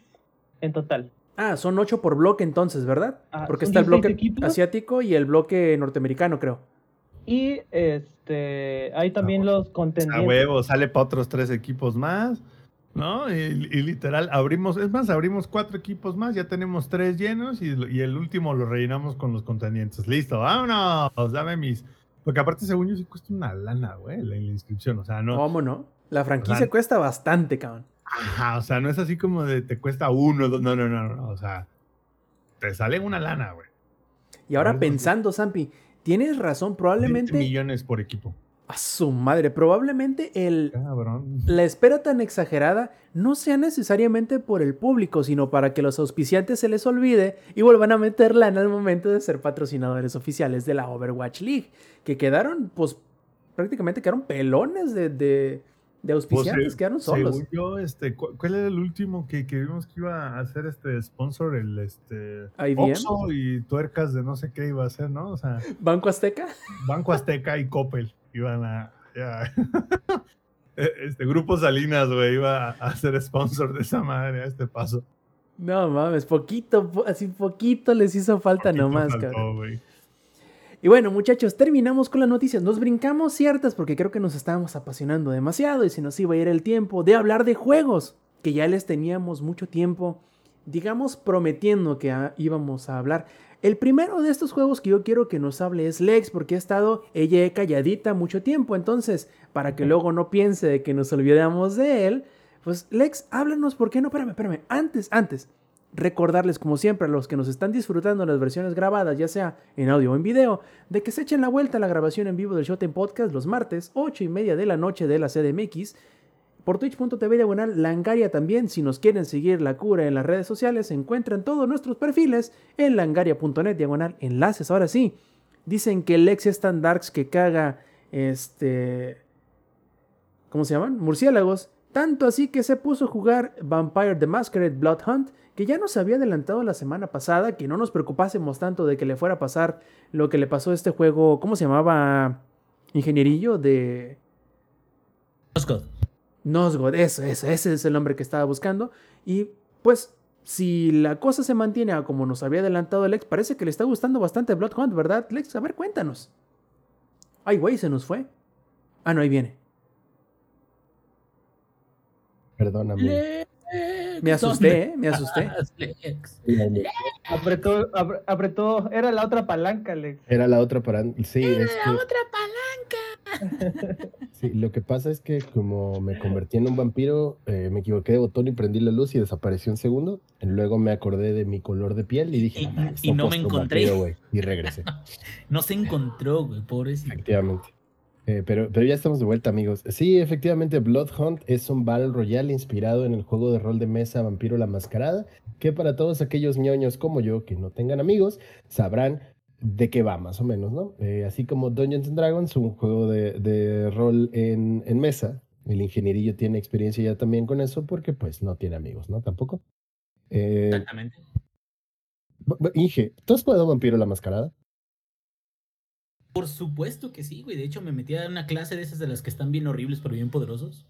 en total. Ah, son 8 por bloque entonces, ¿verdad? Ah, Porque está el bloque equipos. asiático y el bloque norteamericano, creo. Y este hay también ah, los contendientes. A huevo, sale para otros tres equipos más. ¿No? Y, literal, abrimos, es más, abrimos cuatro equipos más, ya tenemos tres llenos y, y, el último lo rellenamos con los contendientes. Listo, vámonos, dame mis... Porque aparte, según yo, sí cuesta una lana, güey, la, la, inscripción, o sea, no... ¿Cómo no? La franquicia cuesta bastante, cabrón. Ajá, o sea, no es así como de te cuesta uno, dos, no, no, no, no, o sea, te sale una lana, güey. Y ahora pensando, Zampi, tienes razón, probablemente... millones por equipo. A su madre, probablemente el Cabrón. la espera tan exagerada no sea necesariamente por el público, sino para que los auspiciantes se les olvide y vuelvan a meterla en el momento de ser patrocinadores oficiales de la Overwatch League, que quedaron, pues, prácticamente quedaron pelones de, de, de auspiciantes, pues, quedaron solos. Según yo, este, ¿cuál era el último que, que, vimos que iba a hacer este sponsor? El este Oxxo y tuercas de no sé qué iba a hacer, ¿no? O sea, ¿Banco Azteca? Banco Azteca y Coppel iban a. Ya. Este grupo Salinas, güey, iba a ser sponsor de esa madre a este paso. No mames, poquito, así poquito les hizo falta poquito nomás, faltó, cabrón. Y bueno, muchachos, terminamos con las noticias. Nos brincamos ciertas porque creo que nos estábamos apasionando demasiado y se nos iba a ir el tiempo de hablar de juegos que ya les teníamos mucho tiempo, digamos, prometiendo que a- íbamos a hablar. El primero de estos juegos que yo quiero que nos hable es Lex, porque ha estado ella calladita mucho tiempo. Entonces, para que luego no piense de que nos olvidamos de él, pues Lex, háblanos, ¿por qué no? Espérame, espérame. Antes, antes, recordarles, como siempre, a los que nos están disfrutando las versiones grabadas, ya sea en audio o en video, de que se echen la vuelta a la grabación en vivo del Showtime Podcast los martes, 8 y media de la noche de la CDMX. Por twitch.tv diagonal Langaria también, si nos quieren seguir la cura en las redes sociales, encuentran todos nuestros perfiles en langaria.net diagonal enlaces. Ahora sí, dicen que el ex es tan darks que caga este, ¿cómo se llaman? Murciélagos. Tanto así que se puso a jugar Vampire the Masquerade Blood Hunt, que ya nos había adelantado la semana pasada, que no nos preocupásemos tanto de que le fuera a pasar lo que le pasó a este juego, ¿cómo se llamaba? Ingenierillo de... Oscott. Nosgod, eso, eso, ese es el nombre que estaba buscando. Y pues, si la cosa se mantiene a como nos había adelantado Lex, parece que le está gustando bastante Blood Hunt, ¿verdad, Lex? A ver, cuéntanos. Ay, güey, se nos fue. Ah, no, ahí viene. Perdóname. Me asusté, ¿eh? Me asusté. Lex. Apretó, apre- apretó, era la otra palanca, Alex. Era la otra para... Sí, es que... otra palanca. Sí, lo que pasa es que como me convertí en un vampiro, eh, me equivoqué de botón y prendí la luz y desapareció un segundo. Luego me acordé de mi color de piel y dije, Y- "No mames, y no me encontré". vampiro, güey", Y regresé, No se encontró, güey, pobrecito. efectivamente. Eh, pero, pero ya estamos de vuelta, amigos. Sí, efectivamente, Blood Hunt es un Battle Royale inspirado en el juego de rol de mesa Vampiro la Mascarada, que para todos aquellos ñoños como yo que no tengan amigos, sabrán de qué va más o menos, ¿no? Eh, así como Dungeons and Dragons, un juego de, de rol en, en mesa, el ingenierillo tiene experiencia ya también con eso porque pues no tiene amigos, ¿no? Tampoco. Eh, Exactamente. Inge, ¿tú has jugado Vampiro la Mascarada? Por supuesto que sí, güey. De hecho, me metí a una clase de esas de las que están bien horribles pero bien poderosos.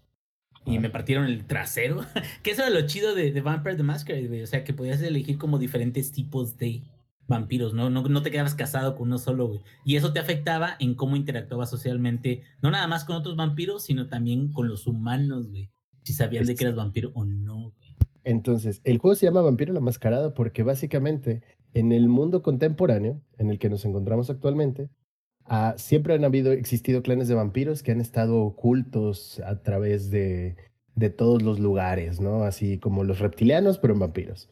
Y me partieron el trasero. que eso era lo chido de, de Vampire the Masquerade, güey. O sea, que podías elegir como diferentes tipos de vampiros, ¿no? No, no te quedabas casado con uno solo, güey. Y eso te afectaba en cómo interactuabas socialmente, no nada más con otros vampiros, sino también con los humanos, güey. Si sabían de que eras vampiro o no, güey. Entonces, el juego se llama Vampiro la Mascarada porque básicamente en el mundo contemporáneo en el que nos encontramos actualmente, ah, siempre han habido, existido clanes de vampiros que han estado ocultos a través de, de todos los lugares, ¿no? Así como los reptilianos, pero en vampiros.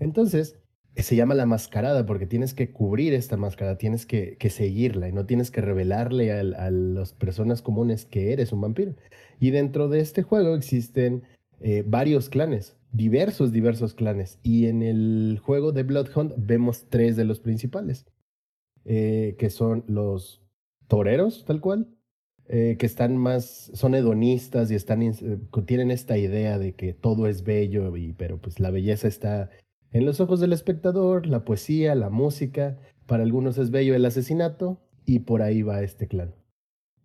Entonces, se llama la mascarada porque tienes que cubrir esta máscara, tienes que, que seguirla y no tienes que revelarle al- a las personas comunes que eres un vampiro. Y dentro de este juego existen eh, varios clanes, diversos, diversos clanes. Y en el juego de Bloodhunt vemos tres de los principales, eh, que son los toreros, tal cual, eh, que están más, son hedonistas y están, tienen esta idea de que todo es bello, y, pero pues la belleza está en los ojos del espectador, la poesía, la música, para algunos es bello el asesinato, y por ahí va este clan.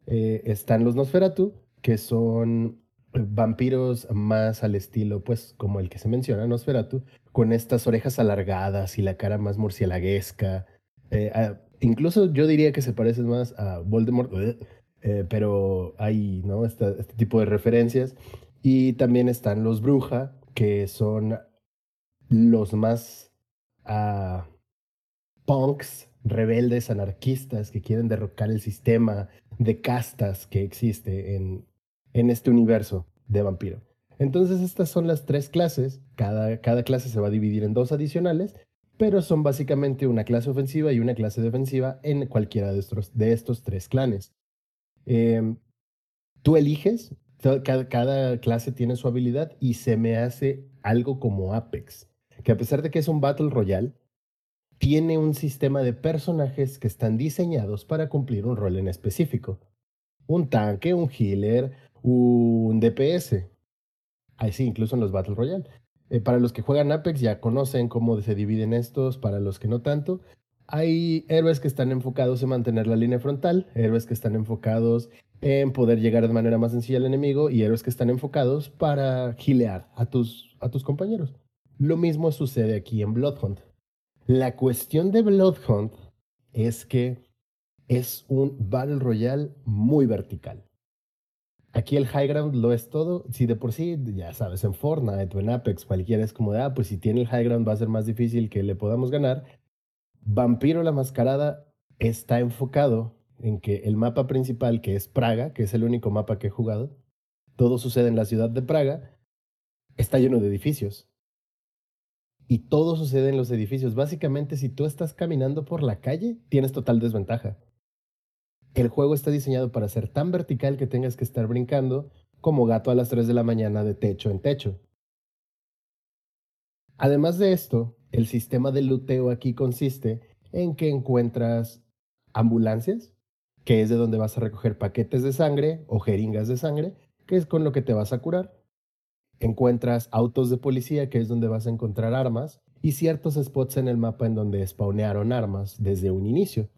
Eh, están los Nosferatu, que son eh, vampiros más al estilo, pues, como el que se menciona, Nosferatu, con estas orejas alargadas y la cara más murcielaguesca. Eh, incluso yo diría que se parecen más a Voldemort, eh, pero hay, ¿no? Este tipo de referencias. Y también están los Bruja, que son los más ah, punks, rebeldes, anarquistas, que quieren derrocar el sistema de castas que existe en, en este universo de vampiro. Entonces estas son las tres clases, cada, cada clase se va a dividir en dos adicionales, pero son básicamente una clase ofensiva y una clase defensiva en cualquiera de estos, de estos tres clanes. Em, tú eliges, cada, cada clase tiene su habilidad y se me hace algo como Apex, que a pesar de que es un Battle Royale, tiene un sistema de personajes que están diseñados para cumplir un rol en específico. Un tanque, un healer, un DPS. Así, incluso en los Battle Royale. Eh, para los que juegan Apex ya conocen cómo se dividen estos, para los que no tanto. Hay héroes que están enfocados en mantener la línea frontal, héroes que están enfocados en poder llegar de manera más sencilla al enemigo y héroes que están enfocados para gilear a tus, a tus compañeros. Lo mismo sucede aquí en Bloodhunt. La cuestión de Bloodhunt es que es un Battle Royale muy vertical. Aquí el high ground lo es todo. Si de por sí, ya sabes, en Fortnite o en Apex, cualquiera es como de, ah, pues si tiene el high ground va a ser más difícil que le podamos ganar. Vampiro la Mascarada está enfocado en que el mapa principal, que es Praga, que es el único mapa que he jugado, todo sucede en la ciudad de Praga, está lleno de edificios. Y todo sucede en los edificios. Básicamente, si tú estás caminando por la calle, tienes total desventaja. El juego está diseñado para ser tan vertical que tengas que estar brincando como gato a las 3 de la mañana de techo en techo. Además de esto, el sistema de luteo aquí consiste en que encuentras ambulancias que es de donde vas a recoger paquetes de sangre o jeringas de sangre, que es con lo que te vas a curar. Encuentras autos de policía, que es donde vas a encontrar armas, y ciertos spots en el mapa en donde spawnearon armas desde un inicio.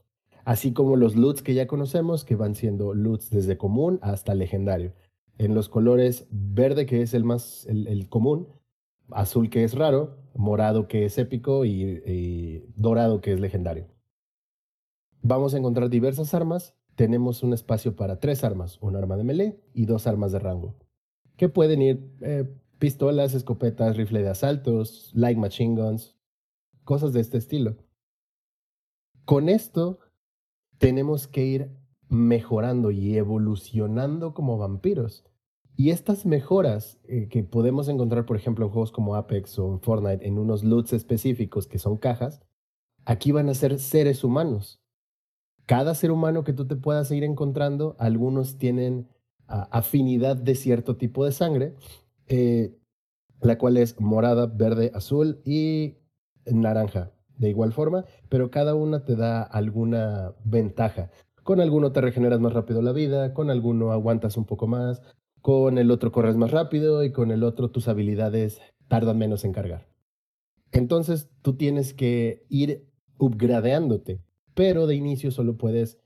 Así como los loots que ya conocemos, que van siendo loots desde común hasta legendario. En los colores verde, que es el más el, común, azul, que es raro, morado, que es épico, y, y dorado, que es legendario. Vamos a encontrar diversas armas. Tenemos un espacio para tres armas, un arma de melee y dos armas de rango, que pueden ir eh, pistolas, escopetas, rifle de asaltos, light machine guns, cosas de este estilo. Con esto tenemos que ir mejorando y evolucionando como vampiros. Y estas mejoras eh, que podemos encontrar, por ejemplo, en juegos como Apex o en Fortnite, en unos loots específicos que son cajas, aquí van a ser seres humanos. Cada ser humano que tú te puedas ir encontrando, algunos tienen afinidad de cierto tipo de sangre, eh, la cual es morada, verde, azul y naranja de igual forma, pero cada una te da alguna ventaja. Con alguno te regeneras más rápido la vida, con alguno aguantas un poco más, con el otro corres más rápido y con el otro tus habilidades tardan menos en cargar. Entonces tú tienes que ir upgradeándote, pero de inicio solo puedes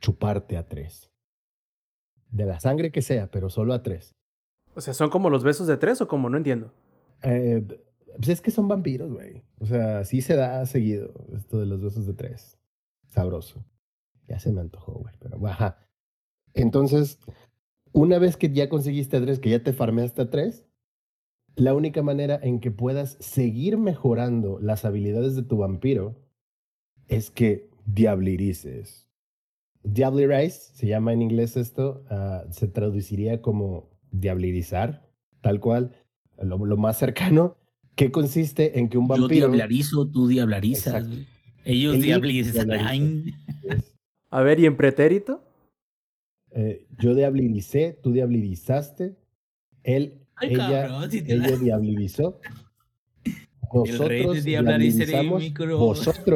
chuparte a tres. De la sangre que sea, pero solo a tres. O sea, ¿son como los besos de tres o como? No entiendo. Eh, pues es que son vampiros, güey. O sea, sí se da seguido esto de los besos de tres. Sabroso. Ya se me antojó, güey, pero baja. Entonces, una vez que ya conseguiste a tres, que ya te farmeaste a tres, la única manera en que puedas seguir mejorando las habilidades de tu vampiro es que diablirices. Diablirize, se llama en inglés esto, uh, se traduciría como diablirizar, tal cual, lo, lo, más cercano, que consiste en que un vampiro... Yo diablarizo, tú diablarizas. Ellos diablizan. A ver, ¿y en pretérito? Eh, yo diabliricé, tú diablirizaste, él, Ay, ella, cabrón, si ella vosotros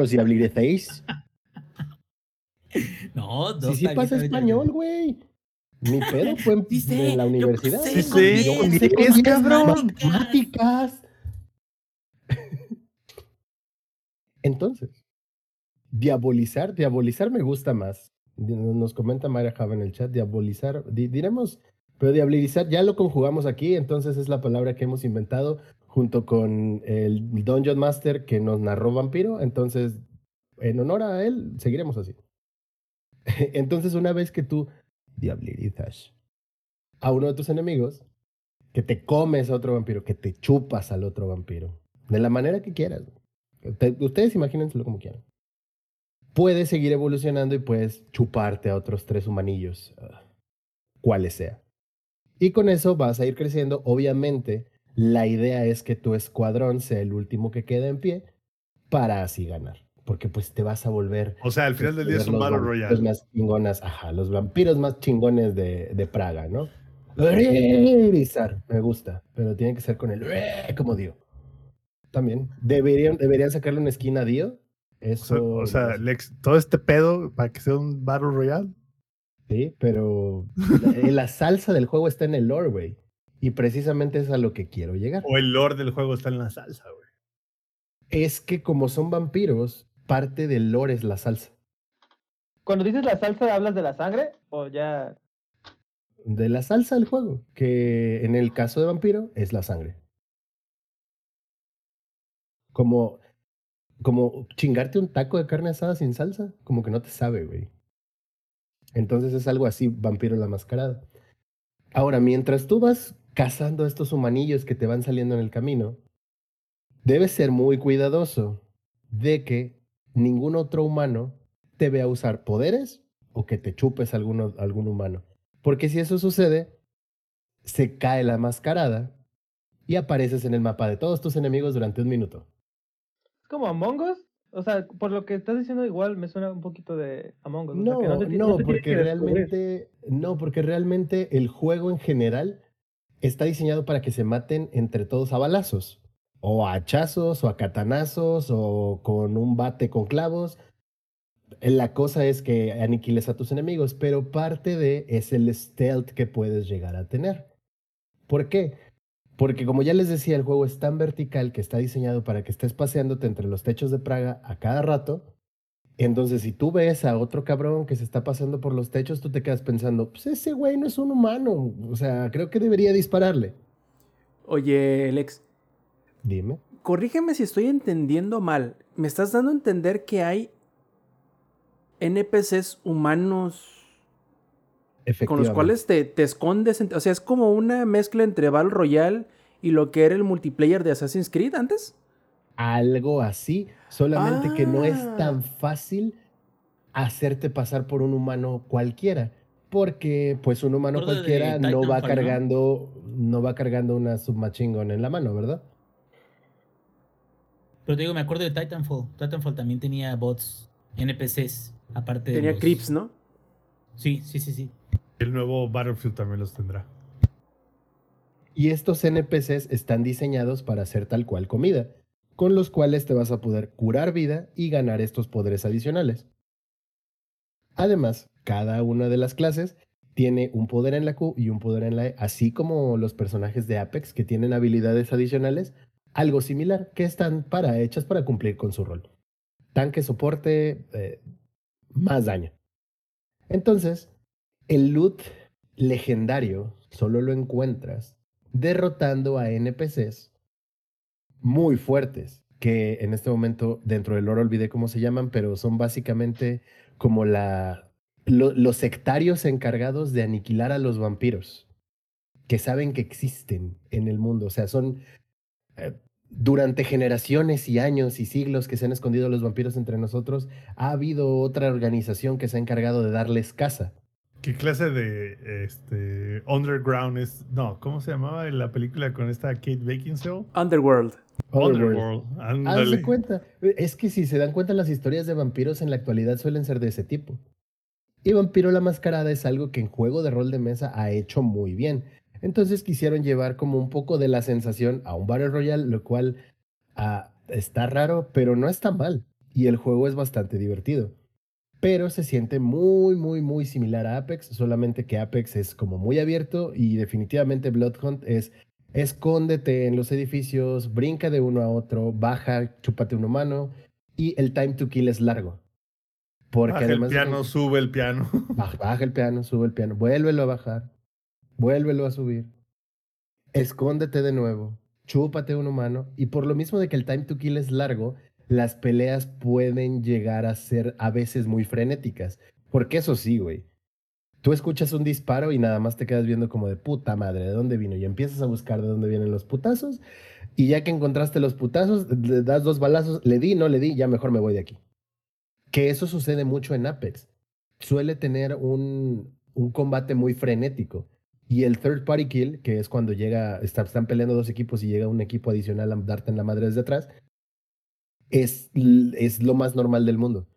diabliricéis. No. Si sí pasa español, güey. Mi pedo fue en, la universidad. Sí, sí. Yo es cabrón. Matemáticas. Entonces, diabolizar, diabolizar me gusta más. Nos comenta María Java en el chat, diabolizar, di, diremos, pero diabolizar ya lo conjugamos aquí, entonces es la palabra que hemos inventado junto con el Dungeon Master que nos narró Vampiro, entonces en honor a él seguiremos así. Entonces una vez que tú diabolizas a uno de tus enemigos, que te comes a otro vampiro, que te chupas al otro vampiro, de la manera que quieras. Te, ustedes imagínenselo como quieran puedes seguir evolucionando y puedes chuparte a otros tres humanillos, uh, cuales sea. Y con eso vas a ir creciendo. Obviamente, la idea es que tu escuadrón sea el último que quede en pie para así ganar. Porque pues te vas a volver... O sea, al final del día es un Battle Royale. Más chingonas, ajá, los vampiros más chingones de, de Praga, ¿no? Me gusta, pero tiene que ser con el como Dio. También. Deberían, deberían sacarle una esquina a Dio eso. O sea, o sea todo este pedo para que sea un Battle Royale. Sí, pero la, la salsa del juego está en el lore, güey. Y precisamente es a lo que quiero llegar. O el lore del juego está en la salsa, güey. Es que como son vampiros, parte del lore es la salsa. Cuando dices la salsa, ¿hablas de la sangre? ¿O ya.? De la salsa del juego, que en el caso de vampiro es la sangre. Como como chingarte un taco de carne asada sin salsa, como que no te sabe, güey. Entonces es algo así, vampiro la mascarada. Ahora, mientras tú vas cazando estos humanillos que te van saliendo en el camino, debes ser muy cuidadoso de que ningún otro humano te vea usar poderes o que te chupes a algún, algún humano. Porque si eso sucede, se cae la mascarada y apareces en el mapa de todos tus enemigos durante un minuto como Among Us? O sea, por lo que estás diciendo igual me suena un poquito de Among Us. No, o sea, no, te, no, no porque realmente, no, porque realmente el juego en general está diseñado para que se maten entre todos a balazos, o a hachazos, o a catanazos, o con un bate con clavos. la cosa es que aniquiles a tus enemigos, pero parte de es el stealth que puedes llegar a tener. ¿Por qué? Porque como ya les decía, el juego es tan vertical que está diseñado para que estés paseándote entre los techos de Praga a cada rato. Entonces, si tú ves a otro cabrón que se está pasando por los techos, tú te quedas pensando, pues ese güey no es un humano. O sea, creo que debería dispararle. Oye, Lex, Dime. corrígeme si estoy entendiendo mal. ¿Me estás dando a entender que hay NPCs humanos con los cuales te, te escondes? en- o sea, es como una mezcla entre Battle Royale y lo que era el multiplayer de Assassin's Creed antes. Algo así, solamente que no es Ah. tan fácil hacerte pasar por un humano cualquiera. Porque, pues, un humano cualquiera no va cargando, ¿no? va cargando una submachine gun en la mano, ¿verdad? Pero te digo, me acuerdo de Titanfall. Titanfall también tenía bots, NPCs, aparte de Tenía creeps, ¿no? Sí, sí, sí, sí. El nuevo Battlefield también los tendrá. Y estos NPCs están diseñados para ser tal cual comida, con los cuales te vas a poder curar vida y ganar estos poderes adicionales. Además, cada una de las clases tiene un poder en la Q y un poder en la E, así como los personajes de Apex que tienen habilidades adicionales, algo similar, que están para, hechas para cumplir con su rol. Tanque, soporte, eh, más daño. Entonces, el loot legendario solo lo encuentras derrotando a NPCs muy fuertes, que en este momento dentro del lore olvidé cómo se llaman, pero son básicamente como la, lo- los sectarios encargados de aniquilar a los vampiros, que saben que existen en el mundo, o sea, son... eh, durante generaciones y años y siglos que se han escondido los vampiros entre nosotros, ha habido otra organización que se ha encargado de darles casa. ¿Qué clase de este underground es? No, ¿cómo se llamaba en la película con esta Kate Beckinsale? Underworld. Underworld. Haz de Ándale. cuenta. Es que si se dan cuenta, las historias de vampiros en la actualidad suelen ser de ese tipo. Y Vampiro la Mascarada es algo que en juego de rol de mesa ha hecho muy bien. Entonces quisieron llevar como un poco de la sensación a un Battle Royale, lo cual ah, está raro, pero no está mal. Y el juego es bastante divertido. Pero se siente muy, muy, muy similar a Apex, solamente que Apex es como muy abierto y definitivamente Bloodhunt es escóndete en los edificios, brinca de uno a otro, baja, chúpate un humano y el time to kill es largo. Porque Baja además el de- piano, sube el piano. Baja, baja el piano, sube el piano, vuélvelo a bajar, vuélvelo a subir, escóndete de nuevo, chúpate un humano y por lo mismo de que el time to kill es largo, las peleas pueden llegar a ser a veces muy frenéticas. Porque eso sí, güey. Tú escuchas un disparo y nada más te quedas viendo como de puta madre, ¿de dónde vino? Y empiezas a buscar de dónde vienen los putazos. Y ya que encontraste los putazos, le das dos balazos, le di, no le di, ya mejor me voy de aquí. Que eso sucede mucho en Apex. Suele tener un, un combate muy frenético. Y el third party kill, que es cuando llega, está- están peleando dos equipos y llega un equipo adicional a darte en la madre desde atrás, es, es lo más normal del mundo.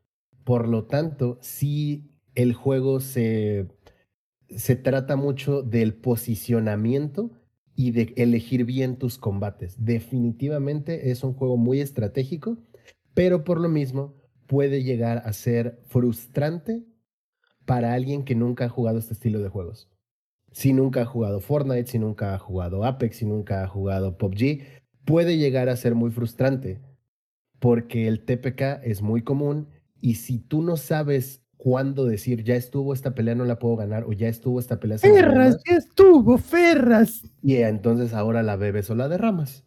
Por lo tanto, sí el juego se, se trata mucho del posicionamiento y de elegir bien tus combates. Definitivamente es un juego muy estratégico, pero por lo mismo puede llegar a ser frustrante para alguien que nunca ha jugado este estilo de juegos. Si nunca ha jugado Fortnite, si nunca ha jugado Apex, si nunca ha jugado PUBG, puede llegar a ser muy frustrante porque el TPK es muy común y si tú no sabes cuándo decir ya estuvo esta pelea no la puedo ganar o ya estuvo esta pelea ganar", ya estuvo, Ferras. y entonces ahora la bebes o la derramas.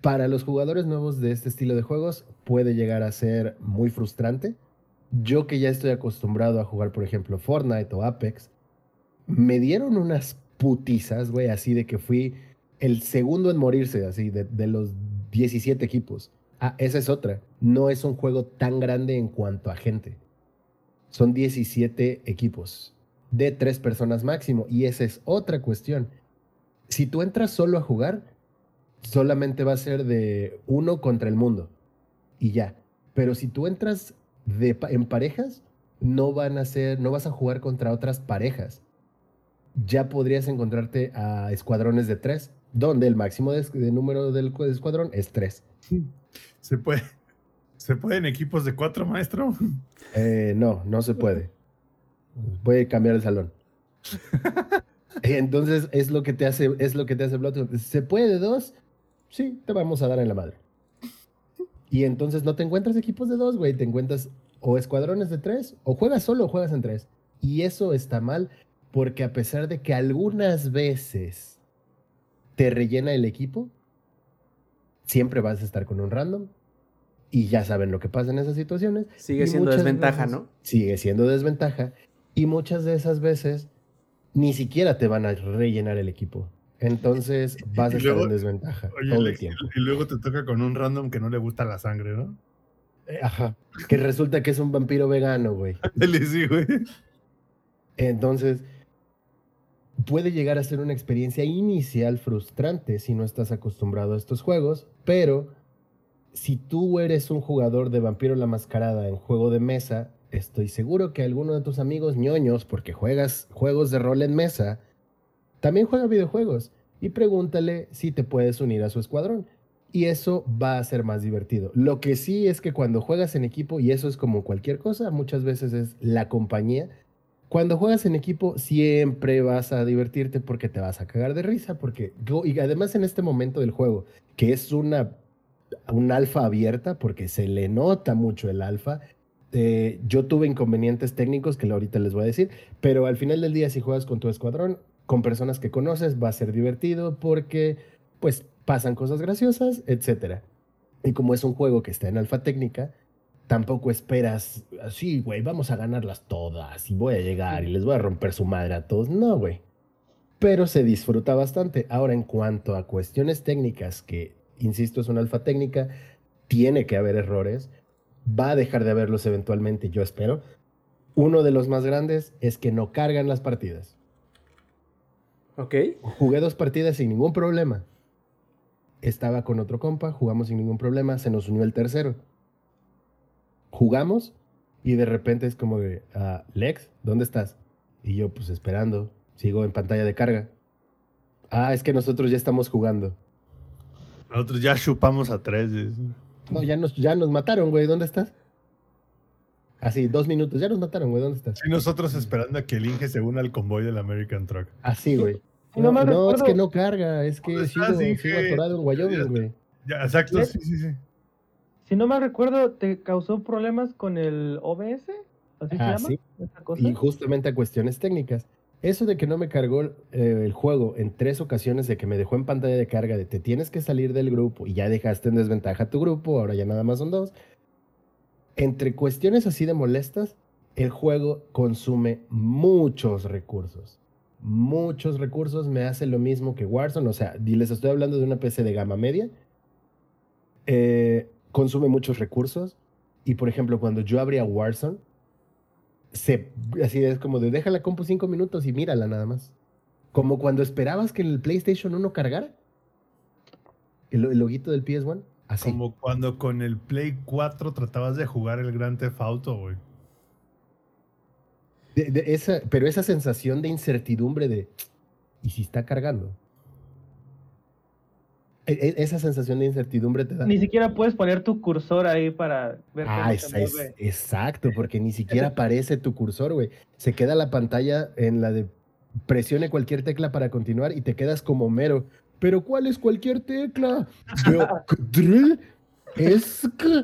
Para los jugadores nuevos de este estilo de juegos puede llegar a ser muy frustrante. Yo que ya estoy acostumbrado a jugar, por ejemplo, Fortnite o Apex, me dieron unas putizas, güey, así de que fui el segundo en morirse, así, de, los 17 equipos. Ah, esa es otra. No es un juego tan grande en cuanto a gente. Son 17 equipos de tres personas máximo. Y esa es otra cuestión. Si tú entras solo a jugar, solamente va a ser de uno contra el mundo. Y ya. Pero si tú entras en parejas, no van a ser, no vas a jugar contra otras parejas. Ya podrías encontrarte a escuadrones de tres, donde el máximo de, de número del cu- escuadrón es tres. Se puede, ¿Se pueden equipos de cuatro, maestro? Eh, no, no se puede. Puede cambiar el salón. Entonces es lo que te hace, es lo que te hace Bloodhound. ¿Se puede de dos? Sí, te vamos a dar en la madre. Y entonces no te encuentras equipos de dos, güey. Te encuentras o escuadrones de tres, o juegas solo o juegas en tres. Y eso está mal, porque a pesar de que algunas veces te rellena el equipo, siempre vas a estar con un random. Y ya saben lo que pasa en esas situaciones. Sigue Y siendo desventaja, veces- ¿no? Sigue siendo desventaja. Y muchas de esas veces ni siquiera te van a rellenar el equipo. Entonces vas a estar en desventaja Oye, todo el tiempo. y luego te toca con un random que no le gusta la sangre, ¿no? Eh, Ajá. Que resulta que es un vampiro vegano, güey. Le sí, güey. Entonces, puede llegar a ser una experiencia inicial frustrante si no estás acostumbrado a estos juegos, pero si tú eres un jugador de Vampiro la Mascarada en juego de mesa, estoy seguro que alguno de tus amigos ñoños, porque juegas juegos de rol en mesa, también juega videojuegos y pregúntale si te puedes unir a su escuadrón. Y eso va a ser más divertido. Lo que sí es que cuando juegas en equipo, y eso es como cualquier cosa, muchas veces es la compañía, cuando juegas en equipo siempre vas a divertirte porque te vas a cagar de risa, porque y además en este momento del juego, que es una un alfa abierta, porque se le nota mucho el alfa. eh, yo tuve inconvenientes técnicos que ahorita les voy a decir, pero al final del día si juegas con tu escuadrón, con personas que conoces, va a ser divertido porque pues pasan cosas graciosas, etcétera. Y como es un juego que está en alfa técnica, tampoco esperas, así, güey, vamos a ganarlas todas y voy a llegar y les voy a romper su madre a todos. No, güey. Pero se disfruta bastante. Ahora, en cuanto a cuestiones técnicas, que, insisto, es una alfa técnica, tiene que haber errores, va a dejar de haberlos eventualmente, yo espero. Uno de los más grandes es que no cargan las partidas. Ok. Jugué dos partidas sin ningún problema. Estaba con otro compa, jugamos sin ningún problema, se nos unió el tercero. Jugamos y de repente es como de, ah, Lex, ¿dónde estás? Y yo pues esperando, sigo en pantalla de carga. Ah, es que nosotros ya estamos jugando. Nosotros ya chupamos a tres. No, ya nos, ya nos mataron, güey, ¿dónde estás? Así, dos minutos, ya nos mataron, güey, ¿dónde estás? Sí, nosotros esperando a que el Inge se una al convoy del American Truck. Así, güey. No No, mal no, es que no carga, es que ¿Dónde sigo, sigo atorado en Wyoming, güey. Ya, exacto, ¿Le- sí, sí, sí. Si no mal recuerdo, ¿te causó problemas con el OBS? ¿Así Ah, se llama? sí. ¿Esa cosa? Y justamente a cuestiones técnicas. Eso de que no me cargó eh, el juego en tres ocasiones, de que me dejó en pantalla de carga, de te tienes que salir del grupo y ya dejaste en desventaja a tu grupo, ahora ya nada más son dos. Entre cuestiones así de molestas, el juego consume muchos recursos. Muchos recursos me hace lo mismo que Warzone. O sea, les estoy hablando de una PC de gama media. Eh, consume muchos recursos. Y por ejemplo, cuando yo abría Warzone, se, así es como de deja la compu cinco minutos y mírala nada más. Como cuando esperabas que el PlayStation 1 cargara. El, el loguito del PS1. Así. Como cuando con el Play 4 tratabas de jugar el Grand Theft Auto, güey. De- de esa, pero esa sensación de incertidumbre de ¿y si está cargando? E- e- esa sensación de incertidumbre te da. Ni siquiera puedes poner tu cursor ahí para ver Ah, cómo es- es- exacto, porque ni siquiera aparece tu cursor, güey. Se queda la pantalla en la de presione cualquier tecla para continuar y te quedas como mero. Pero ¿cuál es cualquier tecla? Yo, "Dre, Es que-".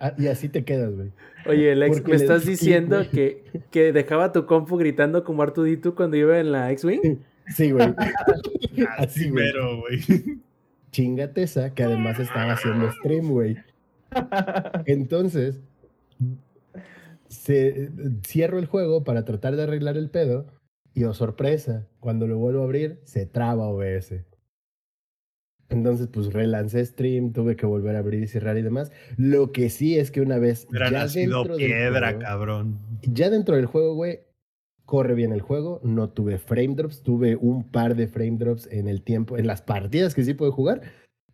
Ah, y así te quedas, güey. Oye, Lex, me estás diciendo que, que dejaba tu compu gritando como Artudito cuando iba en la X-Wing. Sí, güey. Así güey. Chingate esa, que además estaba haciendo stream, güey. Entonces, se, cierro el juego para tratar de arreglar el pedo y, oh sorpresa, cuando lo vuelvo a abrir, se traba OBS. Entonces, pues relancé stream, tuve que volver a abrir y cerrar y demás. Lo que sí es que una vez Hubiera ya nacido dentro del piedra, juego- cabrón. ya dentro del juego, güey, corre bien el juego. No tuve frame drops. Tuve un par de frame drops en el tiempo. En las partidas que sí pude jugar,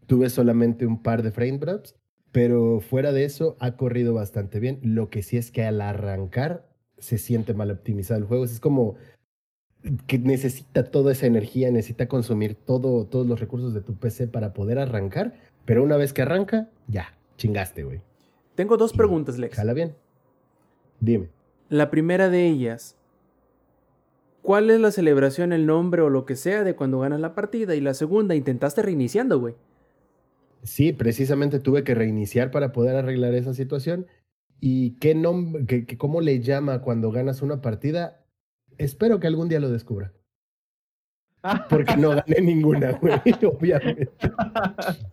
tuve solamente un par de frame drops. Pero fuera de eso, ha corrido bastante bien. Lo que sí es que al arrancar se siente mal optimizado el juego. Es como que necesita toda esa energía, necesita consumir todo, todos los recursos de tu PC para poder arrancar. Pero una vez que arranca, ya, chingaste, güey. Tengo dos Y preguntas, Lex. Jala bien. Dime. La primera de ellas, ¿cuál es la celebración, el nombre o lo que sea de cuando ganas la partida? Y la segunda, intentaste reiniciando, güey. Sí, precisamente tuve que reiniciar para poder arreglar esa situación. ¿Y qué nombre, qué- qué- cómo le llama cuando ganas una partida? Espero que algún día lo descubra. Porque no gané ninguna, güey, obviamente.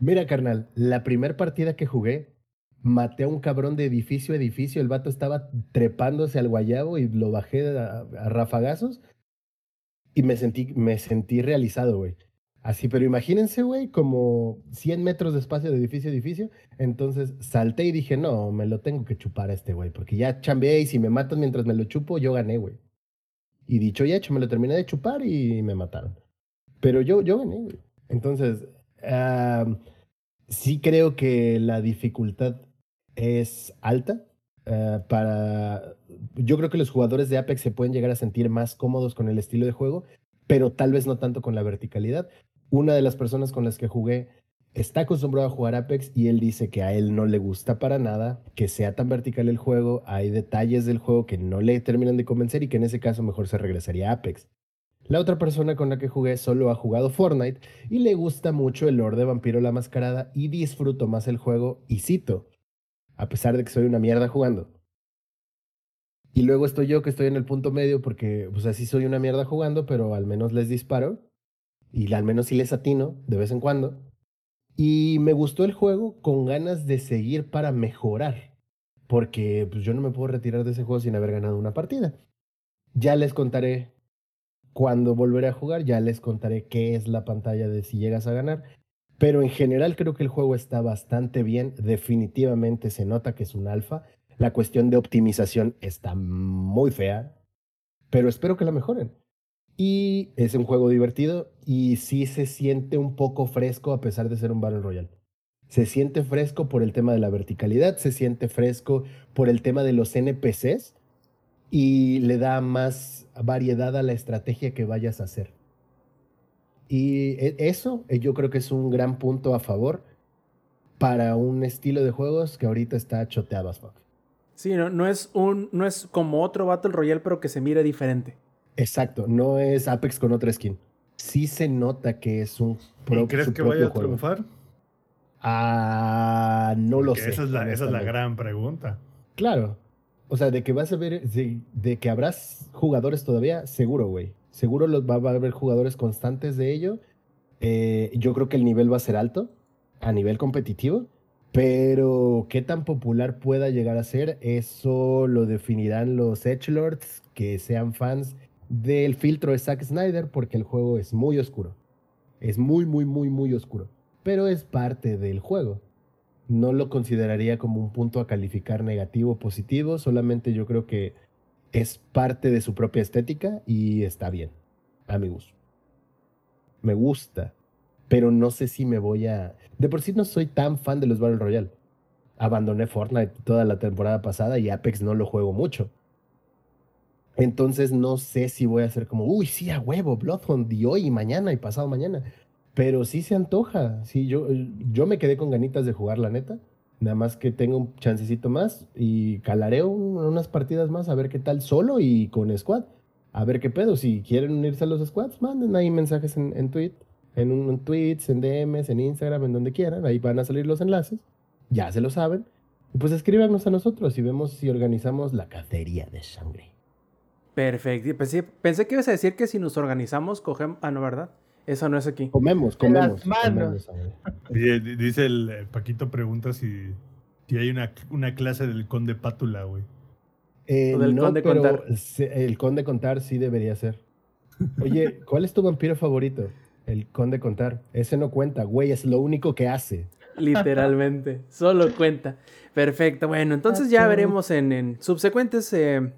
Mira, carnal, la primera partida que jugué, maté a un cabrón de edificio a edificio. El vato estaba trepándose al guayabo y lo bajé a, a rafagazos. Y me sentí, me sentí realizado, güey. Así, pero imagínense, güey, como 100 metros de espacio de edificio a edificio. Entonces salté y dije, no, me lo tengo que chupar a este güey, porque ya chambeé y si me matan mientras me lo chupo, yo gané, güey. Y dicho y hecho, me lo terminé de chupar y me mataron. Pero yo, yo gané, güey. Entonces, ah, sí creo que la dificultad es alta. ah, para. Yo creo que los jugadores de Apex se pueden llegar a sentir más cómodos con el estilo de juego, pero tal vez no tanto con la verticalidad. Una de las personas con las que jugué está acostumbrado a jugar Apex y él dice que a él no le gusta para nada que sea tan vertical el juego. Hay detalles del juego que no le terminan de convencer y que en ese caso mejor se regresaría a Apex. La otra persona con la que jugué solo ha jugado Fortnite y le gusta mucho el lore de Vampiro la Mascarada y disfruto más el juego y cito, a pesar de que soy una mierda jugando. Y luego estoy yo que estoy en el punto medio porque pues así soy una mierda jugando, pero al menos les disparo y al menos sí les atino de vez en cuando. Y me gustó el juego con ganas de seguir para mejorar, porque pues, yo no me puedo retirar de ese juego sin haber ganado una partida. Ya les contaré cuando volveré a jugar, ya les contaré qué es la pantalla de si llegas a ganar. Pero en general creo que el juego está bastante bien, definitivamente se nota que es un alfa. La cuestión de optimización está muy fea, pero espero que la mejoren. Y es un juego divertido y sí se siente un poco fresco a pesar de ser un Battle Royale. Se siente fresco por el tema de la verticalidad, se siente fresco por el tema de los NPCs y le da más variedad a la estrategia que vayas a hacer. Y e- eso eh, yo creo que es un gran punto a favor para un estilo de juegos que ahorita está choteado as fuck. Sí, no, no, es un, no es como otro Battle Royale, pero que se mire diferente. Exacto, no es Apex con otra skin. Sí se nota que es un pro- ¿Y crees que vaya a juego. triunfar? Ah, no lo sé. Esa es, la, esa es la gran pregunta. Claro. O sea, de que vas a ver, de, de que habrás jugadores todavía, seguro, güey. Seguro los, va, a haber jugadores constantes de ello. Eh, yo creo que el nivel va a ser alto a nivel competitivo, pero qué tan popular pueda llegar a ser, eso lo definirán los Edgelords que sean fans del filtro de Zack Snyder, porque el juego es muy oscuro. Es muy, muy, muy, muy oscuro. Pero es parte del juego no lo consideraría como un punto a calificar negativo o positivo, solamente yo creo que es parte de su propia estética y está bien, amigos. Me gusta, pero no sé si me voy a... De por sí no soy tan fan de los Battle Royale. Abandoné Fortnite toda la temporada pasada y Apex no lo juego mucho. Entonces no sé si voy a ser como, uy, sí, a huevo, Bloodhound, y hoy, y mañana, y pasado mañana. Pero sí se antoja. Sí, yo, yo me quedé con ganitas de jugar, la neta. Nada más que tengo un chancecito más y calaré un- unas partidas más a ver qué tal solo y con squad. A ver qué pedo. Si quieren unirse a los squads, manden ahí mensajes en, en tweet, en, un, en tweets, en DMs, en Instagram, en donde quieran. Ahí van a salir los enlaces. Ya se lo saben. Y pues escríbanos a nosotros y vemos si organizamos la cacería de sangre. Perfecto. Pensé, pensé que ibas a decir que si nos organizamos, cogemos. Ah, no, ¿verdad? Eso no es aquí. Comemos, comemos. manos. comemos dice el, el Paquito pregunta si, si hay una, una clase del conde Pátula, güey. Eh, O del no, Conde pero Contar. el conde contar sí debería ser. Oye, ¿cuál es tu vampiro favorito? El conde contar. Ese no cuenta, güey, es lo único que hace. Literalmente. Solo cuenta. Perfecto. Bueno, entonces ya veremos en, en subsecuentes eh,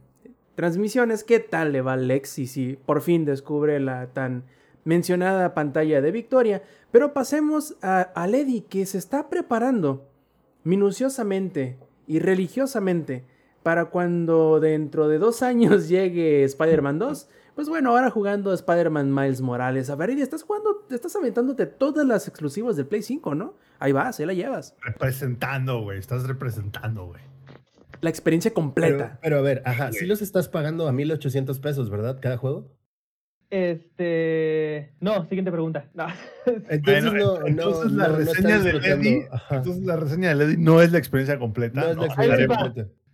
transmisiones qué tal le va a Lex y si por fin descubre la tan mencionada pantalla de victoria. Pero pasemos a, a Lady que se está preparando minuciosamente y religiosamente para cuando dentro de dos años llegue Spider-Man 2, Pues bueno, ahora jugando Spider-Man Miles Morales. A ver, y estás jugando, estás aventándote todas las exclusivas del Play 5, ¿no? Ahí vas, ahí la llevas. Representando, güey. Estás representando, güey. La experiencia Pero, completa. pero a ver, ajá, sí los estás pagando a 1800 pesos, ¿verdad? Cada juego. Este. No, siguiente pregunta. No. Entonces Bueno, no, no, entonces no, la reseña de. Lady, entonces la reseña de Lady no es la experiencia completa.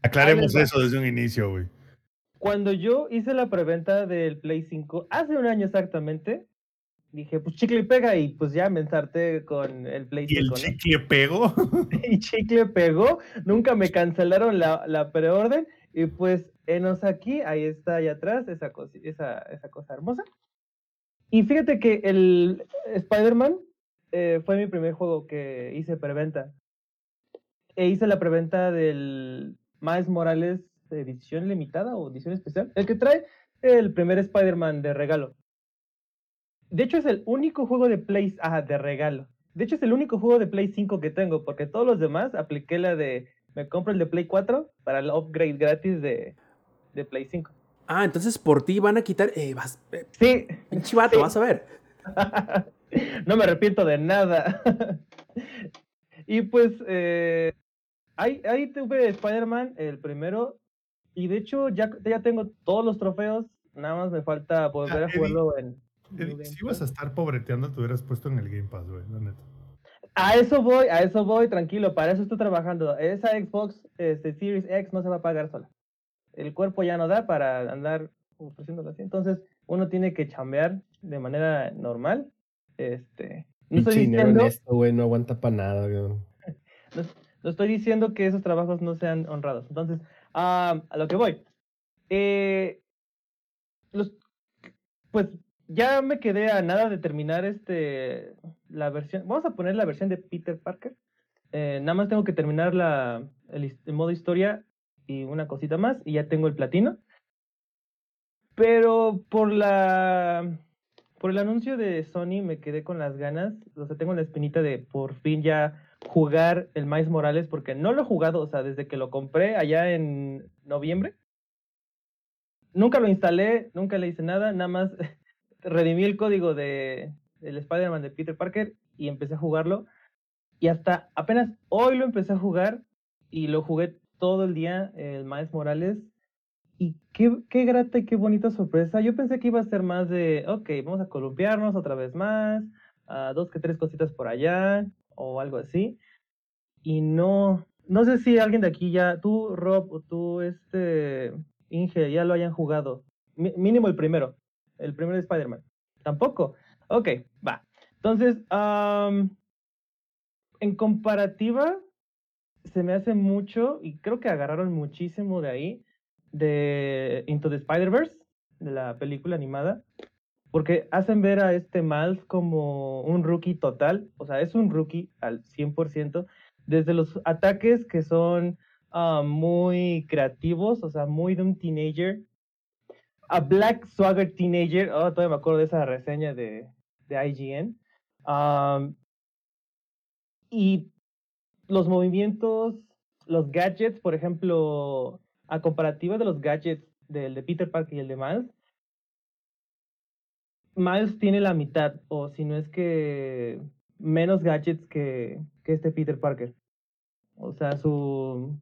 Aclaremos eso desde un inicio, güey. Cuando yo hice la preventa del Play 5, hace un año exactamente, dije, pues chicle y pega, y pues ya me ensarté con el Play Y el 5. ¿no? chicle pegó. y chicle pegó, nunca me cancelaron la, la preorden y pues enos aquí, ahí está allá atrás esa, cosi- esa, esa cosa hermosa. Y fíjate que el Spider-Man eh, fue mi primer juego que hice preventa. E hice la preventa del Miles Morales edición limitada o edición especial, el que trae el primer Spider-Man de regalo. De hecho es el único juego de Play, ajá, de regalo. De hecho, es el único juego de Play 5 que tengo, porque todos los demás apliqué la de. Me compro el de Play 4 para el upgrade gratis de, de Play 5. Ah, entonces por ti van a quitar. Eh, vas, eh, Sí, pinche vato, Sí. vas a ver. no me arrepiento de nada. y pues, eh, ahí, ahí tuve Spider-Man, el primero. Y de hecho, ya, ya tengo todos los trofeos. Nada más me falta volver a Eddie, jugarlo en. Eddie, Si ibas a estar pobreteando, te hubieras puesto en el Game Pass, güey, la neta. A eso voy, a eso voy, tranquilo, para eso estoy trabajando. Esa Xbox este, Series X no se va a pagar sola. El cuerpo ya no da para andar ofreciéndolo así. Entonces, uno tiene que chambear de manera normal. Este, no estoy diciendo, honesto, güey, no aguanta para nada, güey. no estoy diciendo que esos trabajos no sean honrados. Entonces, ah, a lo que voy. Eh, los, pues ya me quedé a nada de terminar este la versión. Vamos a poner la versión de Peter Parker. Eh, nada más tengo que terminar la, el, modo historia y una cosita más y ya tengo el platino. Pero por la por el anuncio de Sony me quedé con las ganas, o sea, tengo la espinita de por fin ya jugar el Miles Morales porque no lo he jugado, o sea, desde que lo compré allá en noviembre. Nunca lo instalé, nunca le hice nada, nada más redimí el código de el Spider-Man de Peter Parker y empecé a jugarlo. Y hasta apenas hoy lo empecé a jugar y lo jugué todo el día, el Miles Morales. Y qué, qué grata y qué bonita sorpresa. Yo pensé que iba a ser más de, ok, vamos a columpiarnos otra vez más, a dos que tres cositas por allá o algo así. Y no, no sé si alguien de aquí ya, tú Rob o tú este Inge ya lo hayan jugado. Mínimo el primero, el primer de Spider-Man. Tampoco. Ok, va. Entonces, en comparativa, se me hace mucho, y creo que agarraron muchísimo de ahí, de Into the Spider-Verse, de la película animada, porque hacen ver a este Miles como un rookie total, o sea, es un rookie al 100%, desde los ataques que son ah, muy creativos, o sea, muy de un teenager, a Black Swagger Teenager, oh, todavía me acuerdo de esa reseña de, de IGN, Am, y los movimientos, los gadgets, por ejemplo, a comparativa de los gadgets del de Peter Parker y el de Miles, Miles tiene la mitad, o si no es que menos gadgets que, que este Peter Parker. O sea, su,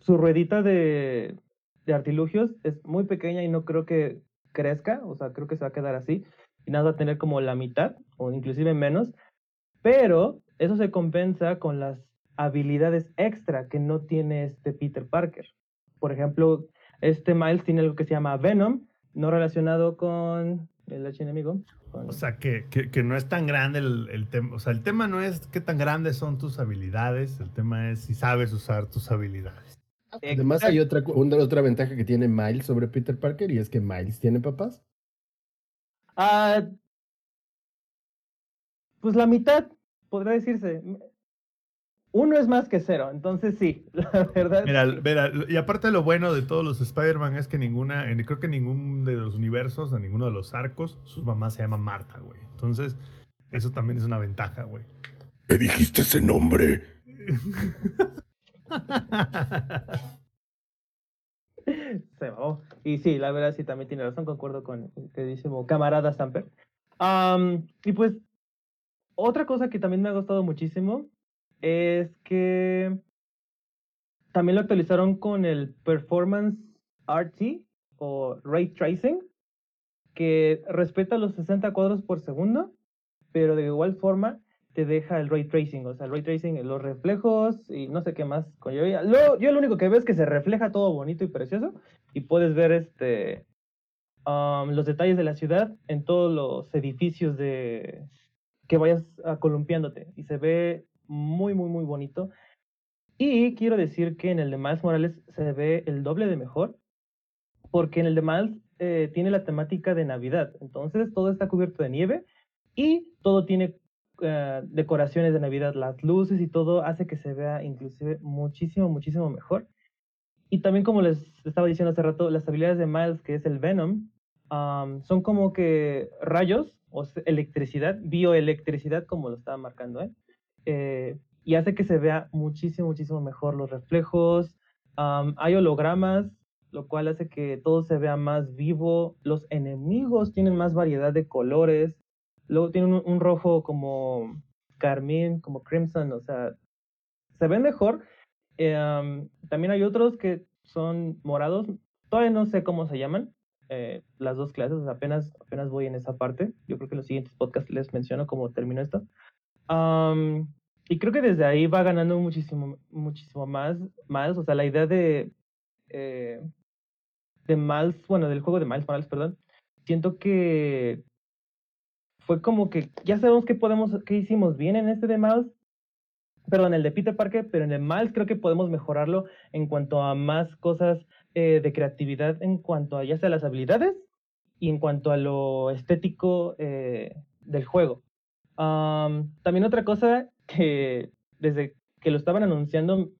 su ruedita de, de artilugios es muy pequeña y no creo que crezca, o sea, creo que se va a quedar así. Y nada, va a tener como la mitad, o inclusive menos. Pero eso se compensa con las habilidades extra que no tiene este Peter Parker. Por ejemplo, este Miles tiene algo que se llama Venom, no relacionado con el archienemigo. con- O sea, que, que, que no es tan grande el, el tema. O sea, el tema no es qué tan grandes son tus habilidades, el tema es si sabes usar tus habilidades. Además hay otra, una, otra ventaja que tiene Miles sobre Peter Parker y es que Miles tiene papás. Ah, pues la mitad, podría decirse. Uno es más que cero, entonces sí, la verdad. Mira, sí. mira, y aparte lo bueno de todos los Spider-Man es que ninguna, en- creo que ningún de los universos, en ninguno de los arcos, su mamá se llama Marta, güey. Entonces, eso también es una ventaja, güey. ¿Qué dijiste ese nombre? Se mamó. Y sí, la verdad sí también tiene razón, concuerdo con el queridísimo camarada Stamper. Am, y pues, otra cosa que también me ha gustado muchísimo es que también lo actualizaron con el Performance RT o Ray Tracing, que respeta los 60 cuadros por segundo, pero de igual forma te deja el ray tracing, o sea, el ray tracing, los reflejos y no sé qué más. Yo, lo, yo lo único que veo es que se refleja todo bonito y precioso y puedes ver este um, los detalles de la ciudad en todos los edificios de que vayas ah, columpiándote y se ve muy, muy, muy bonito. Y quiero decir que en el de Miles Morales se ve el doble de mejor, porque en el de Miles eh, tiene la temática de Navidad, entonces todo está cubierto de nieve y todo tiene eh, decoraciones de Navidad, las luces y todo hace que se vea inclusive muchísimo, muchísimo mejor. Y también como les estaba diciendo hace rato, las habilidades de Miles, que es el Venom, son como que rayos o electricidad, bioelectricidad, como lo estaba marcando. Eh, y hace que se vea muchísimo, muchísimo mejor los reflejos. hay hologramas, lo cual hace que todo se vea más vivo. Los enemigos tienen más variedad de colores. Luego tienen un, un rojo como carmín, como crimson, o sea, se ven mejor. Eh, am, también hay otros que son morados. Todavía no sé cómo se llaman. eh, las dos clases, apenas, apenas voy en esa parte. Yo creo que en los siguientes podcasts les menciono cómo terminó esto. Am, y creo que desde ahí va ganando muchísimo, muchísimo más, más. O sea, la idea de, eh, de Miles, bueno, del juego de Miles Morales, perdón, siento que fue como que ya sabemos qué podemos, qué hicimos bien en este de Miles, perdón, el de Peter Parker, pero en el Miles creo que podemos mejorarlo en cuanto a más cosas eh, de creatividad, en cuanto a ya sea las habilidades y en cuanto a lo estético eh, del juego. Am, también otra cosa que desde que lo estaban anunciando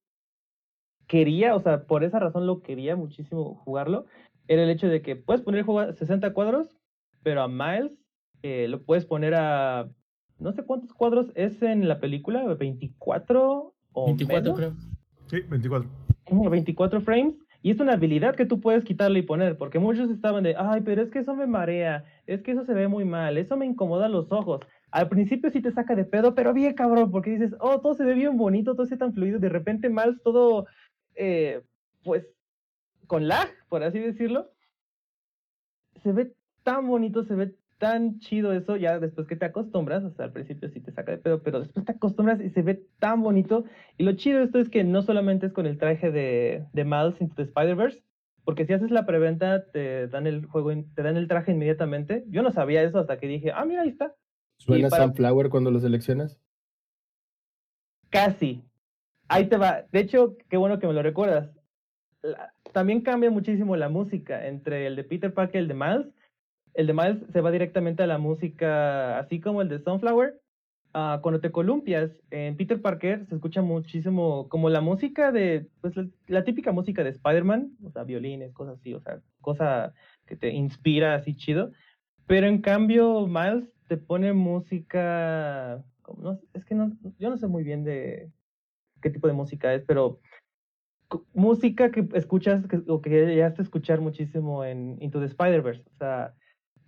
quería, o sea, por esa razón lo quería muchísimo jugarlo, era el hecho de que puedes poner el juego a 60 cuadros, pero a Miles eh, lo puedes poner a no sé cuántos cuadros es en la película, 24 o 24 menos. creo. Sí, 24. Ujú, 24 frames. Y es una habilidad que tú puedes quitarle y poner, porque muchos estaban de, ay, pero es que eso me marea, es que eso se ve muy mal, eso me incomoda los ojos. Al principio sí te saca de pedo, pero bien cabrón, porque dices, oh, todo se ve bien bonito, todo se ve tan fluido, de repente mal todo, eh, pues, con lag, por así decirlo. Se ve tan bonito, se ve tan chido eso, ya después que te acostumbras, sea, al principio sí te saca de pedo, pero después te acostumbras y se ve tan bonito. Y lo chido de esto es que no solamente es con el traje de, de Miles into the Spider-Verse, porque si haces la preventa te dan el juego, te dan el traje inmediatamente. Yo no sabía eso hasta que dije, ah, mira, ahí está. ¿Suena para- Sunflower cuando lo seleccionas? Casi. Ahí te va. De hecho, qué bueno que me lo recuerdas. La- también cambia muchísimo la música entre el de Peter Parker y el de Miles. El de Miles se va directamente a la música, así como el de Sunflower. Ah, cuando te columpias en Peter Parker se escucha muchísimo como la música de, pues la, típica música de Spider-Man, o sea, violines, cosas así, o sea, cosa que te inspira así chido. Pero en cambio, Miles te pone música, como no, es que no, yo no sé muy bien de qué tipo de música es, pero música que escuchas o que llegaste a escuchar muchísimo en Into the Spider-Verse, o sea,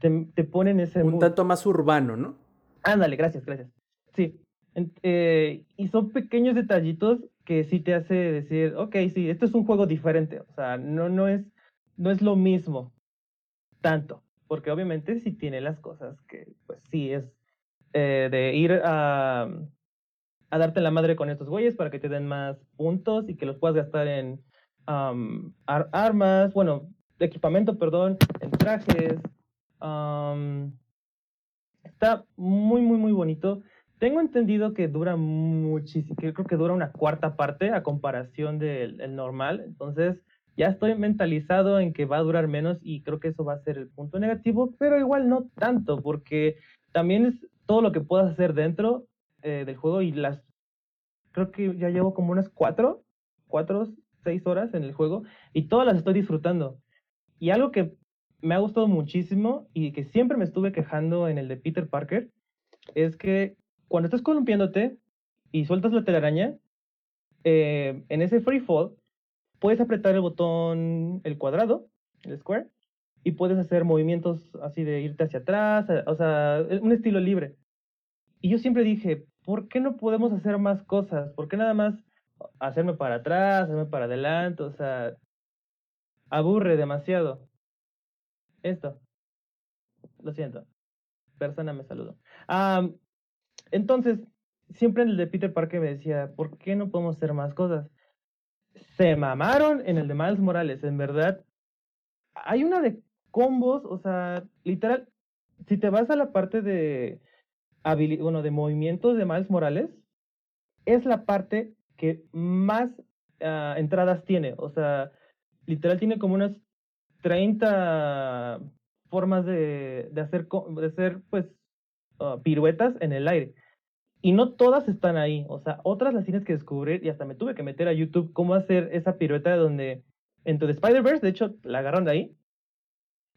te, te ponen ese Un mood. tanto más urbano, ¿no? Ándale, gracias, gracias. Sí. Eh, y son pequeños detallitos que sí te hace decir, ok, sí, esto es un juego diferente. O sea, no, no, es, no es lo mismo tanto. Porque obviamente sí tiene las cosas que, pues sí, es eh, de ir a, a darte la madre con estos güeyes para que te den más puntos y que los puedas gastar en ar- armas, bueno, equipamiento, perdón, en trajes. Está muy, muy, muy bonito. Tengo entendido que dura muchísimo, creo que dura una cuarta parte a comparación del el normal. Entonces, ya estoy mentalizado en que va a durar menos y creo que eso va a ser el punto negativo, pero igual no tanto, porque también es todo lo que puedas hacer dentro eh, del juego y las. Creo que ya llevo como unas cuatro, cuatro, seis horas en el juego y todas las estoy disfrutando. Y algo que me ha gustado muchísimo y que siempre me estuve quejando en el de Peter Parker es que cuando estás columpiándote y sueltas la telaraña, eh, en ese free fall, puedes apretar el botón, el cuadrado, el square, y puedes hacer movimientos así de irte hacia atrás, eh, o sea, un estilo libre. Y yo siempre dije, ¿por qué no podemos hacer más cosas? ¿Por qué nada más hacerme para atrás, hacerme para adelante? O sea, aburre demasiado. Esto. Lo siento. Persona me saludo. Am, entonces, siempre en el de Peter Parker me decía, ¿por qué no podemos hacer más cosas? Se mamaron en el de Miles Morales, en verdad. Hay una de combos, o sea, literal, si te vas a la parte de bueno, de movimientos de Miles Morales, es la parte que más ah, entradas tiene. O sea, literal tiene como unas 30 formas de, de hacer, de hacer pues, ah, piruetas en el aire. Y no todas están ahí. O sea, otras las tienes que descubrir y hasta me tuve que meter a YouTube cómo hacer esa pirueta donde, en tu Spider-Verse, de hecho, la agarran de ahí,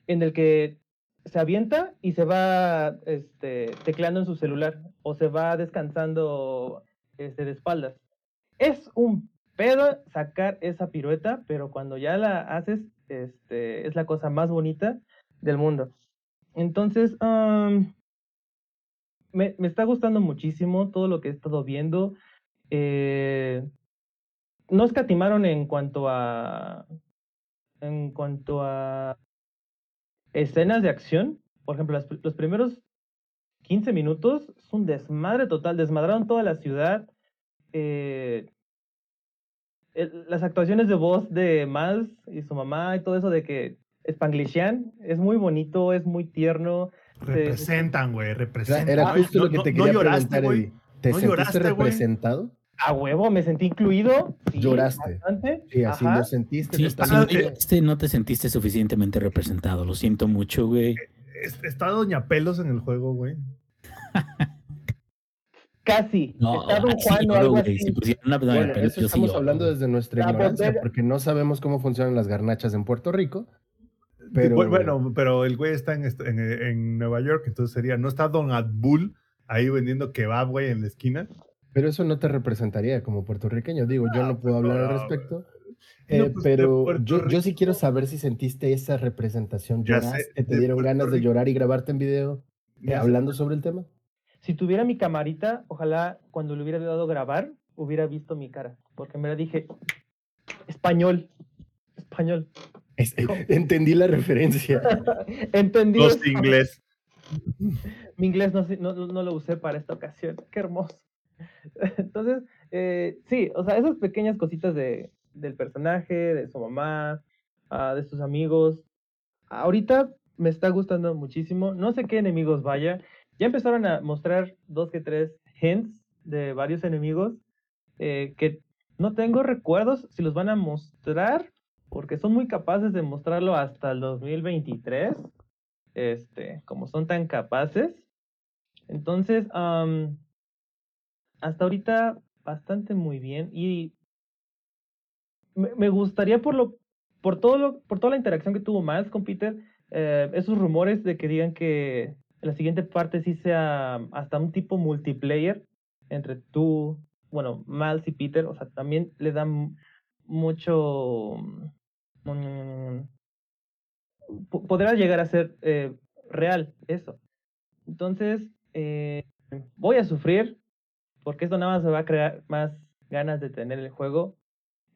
en el que se avienta y se va este, tecleando en su celular o se va descansando este, de espaldas. Es un pedo sacar esa pirueta, pero cuando ya la haces, este, es la cosa más bonita del mundo. Entonces, me, me está gustando muchísimo todo lo que he estado viendo. Eh, no escatimaron en cuanto a en cuanto a escenas de acción. Por ejemplo, los primeros 15 minutos es un desmadre total. Desmadraron toda la ciudad. eh, las actuaciones de voz de Miles y su mamá y todo eso de que Spanglishan es muy bonito, es muy tierno. Representan, güey, Era, representan. era justo no- lo que no- te no quería lloraste, preguntar, güey. Eddie. ¿Te ¿No sentiste lloraste, representado? A huevo, me sentí incluido. sí, Lloraste. bastante, Sí, así ajá. lo sentiste. Sí, te si estaba- no lloraste, no te sentiste suficientemente representado. Lo siento mucho, güey. Es- Está Doña Pelos en el juego, güey. Casi. No, Está Don ay, sí Juan o lloro, algo güey. así. Si pusieran una Bueno, eso sí estamos hablando güey. desde nuestra La ignorancia, botella. porque no sabemos cómo funcionan las garnachas en Puerto Rico. Pero- Bu- Bueno, pero el güey está en, en, en Nueva York, entonces sería, ¿no está Don Adbul ahí vendiendo kebab, güey, en la esquina? Pero eso no te representaría como puertorriqueño. Digo, yo no puedo hablar al respecto. No, Eh, pues, pero yo, yo sí quiero saber si sentiste esa representación. ¿Lloraste? ¿Te dieron Puerto ganas de llorar y grabarte en video eh, hablando sobre el tema? Si tuviera mi camarita, ojalá cuando le hubiera dado grabar, hubiera visto mi cara. Porque me la dije, español, español. Es- entendí la referencia. Entendí. Los eso. inglés. Mi inglés no, sé- no, no- no lo usé para esta ocasión. Qué hermoso. Entonces, eh, sí, o sea, esas pequeñas cositas de, del personaje, de su mamá, ah, de sus amigos. Ahorita me está gustando muchísimo. No sé qué enemigos vaya. Ya empezaron a mostrar dos que tres hints de varios enemigos eh, que no tengo recuerdos si los van a mostrar porque son muy capaces de mostrarlo hasta el 2023 este, como son tan capaces. Entonces, hasta ahorita bastante muy bien y me, gustaría por lo, por todo lo, por toda la interacción que tuvo Miles con Peter, eh, esos rumores de que digan que la siguiente parte sí sea hasta un tipo multiplayer entre tú, bueno, Miles y Peter, o sea, también le dan mucho po- podrá llegar a ser eh, real eso. Entonces, eh, voy a sufrir porque esto nada más me va a crear más ganas de tener el juego.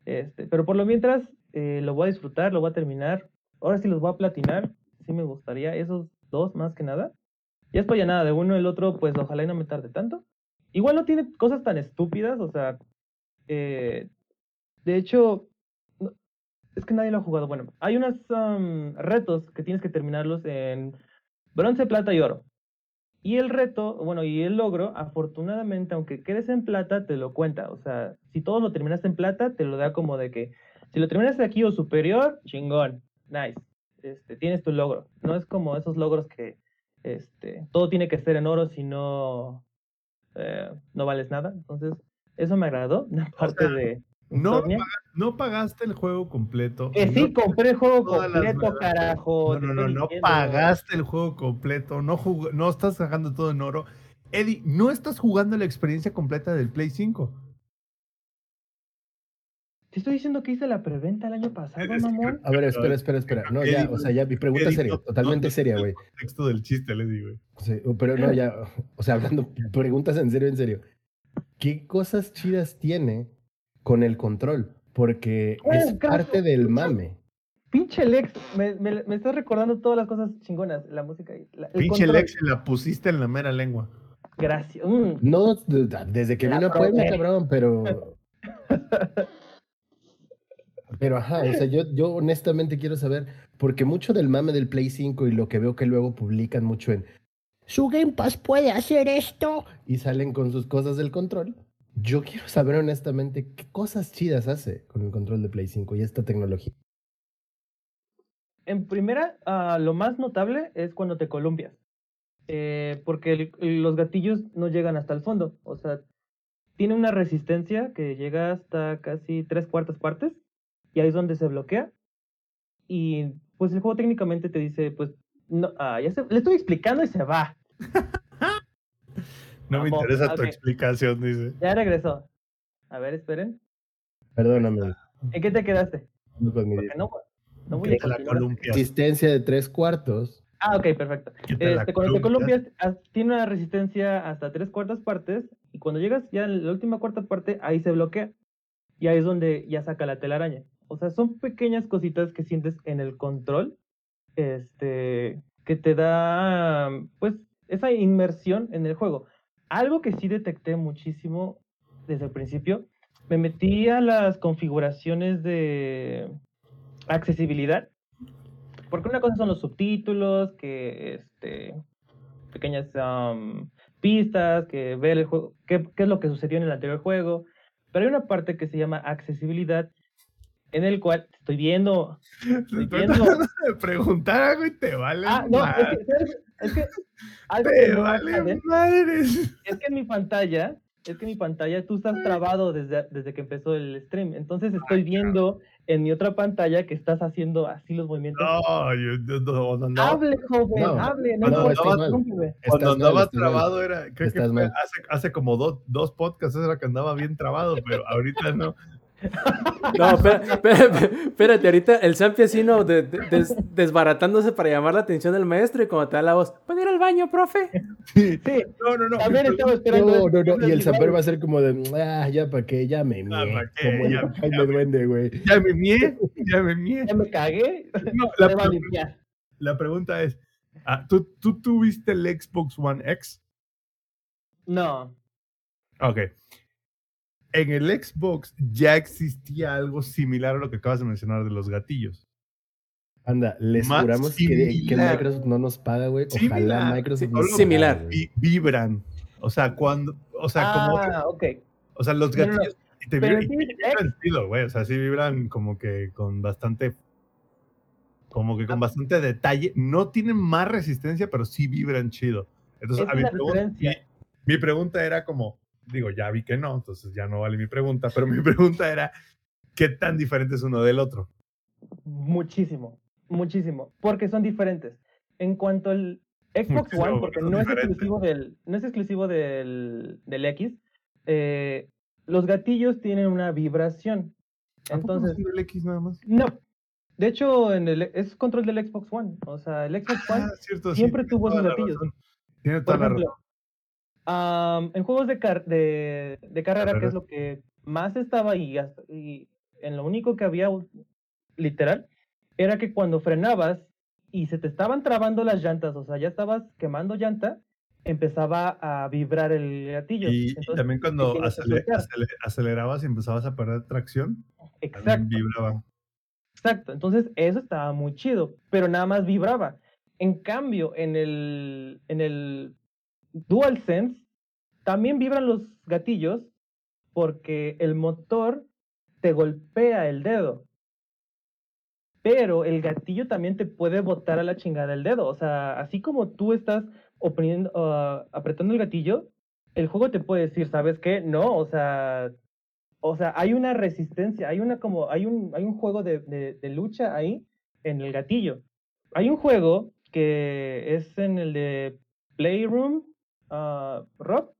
Este, pero por lo mientras, eh, lo voy a disfrutar, lo voy a terminar. Ahora sí los voy a platinar. Sí me gustaría, esos dos más que nada. Ya a nada de uno, el otro, pues ojalá y no me tarde tanto. Igual no tiene cosas tan estúpidas, o sea, eh, de hecho, es que nadie lo ha jugado. Bueno, hay unos am, retos que tienes que terminarlos en bronce, plata y oro. Y el reto, bueno, y el logro, afortunadamente, aunque quedes en plata, te lo cuenta. O sea, si todo lo terminaste en plata, te lo da como de que si lo terminaste aquí o superior, chingón, nice. Este, tienes tu logro. No es como esos logros que este, todo tiene que ser en oro, si no, eh, no vales nada. Entonces, eso me agradó, la parte sea, de No, no pagaste el juego completo. Que sí, no- compré el juego completo, carajo. No, no, no, no pagaste el juego completo, no, jug- no estás sacando todo en oro. Eddie, no estás jugando la experiencia completa del Play 5. Te estoy diciendo que hice la preventa el año pasado, Es que- mamón. A ver, espera, espera, espera. No, ya, o sea, ya mi pregunta es seria, totalmente seria, güey. Texto del chiste, le digo. Sí, pero no, ya, o sea, hablando preguntas en serio, en serio. ¿Qué cosas chidas tiene con el control? Porque Oh, es caso. parte del mame. Pinche Lex, me, me, me estás recordando todas las cosas chingonas, la música. la- el Pinche control. Lex, la pusiste en la mera lengua. Gracias. Mm. No de- desde que La vino a Puebla, cabrón, pero. Pero ajá, o sea, yo, yo honestamente quiero saber, porque mucho del mame del Play 5 y lo que veo que luego publican mucho en su Game Pass puede hacer esto y salen con sus cosas del control. Yo quiero saber honestamente qué cosas chidas hace con el control de Play 5 y esta tecnología. En primera, ah, lo más notable es cuando te columpias. Eh, porque los gatillos no llegan hasta el fondo. O sea, tiene una resistencia que llega hasta casi tres cuartas partes. Y ahí es donde se bloquea. Y pues el juego técnicamente te dice, pues, no, ah, ya se, le estoy explicando y se va. No me interesa tu explicación, dice. Ya regresó. A ver, esperen. Perdóname. ¿En qué te quedaste? no Porque no, no voy a la. Resistencia de tres cuartos. Ah, ok, perfecto. Este, cuando te columpias. tiene una resistencia hasta tres cuartas partes. Y cuando llegas ya en la última cuarta parte, ahí se bloquea. Y ahí es donde ya saca la telaraña. O sea, son pequeñas cositas que sientes en el control. Este. Que te da. Pues. Esa inmersión en el juego. Algo que sí detecté muchísimo desde el principio. Me metí a las configuraciones de accesibilidad. Porque una cosa son los subtítulos, que este, pequeñas am, pistas, que ver el juego, qué, qué es lo que sucedió en el anterior juego. Pero hay una parte que se llama accesibilidad, en el cual estoy viendo. Estoy estoy viendo. de preguntar algo y te vale. Ah, no, es madre. que, ¿sabes? es que algo Te que no vale saben madres. es que en mi pantalla, es que en mi pantalla tú estás trabado desde, desde que empezó el stream. Entonces estoy viendo en mi otra pantalla que estás haciendo así los movimientos. No, yo, yo no, no, no. Hable, joven, No, hable, no. Cuando andaba trabado era, creo que hace, hace como dos, dos podcasts era que andaba bien trabado, pero ahorita no. No, espera- espérate, ahorita el Zampi así, ¿no? De- de- des- desbaratándose para llamar la atención del maestro y cuando te da la voz, ¿puedo ir al baño, profe? Sí. Sí, No, no, no. también estaba esperando. No, no, no. Y el igual. va a ser como de, ah, ya para que ya me Ah, mié. ¿pa' qué? Como el Ya- Jaime ya- Duende, güey. Ya me mié, ya me mié. Ya me cagué. No, la, Se va a pre- limpiar. la pregunta es, ah, ¿tú, ¿tú tuviste el Xbox One X? No. Ok. En el Xbox ya existía algo similar a lo que acabas de mencionar de los gatillos. Anda, les Más juramos que. Microsoft no nos paga, güey. Ojalá Similar. Microsoft Sí, nos Similar. Vi- vibran. O sea, cuando, o sea, como, Ah, ok. o sea, los No, no, no. gatillos y te Pero vibran, sí, vibran chido, güey. O sea, sí vibran como que con bastante, como que con Ah. bastante detalle. No tienen más resistencia, pero sí vibran chido. Entonces, a mi, pregunta, mi pregunta era como, digo, ya vi que no, entonces ya no vale mi pregunta, pero mi pregunta era, ¿qué tan diferente es uno del otro? Muchísimo. Muchísimo. Porque son diferentes. En cuanto al Xbox Muchísimo, One, porque no es exclusivo del, no es exclusivo del, del X, eh, los gatillos tienen una vibración. ¿A poco no Entonces, el X nada más? no. De hecho, en el, es control del Xbox One. O sea, el Xbox One Ah, cierto, sí, siempre tuvo esos gatillos. razón. Tiene Por toda la ejemplo, am, en juegos de, car- de, de carrera, que es lo que más estaba y, hasta- y en lo único que había, literal, era que cuando frenabas y se te estaban trabando las llantas, o sea, ya estabas quemando llanta, empezaba a vibrar el gatillo. Y, también cuando acelerabas y empezabas a perder tracción, exacto, vibraba. exacto. Entonces, eso estaba muy chido, pero nada más vibraba. En cambio, en el, en el DualSense también vibran los gatillos porque el motor te golpea el dedo. Pero el gatillo también te puede botar a la chingada el dedo. O sea, así como tú estás oprimiendo, ah, apretando el gatillo, el juego te puede decir, ¿sabes qué? No, o sea, o sea, hay una resistencia, hay una como, hay un, hay un juego de, de- de lucha ahí en el gatillo. Hay un juego que es en el de Playroom, Rob,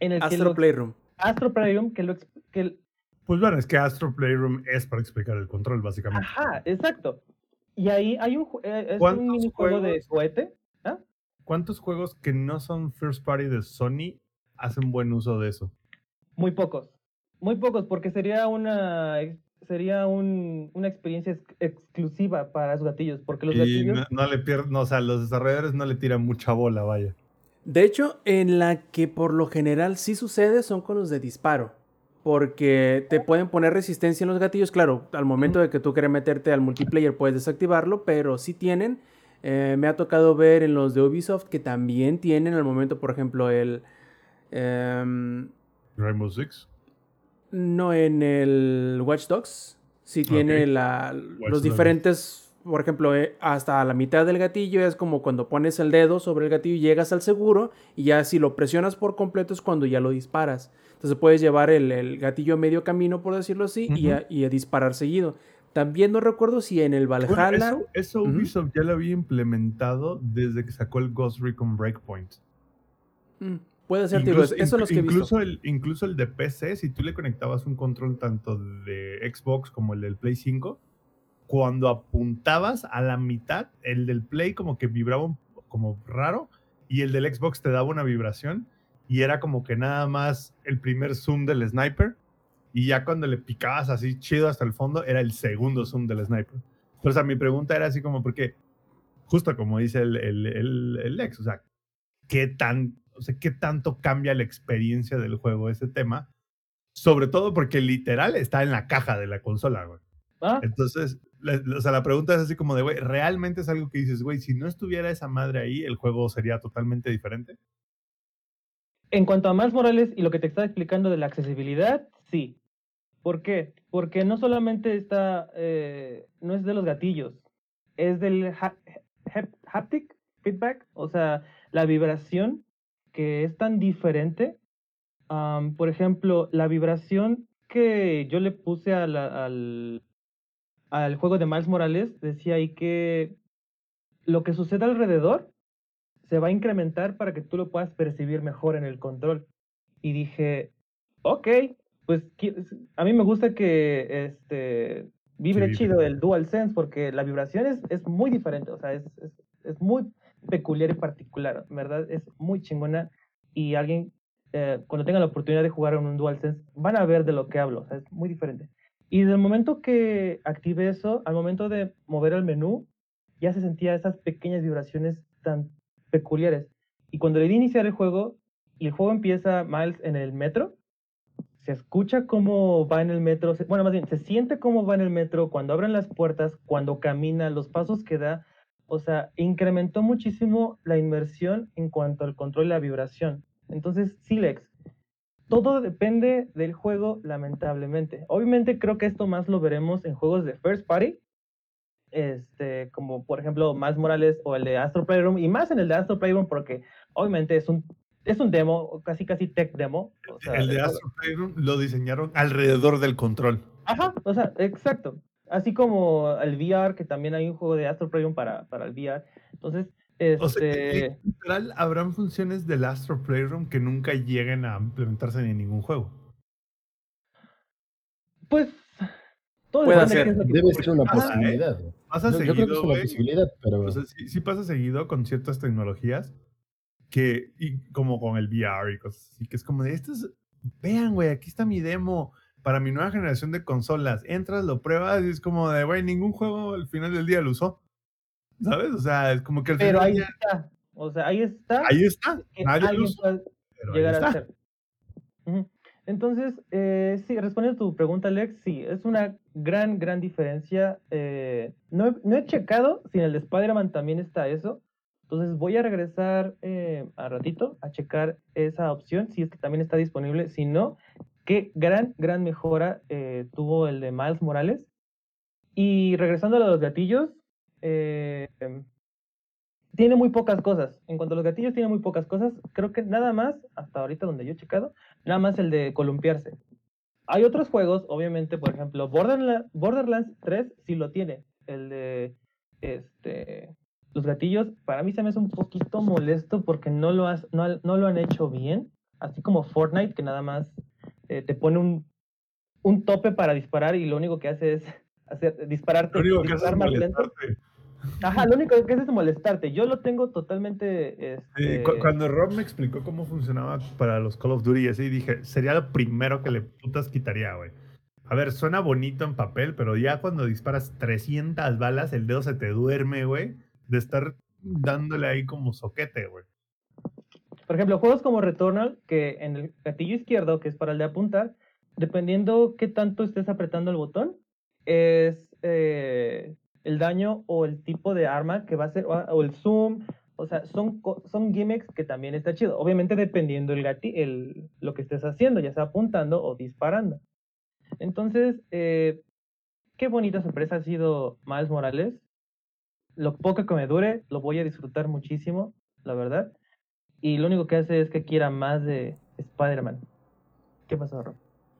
en el que Astro los- Playroom. Astro Playroom, que, lo, que Pues bueno, es que Astro Playroom es para explicar el control, básicamente. Ajá, exacto. Y ahí hay un, eh, es ¿Cuántos un minijuego de cohete. ¿Cuántos juegos que no son first party de Sony hacen buen uso de eso? Muy pocos. Muy pocos, porque sería una sería un- una experiencia ex- exclusiva para los gatillos. Porque los y gatillos. no, no le pierden, no, o sea, los desarrolladores no le tiran mucha bola, vaya. De hecho, en la que por lo general sí sucede son con los de disparo. Porque te pueden poner resistencia en los gatillos. Claro, al momento de que tú quieres meterte al multiplayer puedes desactivarlo, pero sí tienen. Eh, me ha tocado ver en los de Ubisoft que también tienen al momento, por ejemplo, el... em, Rainbow Six. no en el Watch Dogs. Sí tiene Ok. la, Watch los Dogs. diferentes, por ejemplo, eh, hasta la mitad del gatillo es como cuando pones el dedo sobre el gatillo y llegas al seguro y ya si lo presionas por completo es cuando ya lo disparas. Entonces puedes llevar el, el gatillo a medio camino, por decirlo así, y, a, y a disparar seguido. También no recuerdo si en el Bueno, Valhalla... eso. Ubisoft ya lo había implementado desde que sacó el Ghost Recon Breakpoint. Mm, puede ser, Incluso, eso es los que he visto. incluso el, incluso el de PC, si tú le conectabas un control tanto de Xbox como el del Play 5, cuando apuntabas a la mitad, el del Play como que vibraba un- como raro y el del Xbox te daba una vibración y era como que nada más el primer zoom del sniper y ya cuando le picabas así chido hasta el fondo era el segundo zoom del sniper. O sea, mi pregunta era así como porque, justo como dice el, el, el, el Lex, o sea, ¿qué, tan, o sea, ¿qué tanto cambia la experiencia del juego ese tema? Sobre todo porque literal está en la caja de la consola, güey. Ah, Entonces, la, o sea, la pregunta es así como de, güey, ¿realmente es algo que dices, güey, si no estuviera esa madre ahí, el juego sería totalmente diferente? En cuanto a Miles Morales y lo que te estaba explicando de la accesibilidad, sí. ¿Por qué? Porque no solamente está, eh, no es de los gatillos, es del ha- hap- haptic feedback, o sea, la vibración que es tan diferente. Am, por ejemplo, la vibración que yo le puse a la- al, al juego de Miles Morales decía ahí que lo que sucede alrededor se va a incrementar para que tú lo puedas percibir mejor en el control. Y dije, ok, pues a mí me gusta que este vibre Sí, chido el DualSense porque la vibración es, es muy diferente, o sea, es, es, es muy peculiar y particular, ¿verdad? Es muy chingona y alguien, eh, cuando tenga la oportunidad de jugar en un DualSense, van a ver de lo que hablo, o sea, es muy diferente. Y desde el momento que activé eso, al momento de mover el menú, ya se sentía esas pequeñas vibraciones tan peculiares. Y cuando le di iniciar el juego, y el juego empieza Miles en el metro, se escucha cómo va en el metro, se- bueno, más bien, se siente cómo va en el metro cuando abren las puertas, cuando camina, los pasos que da. O sea, incrementó muchísimo la inmersión en cuanto al control y la vibración. Entonces, Silex, todo depende del juego, lamentablemente. Obviamente creo que esto más lo veremos en juegos de First Party, este, como por ejemplo Miles Morales o el de Astro Playroom, y más en el de Astro Playroom porque obviamente es un, es un demo, casi casi tech demo. o sea, el de Astro Playroom lo diseñaron alrededor del control. Ajá, o sea, exacto. Así como el VR, que también hay un juego de Astro Playroom para, para el VR. Entonces, O sea, este, literal habrán funciones del Astro Playroom que nunca lleguen a implementarse en ningún juego. pues, todo Puede ser. Debe ser una ¿eh? posibilidad. Pasa Yo, yo creo que seguido, es una posibilidad, pero O sea, sí, sí pasa seguido con ciertas tecnologías que, y como con el VR y cosas así, que es como de estos, vean, güey, aquí está mi demo para mi nueva generación de consolas. Entras, lo pruebas y es como de, güey, ningún juego al final del día lo usó. ¿Sabes? O sea, es como que al Pero final ahí día- está. O sea, ahí está. ahí está. Nadie lo ahí llegar a está. hacer. Ujú. Entonces, eh, sí, respondiendo a tu pregunta, Alex, sí, es una gran, gran diferencia. Eh, no, he, no he checado si en el de Spider-Man también está eso. Entonces voy a regresar eh, a ratito a checar esa opción, si es que también está disponible. Si no, qué gran, gran mejora eh, tuvo el de Miles Morales. Y regresando a los gatillos, eh, em, tiene muy pocas cosas. En cuanto a los gatillos, tiene muy pocas cosas. Creo que nada más, hasta ahorita donde yo he checado, nada más el de columpiarse. Hay otros juegos, obviamente, por ejemplo, Borderla- Borderlands 3 sí lo tiene. El de este, los gatillos, para mí se me hace un poquito molesto porque no lo, has- no, no lo han hecho bien. Así como Fortnite, que nada más eh, te pone un, un tope para disparar y lo único que hace es hacer, dispararte. Lo único que hace es lento. Ajá, lo único que hace es molestarte. Yo lo tengo totalmente. Sí, Este... cu- cuando Rob me explicó cómo funcionaba para los Call of Duty y así, dije, sería lo primero que le putas quitaría, güey. A ver, suena bonito en papel, pero ya cuando disparas 300 balas, el dedo se te duerme, güey, de estar dándole ahí como soquete, güey. Por ejemplo, juegos como Returnal, que en el gatillo izquierdo, que es para el de apuntar, dependiendo qué tanto estés apretando el botón, es eh, el daño o el tipo de arma que va a ser, o, el zoom. O sea, son, son gimmicks que también está chido. Obviamente dependiendo el gati el, lo que estés haciendo, ya sea apuntando o disparando. Entonces, eh, qué bonita sorpresa ha sido Miles Morales. Lo poco que me dure, lo voy a disfrutar muchísimo, la verdad. Y lo único que hace es que quiera más de Spider-Man. ¿Qué pasó, Rob?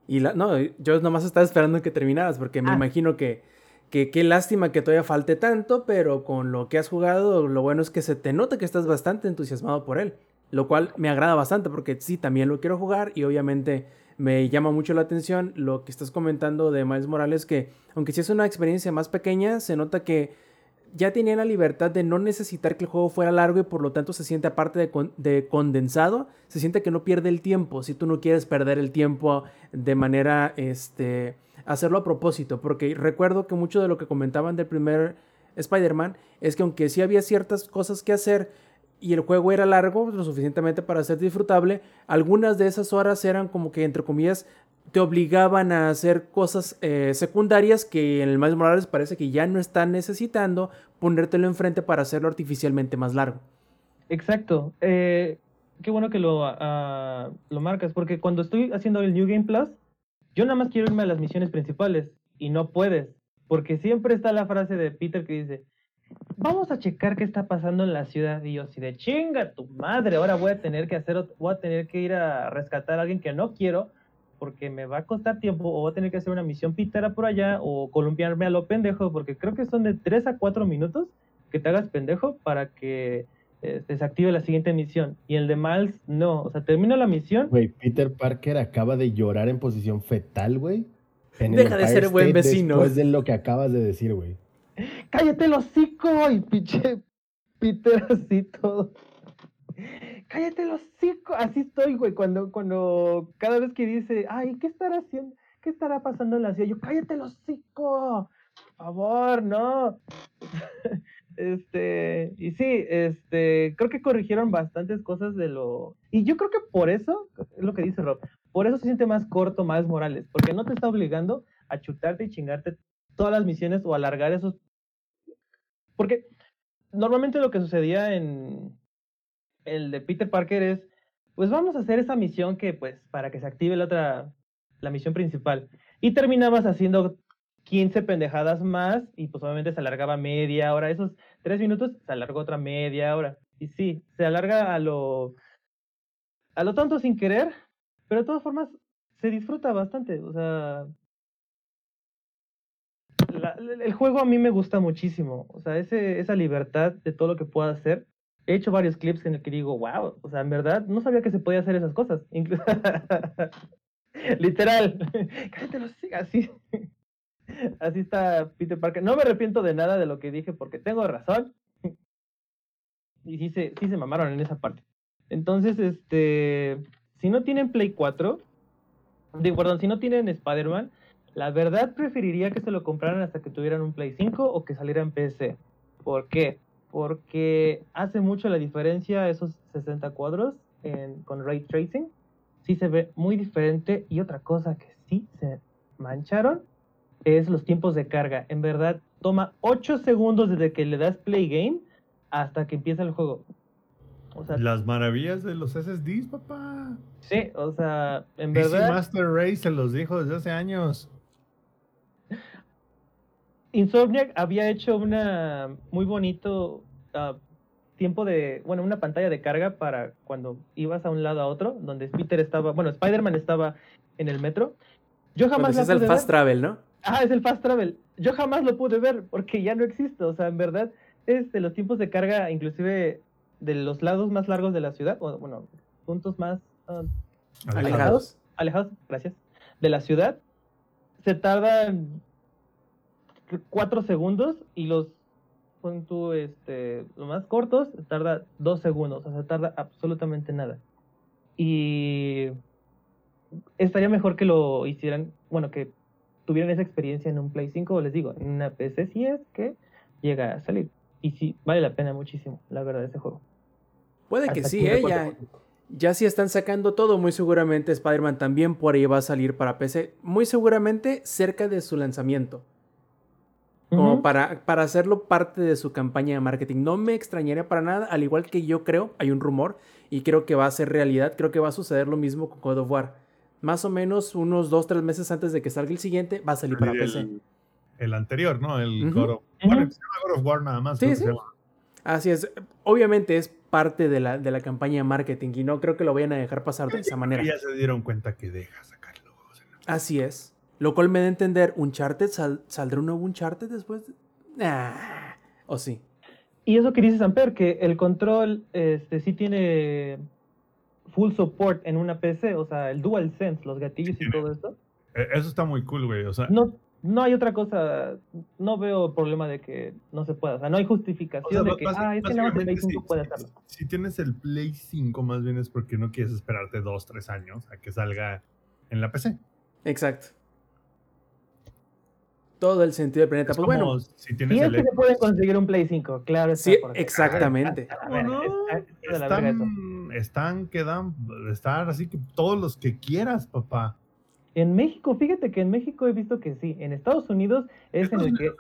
Y la, no, yo nomás estaba esperando que terminaras, porque me Ah. imagino que, que qué lástima que todavía falte tanto, pero con lo que has jugado, lo bueno es que se te nota que estás bastante entusiasmado por él, lo cual me agrada bastante, porque sí, también lo quiero jugar y obviamente me llama mucho la atención lo que estás comentando de Miles Morales, que aunque sí es una experiencia más pequeña, se nota que ya tenía la libertad de no necesitar que el juego fuera largo y por lo tanto se siente aparte de, de condensado, se siente que no pierde el tiempo, si tú no quieres perder el tiempo de manera, este, hacerlo a propósito, porque recuerdo que mucho de lo que comentaban del primer Spider-Man es que aunque sí había ciertas cosas que hacer y el juego era largo, lo suficientemente para ser disfrutable, algunas de esas horas eran como que, entre comillas, te obligaban a hacer cosas eh, secundarias que en el Miles Morales parece que ya no están necesitando ponértelo enfrente para hacerlo artificialmente más largo. Exacto. Eh, qué bueno que lo, ah, lo marcas, porque cuando estoy haciendo el New Game Plus, yo nada más quiero irme a las misiones principales y no puedes, porque siempre está la frase de Peter que dice, vamos a checar qué está pasando en la ciudad. Y yo así de chinga tu madre, ahora voy a tener que hacer, voy a tener que ir a rescatar a alguien que no quiero, porque me va a costar tiempo, o voy a tener que hacer una misión pitera por allá, o columpiarme a lo pendejo, porque creo que son de 3 a 4 minutos que te hagas pendejo para que eh, se active la siguiente misión. Y el de Miles, no. O sea, termina la misión. Güey, Peter Parker acaba de llorar en posición fetal, güey. Deja de Empire ser buen vecino. Después de lo que acabas de decir, güey. ¡Cállate el hocico! Y pinche Peter así todo. ¡Cállate el hocico! Así estoy, güey. Cuando, cuando cada vez que dice, ay, ¿qué estará haciendo? ¿Qué estará pasando en la ciudad? Yo, ¡cállate el hocico! Por favor, no. Este, y sí, este, creo que corrigieron bastantes cosas de lo. Y yo creo que por eso, es lo que dice Rob, por eso se siente más corto Miles Morales, porque no te está obligando a chutarte y chingarte todas las misiones o alargar esos. Porque normalmente lo que sucedía en el de Peter Parker es, pues vamos a hacer esa misión que, pues, para que se active la otra, la misión principal. Y terminabas haciendo 15 pendejadas más y pues obviamente se alargaba media hora. Esos tres minutos se alargó otra media hora. Y sí, se alarga a lo, a lo tonto sin querer, pero de todas formas se disfruta bastante. O sea, el juego a mí me gusta muchísimo. O sea, ese, esa libertad de todo lo que pueda hacer. He hecho varios clips en el que digo, wow, o sea, en verdad no sabía que se podía hacer esas cosas. Inclu- Literal. Cállate los así. Así está Peter Parker. No me arrepiento de nada de lo que dije porque tengo razón. Y sí se, sí se mamaron en esa parte. Entonces, este, si no tienen Play 4, digo, perdón, si no tienen Spider-Man, la verdad preferiría que se lo compraran hasta que tuvieran un Play 5 o que saliera en PC. ¿Por qué? Porque hace mucho la diferencia esos 60 cuadros con ray tracing. Sí se ve muy diferente. Y otra cosa que sí se mancharon es los tiempos de carga. En verdad, toma 8 segundos desde que le das play game hasta que empieza el juego. O sea, Las maravillas de los SSDs, papá. sí, o sea, en PC verdad. Master Race se los dijo desde hace años. Insomniac había hecho una muy bonito ah, tiempo de, bueno, una pantalla de carga para cuando ibas a un lado a otro, donde Peter estaba, bueno, Spider-Man estaba en el metro. Yo jamás la es el fast ver. travel, ¿no? Ah, es el fast travel. Yo jamás lo pude ver porque ya no existe. O sea, en verdad, este, los tiempos de carga, inclusive de los lados más largos de la ciudad, o, bueno, puntos más ah, Alejados. alejados, gracias, de la ciudad, se tardan cuatro segundos y los tú, este, los más cortos tarda dos segundos, o sea, tarda absolutamente nada. Y estaría mejor que lo hicieran, bueno, que tuvieran esa experiencia en un Play 5, les digo, en una PC si es que llega a salir. Y sí, vale la pena muchísimo, la verdad, ese juego. Puede que sí, ¿eh? Ya, ya si están sacando todo, muy seguramente Spider-Man también por ahí va a salir para PC. Muy seguramente cerca de su lanzamiento. Como para, para hacerlo parte de su campaña de marketing. No me extrañaría para nada, al igual que yo creo, hay un rumor y creo que va a ser realidad. Creo que va a suceder lo mismo con God of War. Más o menos unos 2-3 meses antes de que salga el siguiente, va a salir para PC. el, anterior, ¿no? El Ujú. God of, bueno, se llama God of War nada más. Sí, sí. Así es. Obviamente es parte de la, de la campaña de marketing y no creo que lo vayan a dejar pasar de esa manera. Ya se dieron cuenta que deja sacar los juegos en la- Así es. Lo cual me da a entender, ¿Uncharted sal- saldrá un nuevo Uncharted después? de- Ah, o sí. Y eso que dice Samper, que el control este, sí tiene full support en una PC, o sea, el DualSense, los gatillos y todo esto. Eh, Eso está muy cool, güey. O sea, No, no hay otra cosa, no veo problema de que no se pueda, o sea, no hay o justificación sea, de que, ah, es que nada más el Play básicamente, 5 si- puede hacerlo. Si tienes el Play 5, más bien es porque no quieres esperarte dos, tres años a que salga en la PC. Exacto. Todo el sentido del planeta. Es Pues como bueno, si tienes es el que se puede conseguir un Play 5, claro. está, sí, exactamente. A ¿Cómo ver, no? está- eso. Están, quedan, están así que todos los que quieras, papá. En México, fíjate que en México he visto que sí. En Estados Unidos es en el que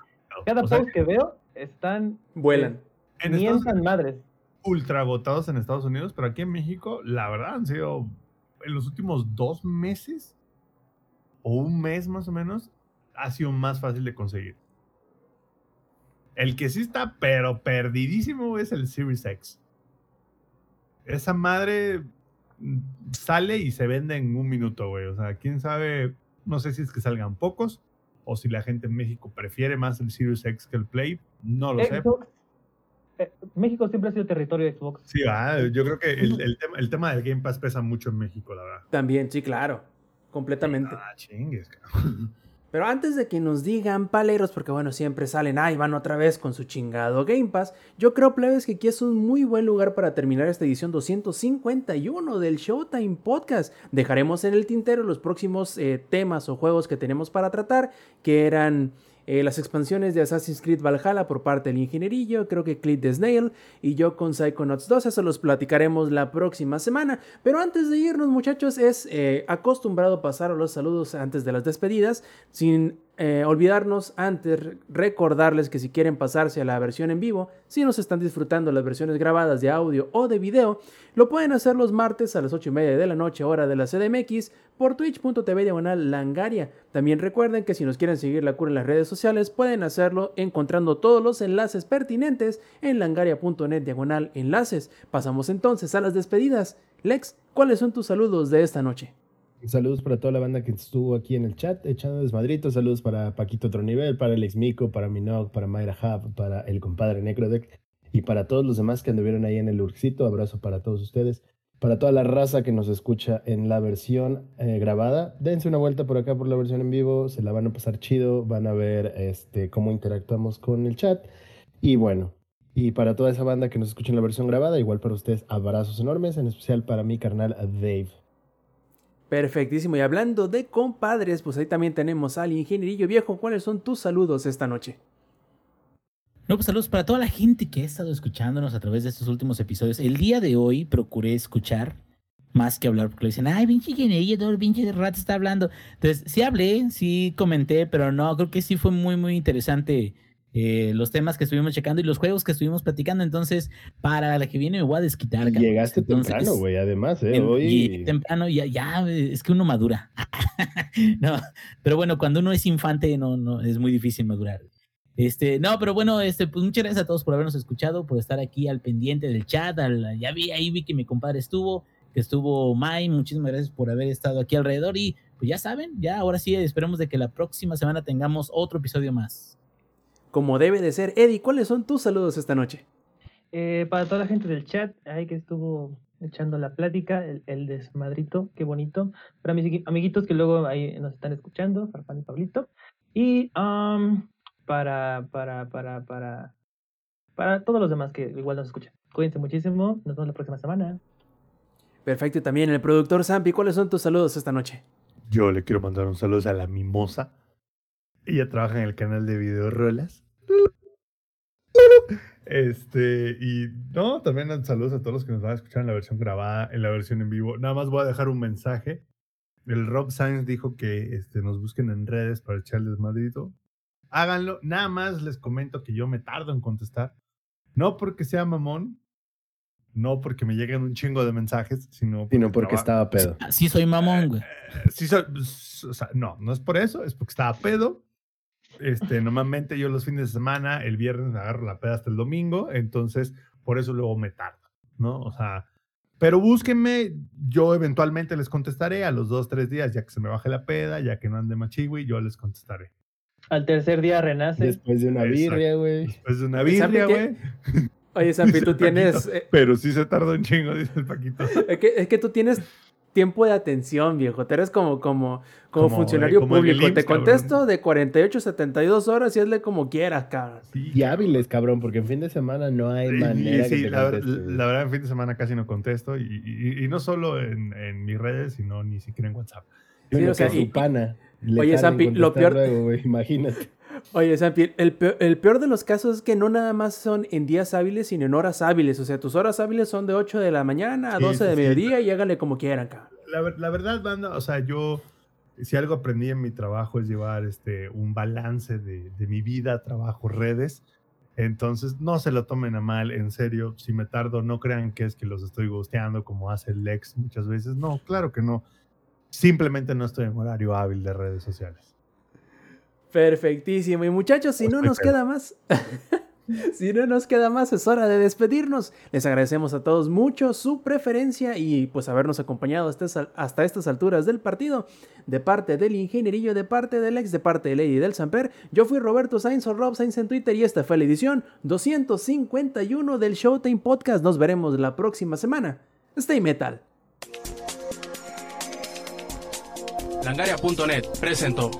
cada O sea, post que veo están vuelan. en Estados mientan madres. ultra agotados en Estados Unidos, pero aquí en México, la verdad, han sido en los últimos dos meses o un mes más o menos, ha sido más fácil de conseguir. El que sí está, pero perdidísimo, es el Series X. Esa madre mm, sale y se vende en un minuto, güey. O sea, quién sabe, no sé si es que salgan pocos o si la gente en México prefiere más el Series X que el Play, no lo sé. Xbox, eh, México siempre ha sido territorio de Xbox. Sí, ah, yo creo que el, el tema, el tema del Game Pass pesa mucho en México, la verdad. También, sí, claro. Completamente. Ah, chingues, cabrón. Pero antes de que nos digan paleros, porque bueno, siempre salen, ay, van otra vez con su chingado Game Pass, yo creo, plebes, que aquí es un muy buen lugar para terminar esta edición 251 del Showtime Podcast. Dejaremos en el tintero los próximos eh, temas o juegos que tenemos para tratar, que eran... eh, las expansiones de Assassin's Creed Valhalla por parte del ingenierillo, creo que Clint the Snail y yo con Psychonauts 2, eso los platicaremos la próxima semana. Pero antes de irnos, muchachos, es eh, acostumbrado pasar los saludos antes de las despedidas, sin eh, olvidarnos antes recordarles que si quieren pasarse a la versión en vivo, si nos están disfrutando las versiones grabadas de audio o de video, lo pueden hacer los martes a las 8 y media de la noche, hora de la CDMX, por twitch.tv diagonal langaria. También recuerden que si nos quieren seguir la cura en las redes sociales, pueden hacerlo encontrando todos los enlaces pertinentes en langaria.net diagonal enlaces. Pasamos entonces a las despedidas. Lex, ¿cuáles son tus saludos de esta noche? Saludos para toda la banda que estuvo aquí en el chat echando desmadritos. Saludos para Paquito Otro Nivel, para Alex Mico, para Minog, para Mayra Hub, para el compadre Necrodeck y para todos los demás que anduvieron ahí en el Urxito. Abrazo para todos ustedes. Para toda la raza que nos escucha en la versión eh, grabada, dense una vuelta por acá por la versión en vivo. Se la van a pasar chido. Van a ver este, cómo interactuamos con el chat. Y bueno, y para toda esa banda que nos escucha en la versión grabada, igual para ustedes, abrazos enormes, en especial para mi carnal Dave. Perfectísimo. Y hablando de compadres, pues ahí también tenemos al ingenierillo viejo. ¿Cuáles son tus saludos esta noche? No, pues saludos para toda la gente que ha estado escuchándonos a través de estos últimos episodios. El día de hoy procuré escuchar más que hablar, porque le dicen, ay, pinche ingeniería, pinche rato está hablando. Entonces, sí hablé, sí comenté, pero no, creo que sí fue muy, muy interesante eh, los temas que estuvimos checando y los juegos que estuvimos platicando. Entonces, para la que viene me voy a desquitar. Y. Llegaste Entonces, temprano, güey, además, ¿eh? Em- Hoy... temprano, ya, ya, es que uno madura. no, pero bueno, cuando uno es infante, no, no, es muy difícil madurar. Este, no, pero bueno, este, pues muchas gracias a todos por habernos escuchado, por estar aquí al pendiente del chat. al- ya vi, ahí vi que mi compadre estuvo, que estuvo Mai, muchísimas gracias por haber estado aquí alrededor. Y pues ya saben, ya ahora sí esperemos de que la próxima semana tengamos otro episodio más. Como debe de ser, Eddie, ¿cuáles son tus saludos esta noche? Eh, para toda la gente del chat, ahí que estuvo echando la plática, el, el desmadrito, qué bonito. Para mis amigui- amiguitos que luego ahí nos están escuchando, Farfán y Pablito. Y para, para, para, para, para todos los demás que igual nos escuchan. Cuídense muchísimo, nos vemos la próxima semana. Perfecto, y también el productor Zampi, ¿cuáles son tus saludos esta noche? Yo le quiero mandar un saludo a la Mimosa. Ella trabaja en el canal de Video Rolas. Este, y no, también saludos a todos los que nos van a escuchar en la versión grabada, en la versión en vivo. Nada más voy a dejar un mensaje. El Rob Sainz dijo que este, nos busquen en redes para echarles madrito. Háganlo. Nada más les comento que yo me tardo en contestar. No porque sea mamón, no porque me lleguen un chingo de mensajes, sino Sino porque estaba pedo. Sí soy mamón, güey. eh, sí soy- o sea, no, no es por eso, es porque estaba pedo. Este, normalmente yo los fines de semana, el viernes me agarro la peda hasta el domingo, entonces por eso luego me tardo, ¿no? O sea, pero búsquenme, yo eventualmente les contestaré a los dos, tres días, ya que se me baje la peda, ya que no ande machigüey, yo les contestaré. Al tercer día renace. Después de una birria, güey. Después de una ¿Sabe birria, güey. Oye, Dice tú Paquito, tienes... eh, Pero sí se tardó un chingo, dice el Paquito. es, que, es que tú tienes tiempo de atención, viejo. Tú eres como, como, como, Como, funcionario eh, como público. Te IMSS, cabrón. contesto de 48 a 72 horas y hazle como quieras, cabrón. Sí, Y hábiles, cabrón, porque en fin de semana no hay Sí, manera sí, que te la, la verdad, en fin de semana casi no contesto y, y- y no solo en, en mis redes, sino ni siquiera en WhatsApp. Sí, o sea, que y- pana. Oye, Zampi, lo peor- luego, imagínate. Oye, Zampi, el peor, el peor de los casos es que no nada más son en días hábiles, sino en horas hábiles. O sea, tus horas hábiles son de 8 de la mañana a Sí, 12 de sí, sí. mediodía y hágale como quieran, cabrón. La, la verdad, banda, o sea, yo, si algo aprendí en mi trabajo es llevar este, un balance de, de mi vida, trabajo, redes. Entonces, no se lo tomen a mal, en serio. Si me tardo, no crean que es que los estoy gusteando como hace el ex muchas veces. No, claro que no. Simplemente no estoy en horario hábil de redes sociales. Perfectísimo. Y muchachos, si no Estoy nos queda más, si no nos queda más, es hora de despedirnos. Les agradecemos a todos mucho su preferencia y pues habernos acompañado hasta, hasta estas alturas del partido. De parte del ingenierillo, de parte del ex, de parte de Lady del Samper. Yo fui Roberto Sainz o Rob Sainz en Twitter y esta fue la edición 251 del Showtime Podcast. Nos veremos la próxima semana. Stay metal. Langaria.net presentó.